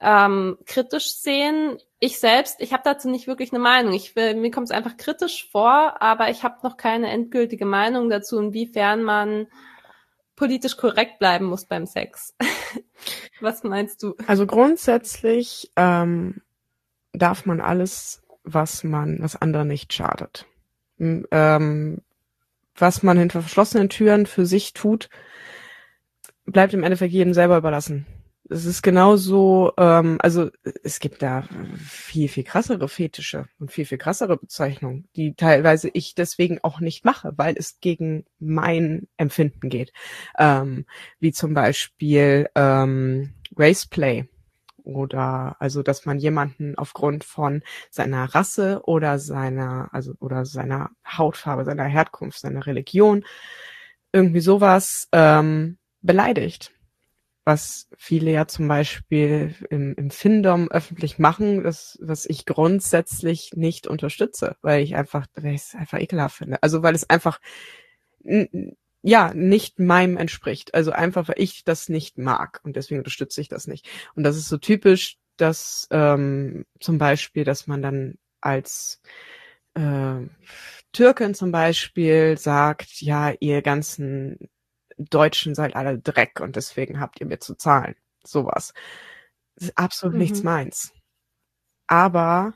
Speaker 1: ähm, kritisch sehen. Ich selbst, ich habe dazu nicht wirklich eine Meinung. Ich will, mir kommt es einfach kritisch vor, aber ich habe noch keine endgültige Meinung dazu, inwiefern man politisch korrekt bleiben muss beim Sex. Was meinst du?
Speaker 2: Also grundsätzlich ähm, darf man alles, was man, was anderen nicht schadet ähm, was man hinter verschlossenen Türen für sich tut, bleibt im Endeffekt jedem selber überlassen. Es ist genauso, ähm, also es gibt da viel, viel krassere Fetische und viel, viel krassere Bezeichnungen, die teilweise ich deswegen auch nicht mache, weil es gegen mein Empfinden geht. Ähm, wie zum Beispiel ähm, Raceplay oder also dass man jemanden aufgrund von seiner Rasse oder seiner also oder seiner Hautfarbe, seiner Herkunft, seiner Religion irgendwie sowas ähm, beleidigt was viele ja zum Beispiel im, im Findom öffentlich machen, das, was ich grundsätzlich nicht unterstütze, weil ich einfach, weil ich es einfach ekelhaft finde. Also weil es einfach ja nicht meinem entspricht. Also einfach, weil ich das nicht mag und deswegen unterstütze ich das nicht. Und das ist so typisch, dass ähm, zum Beispiel, dass man dann als äh, Türkin zum Beispiel sagt, ja, ihr ganzen Deutschen seid alle Dreck und deswegen habt ihr mir zu zahlen. Sowas. Das ist absolut mhm. nichts meins. Aber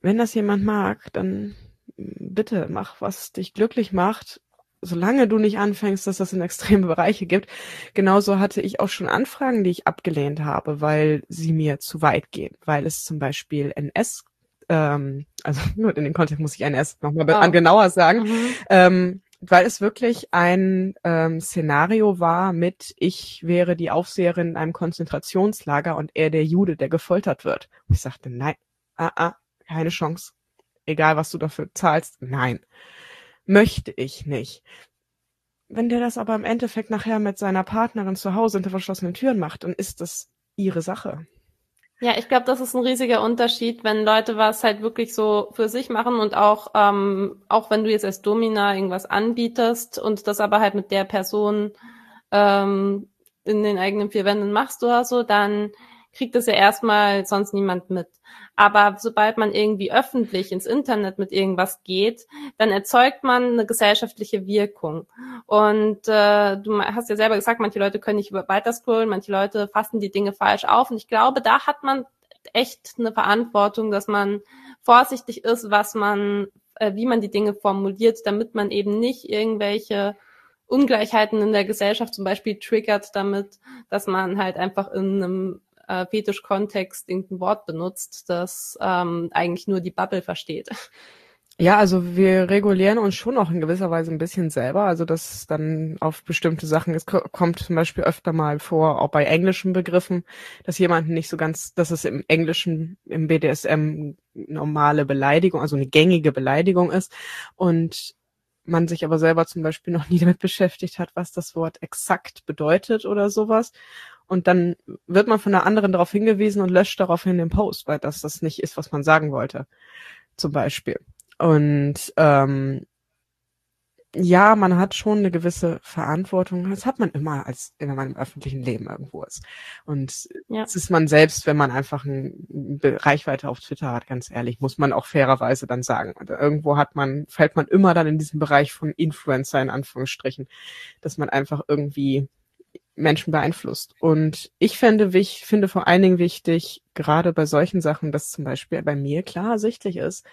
Speaker 2: wenn das jemand mag, dann bitte mach, was dich glücklich macht. Solange du nicht anfängst, dass das in extreme Bereiche gibt. Genauso hatte ich auch schon Anfragen, die ich abgelehnt habe, weil sie mir zu weit gehen. Weil es zum Beispiel NS, ähm, also nur in den Kontext muss ich NS nochmal oh. genauer sagen, mhm. ähm, weil es wirklich ein ähm, Szenario war mit, ich wäre die Aufseherin in einem Konzentrationslager und er der Jude, der gefoltert wird. Und ich sagte, nein, ah, ah, keine Chance. Egal, was du dafür zahlst, nein. Möchte ich nicht. Wenn der das aber im Endeffekt nachher mit seiner Partnerin zu Hause hinter verschlossenen Türen macht, dann ist das ihre Sache.
Speaker 1: Ja, ich glaube, das ist ein riesiger Unterschied, wenn Leute was halt wirklich so für sich machen und auch, ähm, auch wenn du jetzt als Domina irgendwas anbietest und das aber halt mit der Person ähm, in den eigenen vier Wänden machst oder so, dann kriegt das ja erstmal sonst niemand mit. Aber sobald man irgendwie öffentlich ins Internet mit irgendwas geht, dann erzeugt man eine gesellschaftliche Wirkung. Und äh, du hast ja selber gesagt, manche Leute können nicht weiter scrollen, manche Leute fassen die Dinge falsch auf. Und ich glaube, da hat man echt eine Verantwortung, dass man vorsichtig ist, was man, äh, wie man die Dinge formuliert, damit man eben nicht irgendwelche Ungleichheiten in der Gesellschaft zum Beispiel triggert damit, dass man halt einfach in einem äh, Fetisch-Kontext irgendein Wort benutzt, das ähm, eigentlich nur die Bubble versteht.
Speaker 2: Ja, also wir regulieren uns schon auch in gewisser Weise ein bisschen selber, also dass dann auf bestimmte Sachen, es kommt zum Beispiel öfter mal vor, auch bei englischen Begriffen, dass jemand nicht so ganz, dass es im Englischen, im BDSM normale Beleidigung, also eine gängige Beleidigung ist und man sich aber selber zum Beispiel noch nie damit beschäftigt hat, was das Wort exakt bedeutet oder sowas. Und dann wird man von der anderen darauf hingewiesen und löscht daraufhin den Post, weil das das nicht ist, was man sagen wollte. Zum Beispiel. Und ähm, ja, man hat schon eine gewisse Verantwortung. Das hat man immer, als man im öffentlichen Leben irgendwo ist. Und ja. es ist man selbst, wenn man einfach eine Reichweite auf Twitter hat, ganz ehrlich, muss man auch fairerweise dann sagen. Und irgendwo hat man, fällt man immer dann in diesen Bereich von Influencer in Anführungsstrichen, dass man einfach irgendwie Menschen beeinflusst. Und ich finde, ich finde vor allen Dingen wichtig, gerade bei solchen Sachen, dass zum Beispiel bei mir klar ersichtlich ist,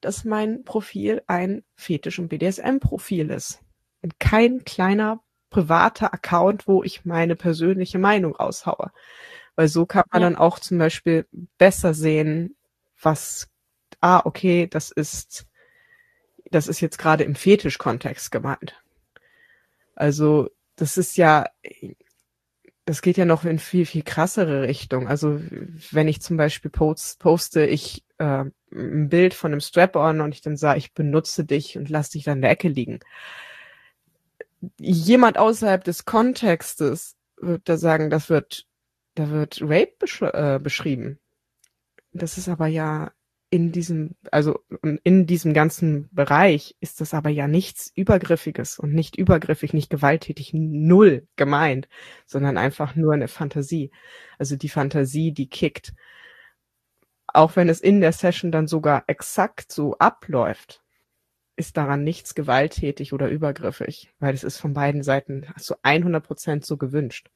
Speaker 2: dass mein Profil ein Fetisch- und BDSM-Profil ist. Und kein kleiner privater Account, wo ich meine persönliche Meinung raushaue. Weil so kann man ja. dann auch zum Beispiel besser sehen, was, ah, okay, das ist, das ist jetzt gerade im Fetisch-Kontext gemeint. Also das ist ja, das geht ja noch in viel, viel krassere Richtung. Also wenn ich zum Beispiel post, poste, ich äh, ein Bild von einem Strap-on und ich dann sage, ich benutze dich und lass dich dann in der Ecke liegen. Jemand außerhalb des Kontextes wird da sagen, das wird, da wird Rape besch äh, beschrieben. Das ist aber ja in diesem, also in diesem ganzen Bereich ist das aber ja nichts Übergriffiges und nicht übergriffig, nicht gewalttätig, null gemeint, sondern einfach nur eine Fantasie. Also die Fantasie, die kickt. Auch wenn es in der Session dann sogar exakt so abläuft, ist daran nichts gewalttätig oder übergriffig, weil es ist von beiden Seiten zu 100 Prozent so gewünscht.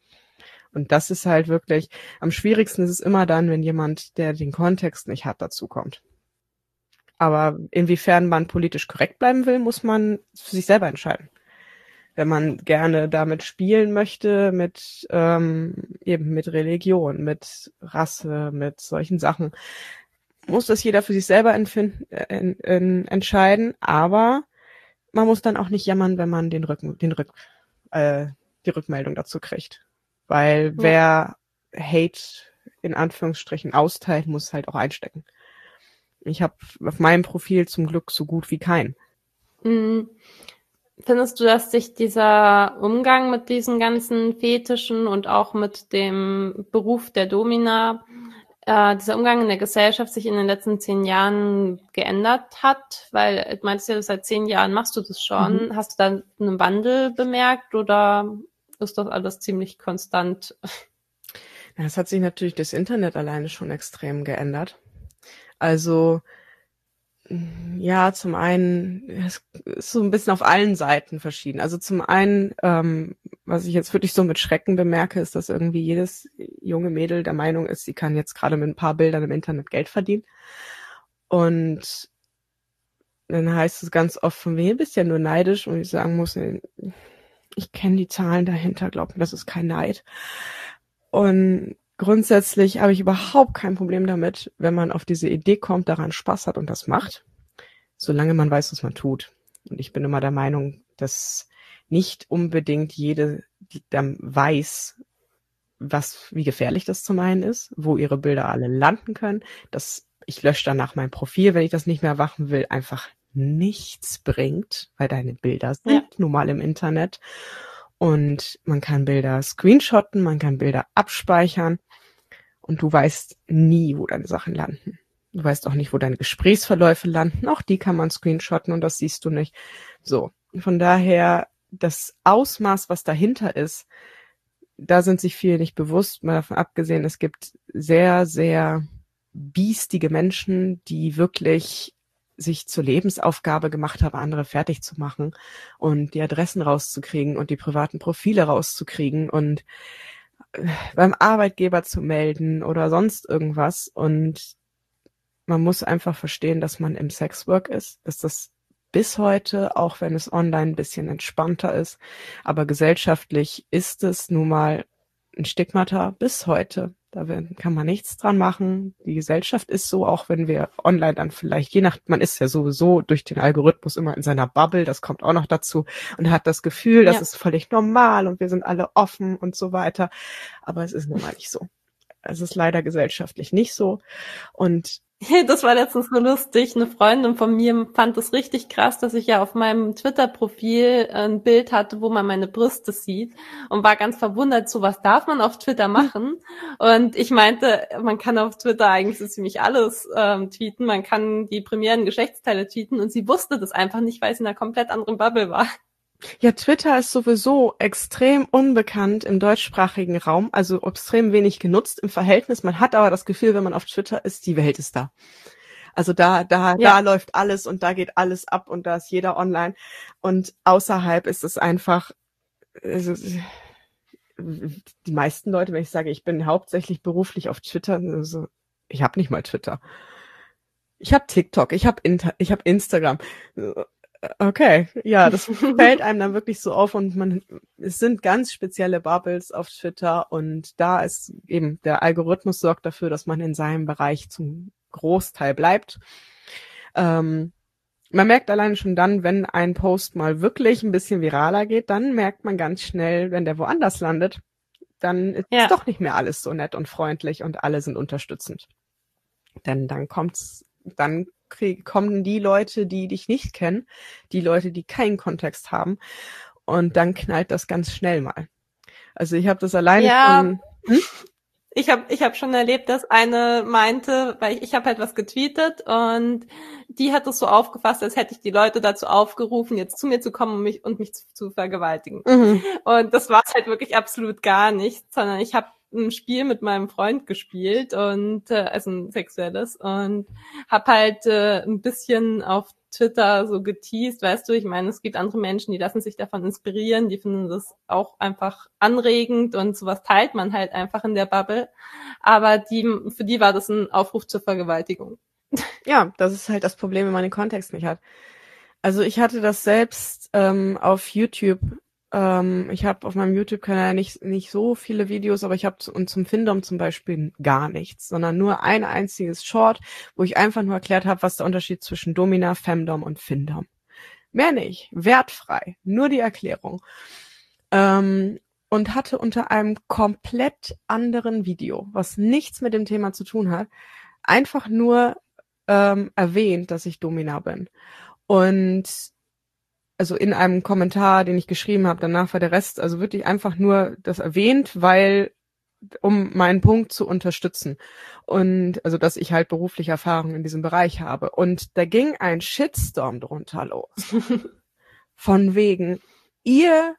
Speaker 2: Und das ist halt wirklich, am schwierigsten ist es immer dann, wenn jemand, der den Kontext nicht hat, dazu kommt. Aber inwiefern man politisch korrekt bleiben will, muss man für sich selber entscheiden. Wenn man gerne damit spielen möchte, mit ähm, eben mit Religion, mit Rasse, mit solchen Sachen, muss das jeder für sich selber empfinden, äh, in, entscheiden. Aber man muss dann auch nicht jammern, wenn man den Rücken, den Rück, äh, die Rückmeldung dazu kriegt. Weil ja. wer Hate in Anführungsstrichen austeilt, muss halt auch einstecken. Ich habe auf meinem Profil zum Glück so gut wie keinen.
Speaker 1: Mhm. Findest du, dass sich dieser Umgang mit diesen ganzen Fetischen und auch mit dem Beruf der Domina, äh, dieser Umgang in der Gesellschaft sich in den letzten zehn Jahren geändert hat? Weil du meinst ja, seit zehn Jahren machst du das schon. Mhm. Hast du da einen Wandel bemerkt oder ist das alles ziemlich konstant?
Speaker 2: Ja, es hat sich natürlich das Internet alleine schon extrem geändert. Also ja, zum einen es ist so ein bisschen auf allen Seiten verschieden. Also zum einen, ähm, was ich jetzt wirklich so mit Schrecken bemerke, ist, dass irgendwie jedes junge Mädel der Meinung ist, sie kann jetzt gerade mit ein paar Bildern im Internet Geld verdienen. Und dann heißt es ganz oft von mir, bist ja nur neidisch und ich sagen muss, ich kenne die Zahlen dahinter, glaub mir, das ist kein Neid. Und grundsätzlich habe ich überhaupt kein Problem damit, wenn man auf diese Idee kommt, daran Spaß hat und das macht, solange man weiß, was man tut. Und ich bin immer der Meinung, dass nicht unbedingt jede dann weiß, was, wie gefährlich das zum einen ist, wo ihre Bilder alle landen können, dass ich lösche danach mein Profil, wenn ich das nicht mehr machen will, einfach nichts bringt, weil deine Bilder sind ja. nun mal im Internet und man kann Bilder screenshotten, man kann Bilder abspeichern und du weißt nie, wo deine Sachen landen. Du weißt auch nicht, wo deine Gesprächsverläufe landen. Auch die kann man screenshotten und das siehst du nicht. So. Von daher, das Ausmaß, was dahinter ist, da sind sich viele nicht bewusst. Mal davon abgesehen, es gibt sehr, sehr biestige Menschen, die wirklich sich zur Lebensaufgabe gemacht habe, andere fertig zu machen und die Adressen rauszukriegen und die privaten Profile rauszukriegen und äh, beim Arbeitgeber zu melden oder sonst irgendwas. Und man muss einfach verstehen, dass man im Sexwork ist, dass das bis heute, auch wenn es online ein bisschen entspannter ist, aber gesellschaftlich ist es nun mal ein Stigmata bis heute. Da kann man nichts dran machen. Die Gesellschaft ist so, auch wenn wir online dann vielleicht, je nach, man ist ja sowieso durch den Algorithmus immer in seiner Bubble, das kommt auch noch dazu und hat das Gefühl, das ja. ist völlig normal und wir sind alle offen und so weiter. Aber es ist nun mal nicht so. Es ist leider gesellschaftlich nicht so. Und
Speaker 1: Das war letztens so lustig. Eine Freundin von mir fand es richtig krass, dass ich ja auf meinem Twitter-Profil ein Bild hatte, wo man meine Brüste sieht und war ganz verwundert, so was darf man auf Twitter machen? Und ich meinte, man kann auf Twitter eigentlich so ziemlich alles ähm, tweeten. Man kann die primären Geschlechtsteile tweeten und sie wusste das einfach nicht, weil sie in einer komplett anderen Bubble war.
Speaker 2: Ja, Twitter ist sowieso extrem unbekannt im deutschsprachigen Raum, also extrem wenig genutzt im Verhältnis. Man hat aber das Gefühl, wenn man auf Twitter ist, die Welt ist da. Also da, da, ja. da läuft alles und da geht alles ab und da ist jeder online. Und außerhalb ist es einfach, also, die meisten Leute, wenn ich sage, ich bin hauptsächlich beruflich auf Twitter, also, ich habe nicht mal Twitter. Ich habe TikTok, ich habe ich hab Instagram. Okay, ja, das fällt einem dann wirklich so auf und man, es sind ganz spezielle Bubbles auf Twitter und da ist eben der Algorithmus sorgt dafür, dass man in seinem Bereich zum Großteil bleibt. Ähm, man merkt alleine schon dann, wenn ein Post mal wirklich ein bisschen viraler geht, dann merkt man ganz schnell, wenn der woanders landet, dann ist ja. doch nicht mehr alles so nett und freundlich und alle sind unterstützend. Denn dann kommt's, dann krieg, kommen die Leute, die dich nicht kennen, die Leute, die keinen Kontext haben. Und dann knallt das ganz schnell mal. Also ich habe das alleine ja. von. Hm?
Speaker 1: Ich habe ich hab schon erlebt, dass eine meinte, weil ich, ich habe halt was getweetet und die hat es so aufgefasst, als hätte ich die Leute dazu aufgerufen, jetzt zu mir zu kommen und mich, und mich zu, zu vergewaltigen. Mhm. Und das war halt wirklich absolut gar nicht, sondern ich habe ein Spiel mit meinem Freund gespielt und äh, also ein sexuelles und hab halt äh, ein bisschen auf Twitter so geteased, weißt du, ich meine, es gibt andere Menschen, die lassen sich davon inspirieren, die finden das auch einfach anregend und sowas teilt man halt einfach in der Bubble, aber die für die war das ein Aufruf zur Vergewaltigung.
Speaker 2: Ja, das ist halt das Problem, wenn man den Kontext nicht hat. Also ich hatte das selbst ähm, auf YouTube. Ähm, ich habe auf meinem YouTube-Kanal nicht, nicht so viele Videos, aber ich habe und zum Findom zum Beispiel gar nichts, sondern nur ein einziges Short, wo ich einfach nur erklärt habe, was der Unterschied zwischen Domina, Femdom und Findom. Mehr nicht, wertfrei, nur die Erklärung. Ähm, und hatte unter einem komplett anderen Video, was nichts mit dem Thema zu tun hat, einfach nur ähm, erwähnt, dass ich Domina bin. Und also in einem Kommentar, den ich geschrieben habe, danach war der Rest also wirklich einfach nur das erwähnt, weil um meinen Punkt zu unterstützen und also dass ich halt berufliche Erfahrung in diesem Bereich habe und da ging ein Shitstorm drunter los von wegen ihr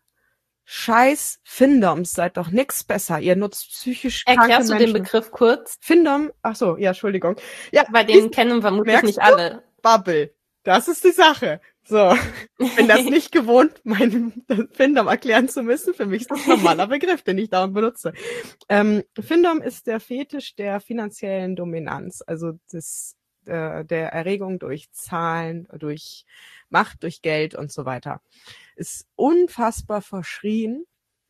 Speaker 2: Scheiß Findoms seid doch nix besser. Ihr nutzt psychisch kranke
Speaker 1: Erklärst du
Speaker 2: Menschen.
Speaker 1: den Begriff kurz?
Speaker 2: Findom, ach so, ja, Entschuldigung. Ja,
Speaker 1: Weil den kennen vermutlich nicht
Speaker 2: du?
Speaker 1: alle.
Speaker 2: Bubble. Das ist die Sache. So, ich bin das nicht gewohnt, meinen Findom erklären zu müssen. Für mich ist das ein normaler Begriff, den ich dauernd benutze. Ähm, Findom ist der Fetisch der finanziellen Dominanz, also des, äh, der Erregung durch Zahlen, durch Macht, durch Geld und so weiter. Ist unfassbar verschrien,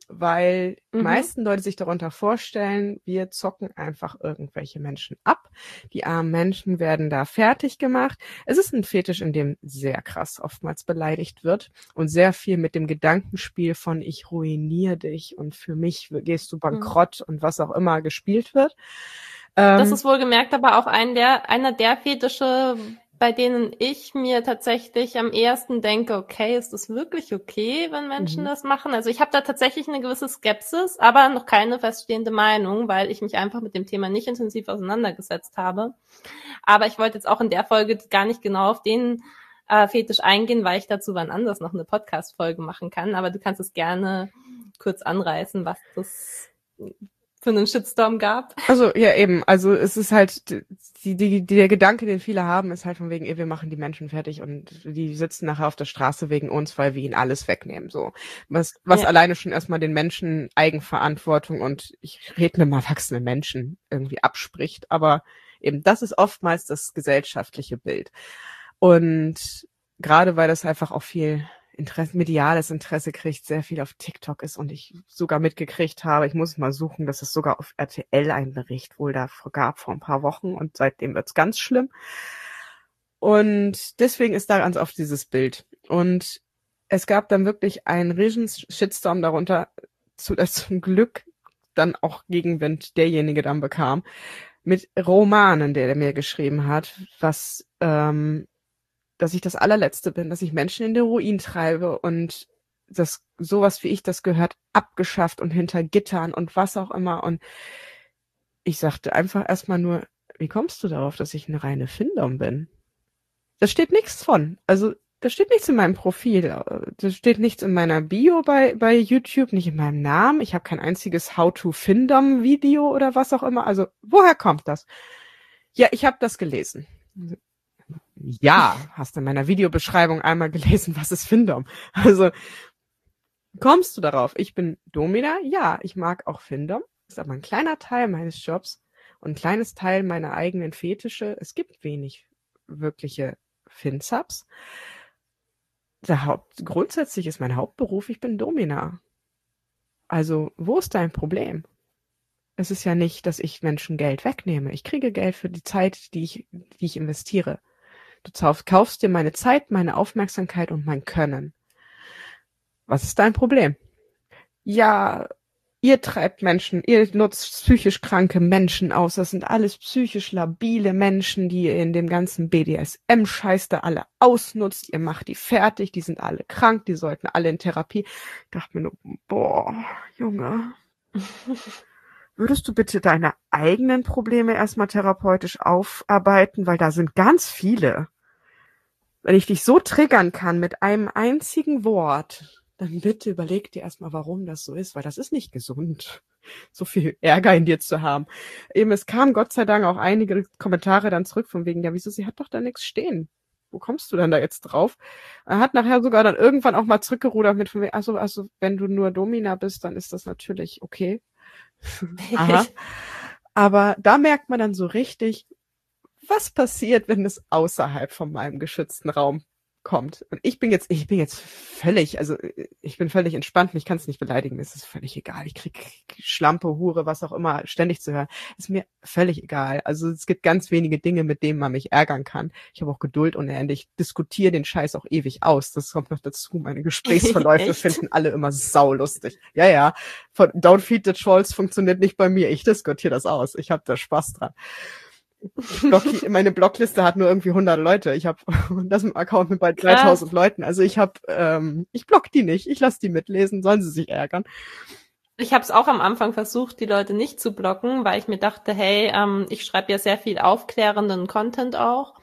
Speaker 2: weil die
Speaker 1: Mhm.
Speaker 2: meisten Leute sich darunter vorstellen, wir zocken einfach irgendwelche Menschen ab. Die armen Menschen werden da fertig gemacht. Es ist ein Fetisch, in dem sehr krass oftmals beleidigt wird und sehr viel mit dem Gedankenspiel von ich ruiniere dich und für mich gehst du bankrott und was auch immer gespielt wird.
Speaker 1: Das
Speaker 2: Ähm,
Speaker 1: ist wohlgemerkt aber auch ein der, einer der Fetische, bei denen ich mir tatsächlich am ehesten denke, okay, ist das wirklich okay, wenn Menschen
Speaker 2: Mhm.
Speaker 1: das machen? Also ich habe da tatsächlich eine gewisse Skepsis, aber noch keine feststehende Meinung, weil ich mich einfach mit dem Thema nicht intensiv auseinandergesetzt habe. Aber ich wollte jetzt auch in der Folge gar nicht genau auf den äh, Fetisch eingehen, weil ich dazu wann anders noch eine Podcast-Folge machen kann. Aber du kannst es gerne kurz anreißen, was das für einen Shitstorm gab.
Speaker 2: Also ja eben, also es ist halt die, die, der Gedanke, den viele haben, ist halt von wegen, ey, wir machen die Menschen fertig und die sitzen nachher auf der Straße wegen uns, weil wir ihnen alles wegnehmen. So was, was
Speaker 1: Ja.
Speaker 2: alleine schon erstmal den Menschen Eigenverantwortung und ich rede mit einem erwachsenen Menschen irgendwie abspricht. Aber eben das ist oftmals das gesellschaftliche Bild und gerade weil das einfach auch viel Interesse, mediales Interesse kriegt, sehr viel auf TikTok ist und ich sogar mitgekriegt habe, ich muss mal suchen, dass es sogar auf RTL einen Bericht wohl davor gab vor ein paar Wochen und seitdem wird's ganz schlimm. Und deswegen ist da ganz oft dieses Bild. Und es gab dann wirklich einen riesen Shitstorm darunter, zu das zum Glück dann auch Gegenwind derjenige dann bekam, mit Romanen, der, der mir geschrieben hat, was ähm, dass ich das allerletzte bin, dass ich Menschen in den Ruin treibe und das sowas wie ich das gehört abgeschafft und hinter Gittern und was auch immer und ich sagte einfach erstmal nur, wie kommst du darauf, dass ich eine reine Findom bin? Da steht nichts von. Also da steht nichts in meinem Profil, da steht nichts in meiner Bio bei bei YouTube, nicht in meinem Namen. Ich habe kein einziges How to Findom Video oder was auch immer. Also woher kommt das? Ja, ich habe das gelesen. Ja, hast in meiner Videobeschreibung einmal gelesen, was ist Findom. Also kommst du darauf? Ich bin Domina. Ja, ich mag auch Findom. Ist aber ein kleiner Teil meines Jobs und ein kleines Teil meiner eigenen Fetische. Es gibt wenig wirkliche Finsubs. Der Haupt, grundsätzlich ist mein Hauptberuf, ich bin Domina. Also, wo ist dein Problem? Es ist ja nicht, dass ich Menschen Geld wegnehme. Ich kriege Geld für die Zeit, die ich, die ich investiere. Du kaufst dir meine Zeit, meine Aufmerksamkeit und mein Können. Was ist dein Problem? Ja, ihr treibt Menschen, ihr nutzt psychisch kranke Menschen aus. Das sind alles psychisch labile Menschen, die ihr in dem ganzen BDSM-Scheiß da alle ausnutzt. Ihr macht die fertig, die sind alle krank, die sollten alle in Therapie. Ich dachte mir nur, boah, Junge. Würdest du bitte deine eigenen Probleme erstmal therapeutisch aufarbeiten, weil da sind ganz viele. Wenn ich dich so triggern kann mit einem einzigen Wort, dann bitte überleg dir erstmal, warum das so ist, weil das ist nicht gesund, so viel Ärger in dir zu haben. Eben, es kamen Gott sei Dank auch einige Kommentare dann zurück von wegen, ja, wieso, sie hat doch da nichts stehen. Wo kommst du denn da jetzt drauf? Er hat nachher sogar dann irgendwann auch mal zurückgerudert mit von wegen, also, also, wenn du nur Domina bist, dann ist das natürlich okay. Aha. Aber da merkt man dann so richtig, was passiert, wenn es außerhalb von meinem geschützten Raum kommt. Und ich bin jetzt, ich bin jetzt völlig, also ich bin völlig entspannt, mich kann es nicht beleidigen, mir ist es völlig egal. Ich krieg Schlampe, Hure, was auch immer, ständig zu hören. Ist mir völlig egal. Also es gibt ganz wenige Dinge, mit denen man mich ärgern kann. Ich habe auch Geduld ohne Ende. Ich diskutiere den Scheiß auch ewig aus. Das kommt noch dazu. Meine Gesprächsverläufe finden alle immer saulustig. Ja, ja. Von Don't Feed the Trolls funktioniert nicht bei mir. Ich diskutiere das aus. Ich habe da Spaß dran. Meine Blockliste hat nur irgendwie 100 Leute. Ich habe das im Account mit bald 3000 Leuten. Also ich habe, ähm, ich block die nicht. Ich lasse die mitlesen. Sollen sie sich ärgern?
Speaker 1: Ich habe es auch am Anfang versucht, die Leute nicht zu blocken, weil ich mir dachte, hey, ähm, ich schreibe ja sehr viel aufklärenden Content auch.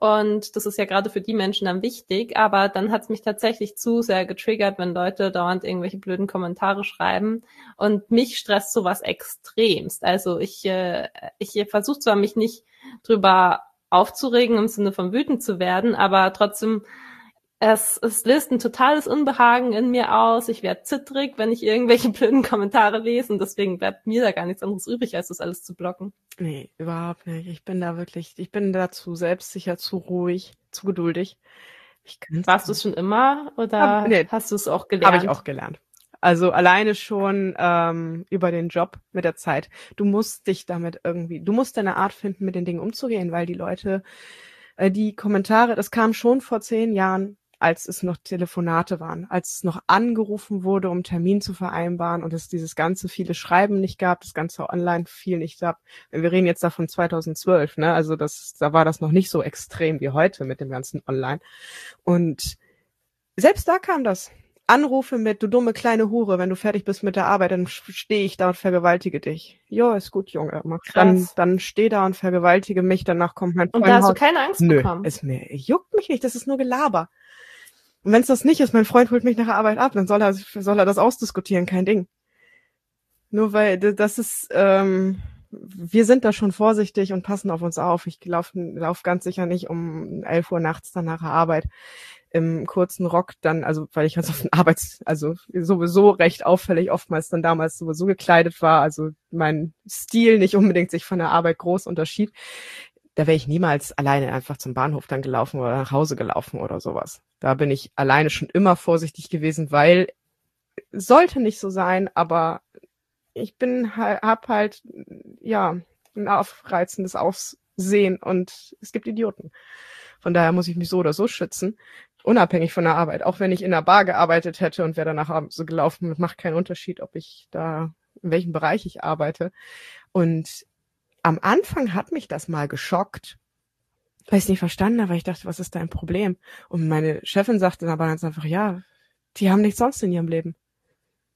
Speaker 1: Und das ist ja gerade für die Menschen dann wichtig. Aber dann hat es mich tatsächlich zu sehr getriggert, wenn Leute dauernd irgendwelche blöden Kommentare schreiben. Und mich stresst sowas extremst. Also ich, äh, ich versuche zwar mich nicht drüber aufzuregen im Sinne von wütend zu werden, aber trotzdem es, es löst ein totales Unbehagen in mir aus. Ich werde zittrig, wenn ich irgendwelche blöden Kommentare lese und deswegen bleibt mir da gar nichts anderes übrig, als das alles zu blocken.
Speaker 2: Nee, überhaupt nicht. Ich bin da wirklich, ich bin da zu selbstsicher, zu ruhig, zu geduldig.
Speaker 1: Warst du es schon immer oder Hab, nee, hast du es auch gelernt?
Speaker 2: Habe ich auch gelernt. Also alleine schon ähm, über den Job mit der Zeit. Du musst dich damit irgendwie, du musst deine Art finden, mit den Dingen umzugehen, weil die Leute, äh, die Kommentare, das kam schon vor zehn Jahren als es noch Telefonate waren, als es noch angerufen wurde, um Termin zu vereinbaren und es dieses ganze viele Schreiben nicht gab, das ganze online viel nicht gab. Wir reden jetzt davon 2012, ne? Also das, da war das noch nicht so extrem wie heute mit dem ganzen Online. Und selbst da kam das. Anrufe mit, du dumme kleine Hure, wenn du fertig bist mit der Arbeit, dann stehe ich da und vergewaltige dich. Jo, ist gut, Junge. Dann, dann steh da und vergewaltige mich, danach kommt mein
Speaker 1: Und da hast du keine Angst Nö, bekommen?
Speaker 2: Ist mir, juckt mich nicht, das ist nur Gelaber. Und wenn es das nicht ist, mein Freund holt mich nach der Arbeit ab, dann soll er, soll er das ausdiskutieren, kein Ding. Nur weil das ist, ähm, wir sind da schon vorsichtig und passen auf uns auf. Ich laufe lauf ganz sicher nicht um 11 Uhr nachts dann nach der Arbeit im kurzen Rock dann, also weil ich ganz auf den Arbeits, also sowieso recht auffällig oftmals dann damals sowieso gekleidet war, also mein Stil nicht unbedingt sich von der Arbeit groß unterschied da wäre ich niemals alleine einfach zum Bahnhof dann gelaufen oder nach Hause gelaufen oder sowas. Da bin ich alleine schon immer vorsichtig gewesen, weil sollte nicht so sein, aber ich bin hab halt ja ein aufreizendes Aussehen und es gibt Idioten. Von daher muss ich mich so oder so schützen, unabhängig von der Arbeit. Auch wenn ich in einer Bar gearbeitet hätte und wäre danach so gelaufen, macht keinen Unterschied, ob ich da in welchem Bereich ich arbeite. Und am Anfang hat mich das mal geschockt, weil ich es nicht verstanden habe, weil ich dachte, was ist dein Problem? Und meine Chefin sagte dann aber ganz einfach, ja, die haben nichts sonst in ihrem Leben.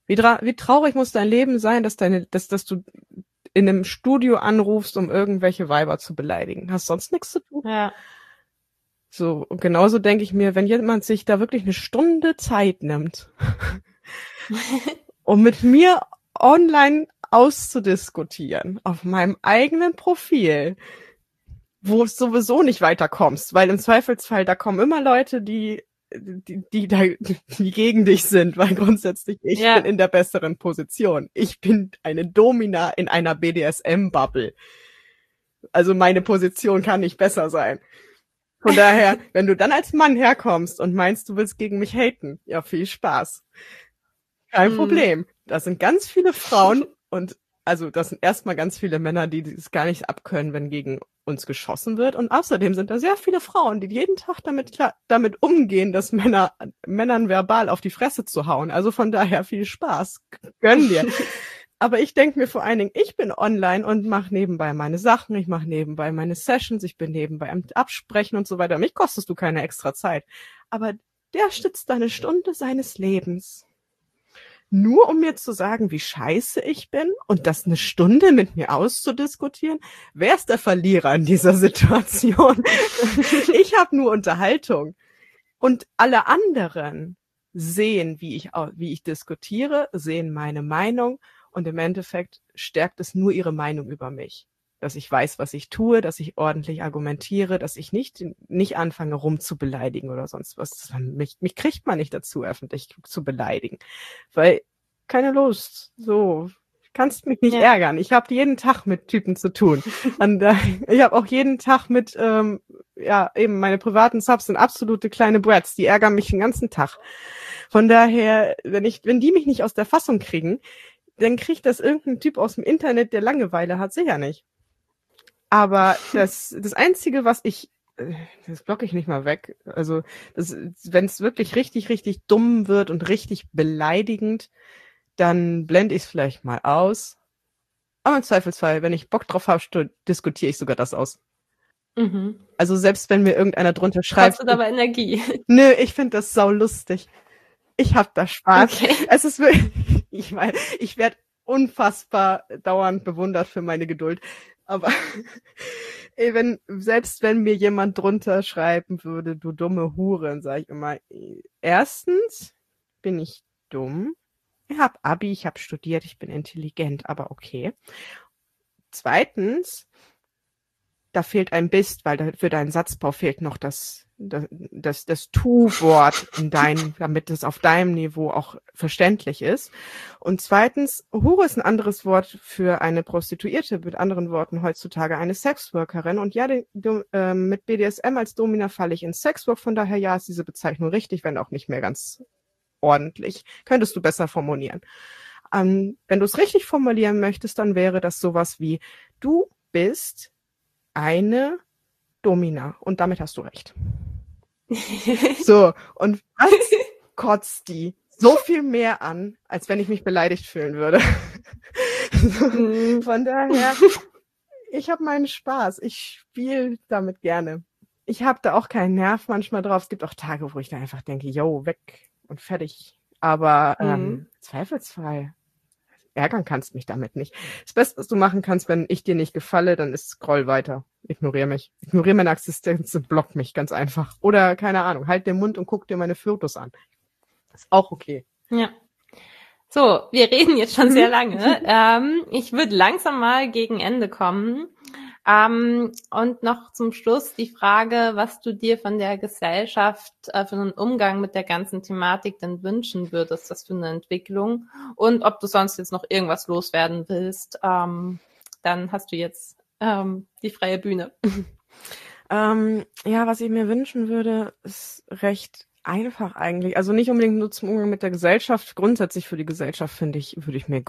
Speaker 2: Wie, wie traurig muss dein Leben sein, dass deine, dass, dass du in einem Studio anrufst, um irgendwelche Weiber zu beleidigen. Hast sonst nichts zu tun?
Speaker 1: Ja.
Speaker 2: So, und genauso denke ich mir, wenn jemand sich da wirklich eine Stunde Zeit nimmt, um mit mir online auszudiskutieren auf meinem eigenen Profil, wo es sowieso nicht weiterkommst, weil im Zweifelsfall da kommen immer Leute, die die, die da die gegen dich sind, weil grundsätzlich ich ja. bin in der besseren Position. Ich bin eine Domina in einer BDSM-Bubble. Also meine Position kann nicht besser sein. Von daher, wenn du dann als Mann herkommst und meinst, du willst gegen mich haten, ja, viel Spaß. Kein hm. Problem. Da sind ganz viele Frauen und also das sind erstmal ganz viele Männer, die es gar nicht abkönnen, wenn gegen uns geschossen wird. Und außerdem sind da sehr viele Frauen, die jeden Tag damit, klar, damit umgehen, dass Männer Männern verbal auf die Fresse zu hauen. Also von daher viel Spaß. Gönn dir. Aber ich denke mir vor allen Dingen, ich bin online und mache nebenbei meine Sachen, ich mache nebenbei meine Sessions, ich bin nebenbei am Absprechen und so weiter. Mich kostest du keine extra Zeit. Aber der stützt eine Stunde seines Lebens nur um mir zu sagen, wie scheiße ich bin und das eine Stunde mit mir auszudiskutieren, wer ist der Verlierer in dieser Situation? ich habe nur Unterhaltung. Und alle anderen sehen, wie ich, wie ich diskutiere, sehen meine Meinung und im Endeffekt stärkt es nur ihre Meinung über mich. Dass ich weiß, was ich tue, dass ich ordentlich argumentiere, dass ich nicht, nicht anfange rumzubeleidigen oder sonst was. Mich, mich kriegt man nicht dazu, öffentlich zu beleidigen. Weil keine Lust. So, kannst mich nicht ja. ärgern. Ich habe jeden Tag mit Typen zu tun. Und äh, ich habe auch jeden Tag mit, ähm, ja, eben meine privaten Subs sind absolute kleine Brats, die ärgern mich den ganzen Tag. Von daher, wenn ich, wenn die mich nicht aus der Fassung kriegen, dann kriegt das irgendein Typ aus dem Internet, der Langeweile hat, sicher nicht. Aber das, das Einzige, was ich, äh, das blocke ich nicht mal weg. Also, wenn es wirklich richtig, richtig dumm wird und richtig beleidigend, dann blende ich es vielleicht mal aus. Aber im Zweifelsfall, wenn ich Bock drauf habe, diskutiere ich sogar das aus. Mhm. Also selbst wenn mir irgendeiner drunter schreibt.
Speaker 1: Kostet aber Energie.
Speaker 2: Nö, ich finde das sau lustig. Ich hab da Spaß. Okay. Es ist wirklich, ich meine, ich werde unfassbar dauernd bewundert für meine Geduld. Aber ey, wenn, selbst wenn mir jemand drunter schreiben würde, du dumme Hure, sage ich immer, erstens bin ich dumm. Ich habe Abi, ich habe studiert, ich bin intelligent, aber okay. Zweitens, da fehlt ein Bist, weil da für deinen Satzbau fehlt noch das das, das, Tu-Wort in dein, damit es auf deinem Niveau auch verständlich ist. Und zweitens, Hure ist ein anderes Wort für eine Prostituierte, mit anderen Worten heutzutage eine Sexworkerin. Und ja, die, die, äh, mit BDSM als Domina falle ich in Sexwork, von daher ja ist diese Bezeichnung richtig, wenn auch nicht mehr ganz ordentlich. Könntest du besser formulieren. Ähm, wenn du es richtig formulieren möchtest, dann wäre das sowas wie, du bist eine Domina. Und damit hast du recht. so, und was kotzt die so viel mehr an, als wenn ich mich beleidigt fühlen würde. Mhm. Von daher, ich habe meinen Spaß. Ich spiele damit gerne. Ich habe da auch keinen Nerv manchmal drauf. Es gibt auch Tage, wo ich da einfach denke, yo, weg und fertig. Aber mhm. ähm, Zweifelsfall ärgern kannst mich damit nicht. Das Beste, was du machen kannst, wenn ich dir nicht gefalle, dann ist scroll weiter. Ignoriere mich. Ignoriere meine Existenz und block mich ganz einfach. Oder keine Ahnung, halt den Mund und guck dir meine Fotos an. Ist auch okay.
Speaker 1: Ja. So, wir reden jetzt schon sehr lange. ähm, ich würde langsam mal gegen Ende kommen. Ähm, und noch zum Schluss die Frage, was du dir von der Gesellschaft äh, für einen Umgang mit der ganzen Thematik denn wünschen würdest, das für eine Entwicklung und ob du sonst jetzt noch irgendwas loswerden willst, ähm, dann hast du jetzt ähm, die freie Bühne.
Speaker 2: Ähm, ja, was ich mir wünschen würde, ist recht einfach eigentlich. Also nicht unbedingt nur zum Umgang mit der Gesellschaft. Grundsätzlich für die Gesellschaft finde ich, würde ich mir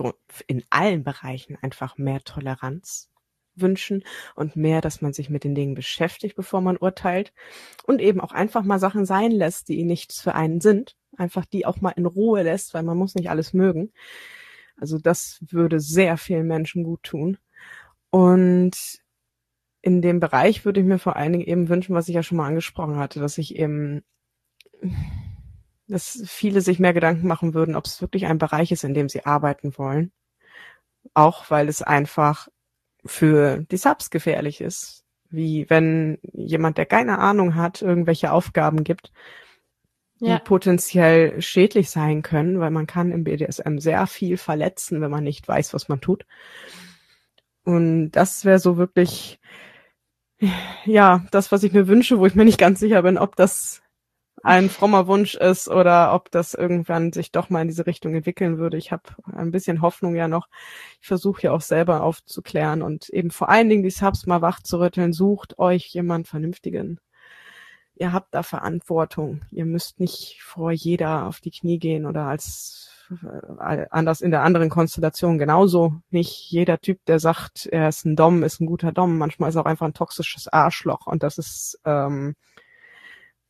Speaker 2: in allen Bereichen einfach mehr Toleranz wünschen und mehr, dass man sich mit den Dingen beschäftigt, bevor man urteilt und eben auch einfach mal Sachen sein lässt, die nichts für einen sind, einfach die auch mal in Ruhe lässt, weil man muss nicht alles mögen. Also das würde sehr vielen Menschen gut tun. Und in dem Bereich würde ich mir vor allen Dingen eben wünschen, was ich ja schon mal angesprochen hatte, dass ich eben, dass viele sich mehr Gedanken machen würden, ob es wirklich ein Bereich ist, in dem sie arbeiten wollen. Auch weil es einfach für die Subs gefährlich ist. Wie wenn jemand, der keine Ahnung hat, irgendwelche Aufgaben gibt, die ja. potenziell schädlich sein können, weil man kann im BDSM sehr viel verletzen, wenn man nicht weiß, was man tut. Und das wäre so wirklich, ja, das, was ich mir wünsche, wo ich mir nicht ganz sicher bin, ob das ein frommer Wunsch ist oder ob das irgendwann sich doch mal in diese Richtung entwickeln würde. Ich habe ein bisschen Hoffnung ja noch. Ich versuche ja auch selber aufzuklären und eben vor allen Dingen die Subs mal wach zu rütteln. Sucht euch jemand Vernünftigen. Ihr habt da Verantwortung. Ihr müsst nicht vor jeder auf die Knie gehen oder als äh, anders in der anderen Konstellation genauso. Nicht jeder Typ, der sagt, er ist ein Dom, ist ein guter Dom. Manchmal ist er auch einfach ein toxisches Arschloch und das ist ähm,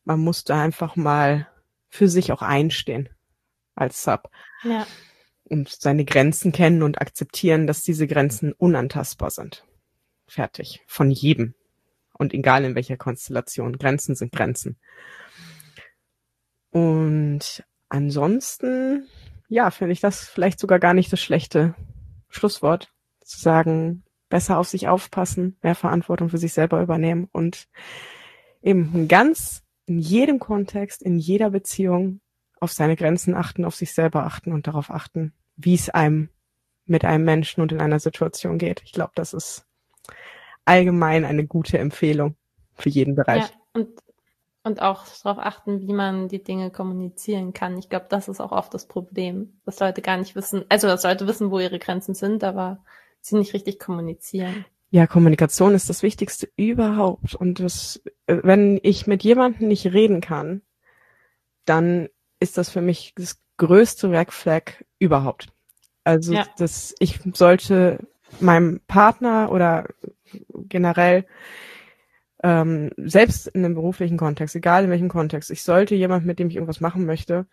Speaker 2: man muss da einfach mal für sich auch einstehen als Sub. Ja. Und seine Grenzen kennen und akzeptieren, dass diese Grenzen unantastbar sind. Fertig. Von jedem. Und egal in welcher Konstellation. Grenzen sind Grenzen. Und ansonsten, ja, finde ich das vielleicht sogar gar nicht das schlechte Schlusswort. Zu sagen, besser auf sich aufpassen, mehr Verantwortung für sich selber übernehmen und eben ganz in jedem Kontext, in jeder Beziehung auf seine Grenzen achten, auf sich selber achten und darauf achten, wie es einem mit einem Menschen und in einer Situation geht. Ich glaube, das ist allgemein eine gute Empfehlung für jeden Bereich. Ja,
Speaker 1: und Und auch darauf achten, wie man die Dinge kommunizieren kann. Ich glaube, das ist auch oft das Problem, dass Leute gar nicht wissen, also dass Leute wissen, wo ihre Grenzen sind, aber sie nicht richtig kommunizieren.
Speaker 2: Ja, Kommunikation ist das Wichtigste überhaupt. Und das, äh, wenn ich mit jemandem nicht reden kann, dann ist das für mich das größte Red Flag überhaupt. Also ja. das, ich sollte meinem Partner oder generell ähm, selbst in einem beruflichen Kontext, egal in welchem Kontext, ich sollte jemand, mit dem ich irgendwas machen möchte,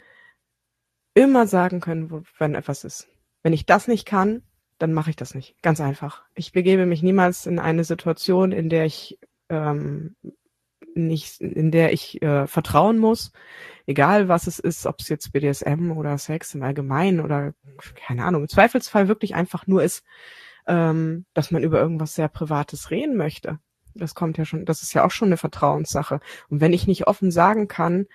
Speaker 2: immer sagen können, wo, wenn etwas ist. Wenn ich das nicht kann, dann mache ich das nicht. Ganz einfach. Ich begebe mich niemals in eine Situation, in der ich ähm, nicht, in der ich äh, vertrauen muss, egal was es ist, ob es jetzt BDSM oder Sex im Allgemeinen oder keine Ahnung, im Zweifelsfall wirklich einfach nur ist, ähm, dass man über irgendwas sehr Privates reden möchte. Das kommt ja schon, das ist ja auch schon eine Vertrauenssache. Und wenn ich nicht offen sagen kann,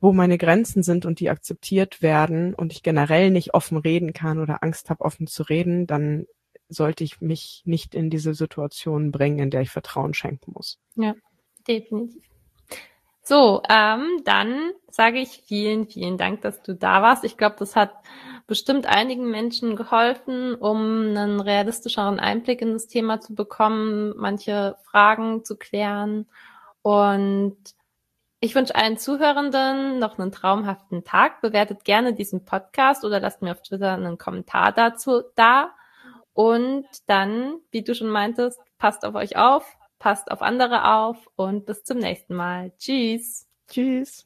Speaker 2: wo meine Grenzen sind und die akzeptiert werden und ich generell nicht offen reden kann oder Angst habe, offen zu reden, dann sollte ich mich nicht in diese Situation bringen, in der ich Vertrauen schenken muss.
Speaker 1: Ja, definitiv. So, ähm, dann sage ich vielen, vielen Dank, dass du da warst. Ich glaube, das hat bestimmt einigen Menschen geholfen, um einen realistischeren Einblick in das Thema zu bekommen, manche Fragen zu klären. Und ich wünsche allen Zuhörenden noch einen traumhaften Tag. Bewertet gerne diesen Podcast oder lasst mir auf Twitter einen Kommentar dazu da. Und dann, wie du schon meintest, passt auf euch auf, passt auf andere auf und bis zum nächsten Mal. Tschüss.
Speaker 2: Tschüss.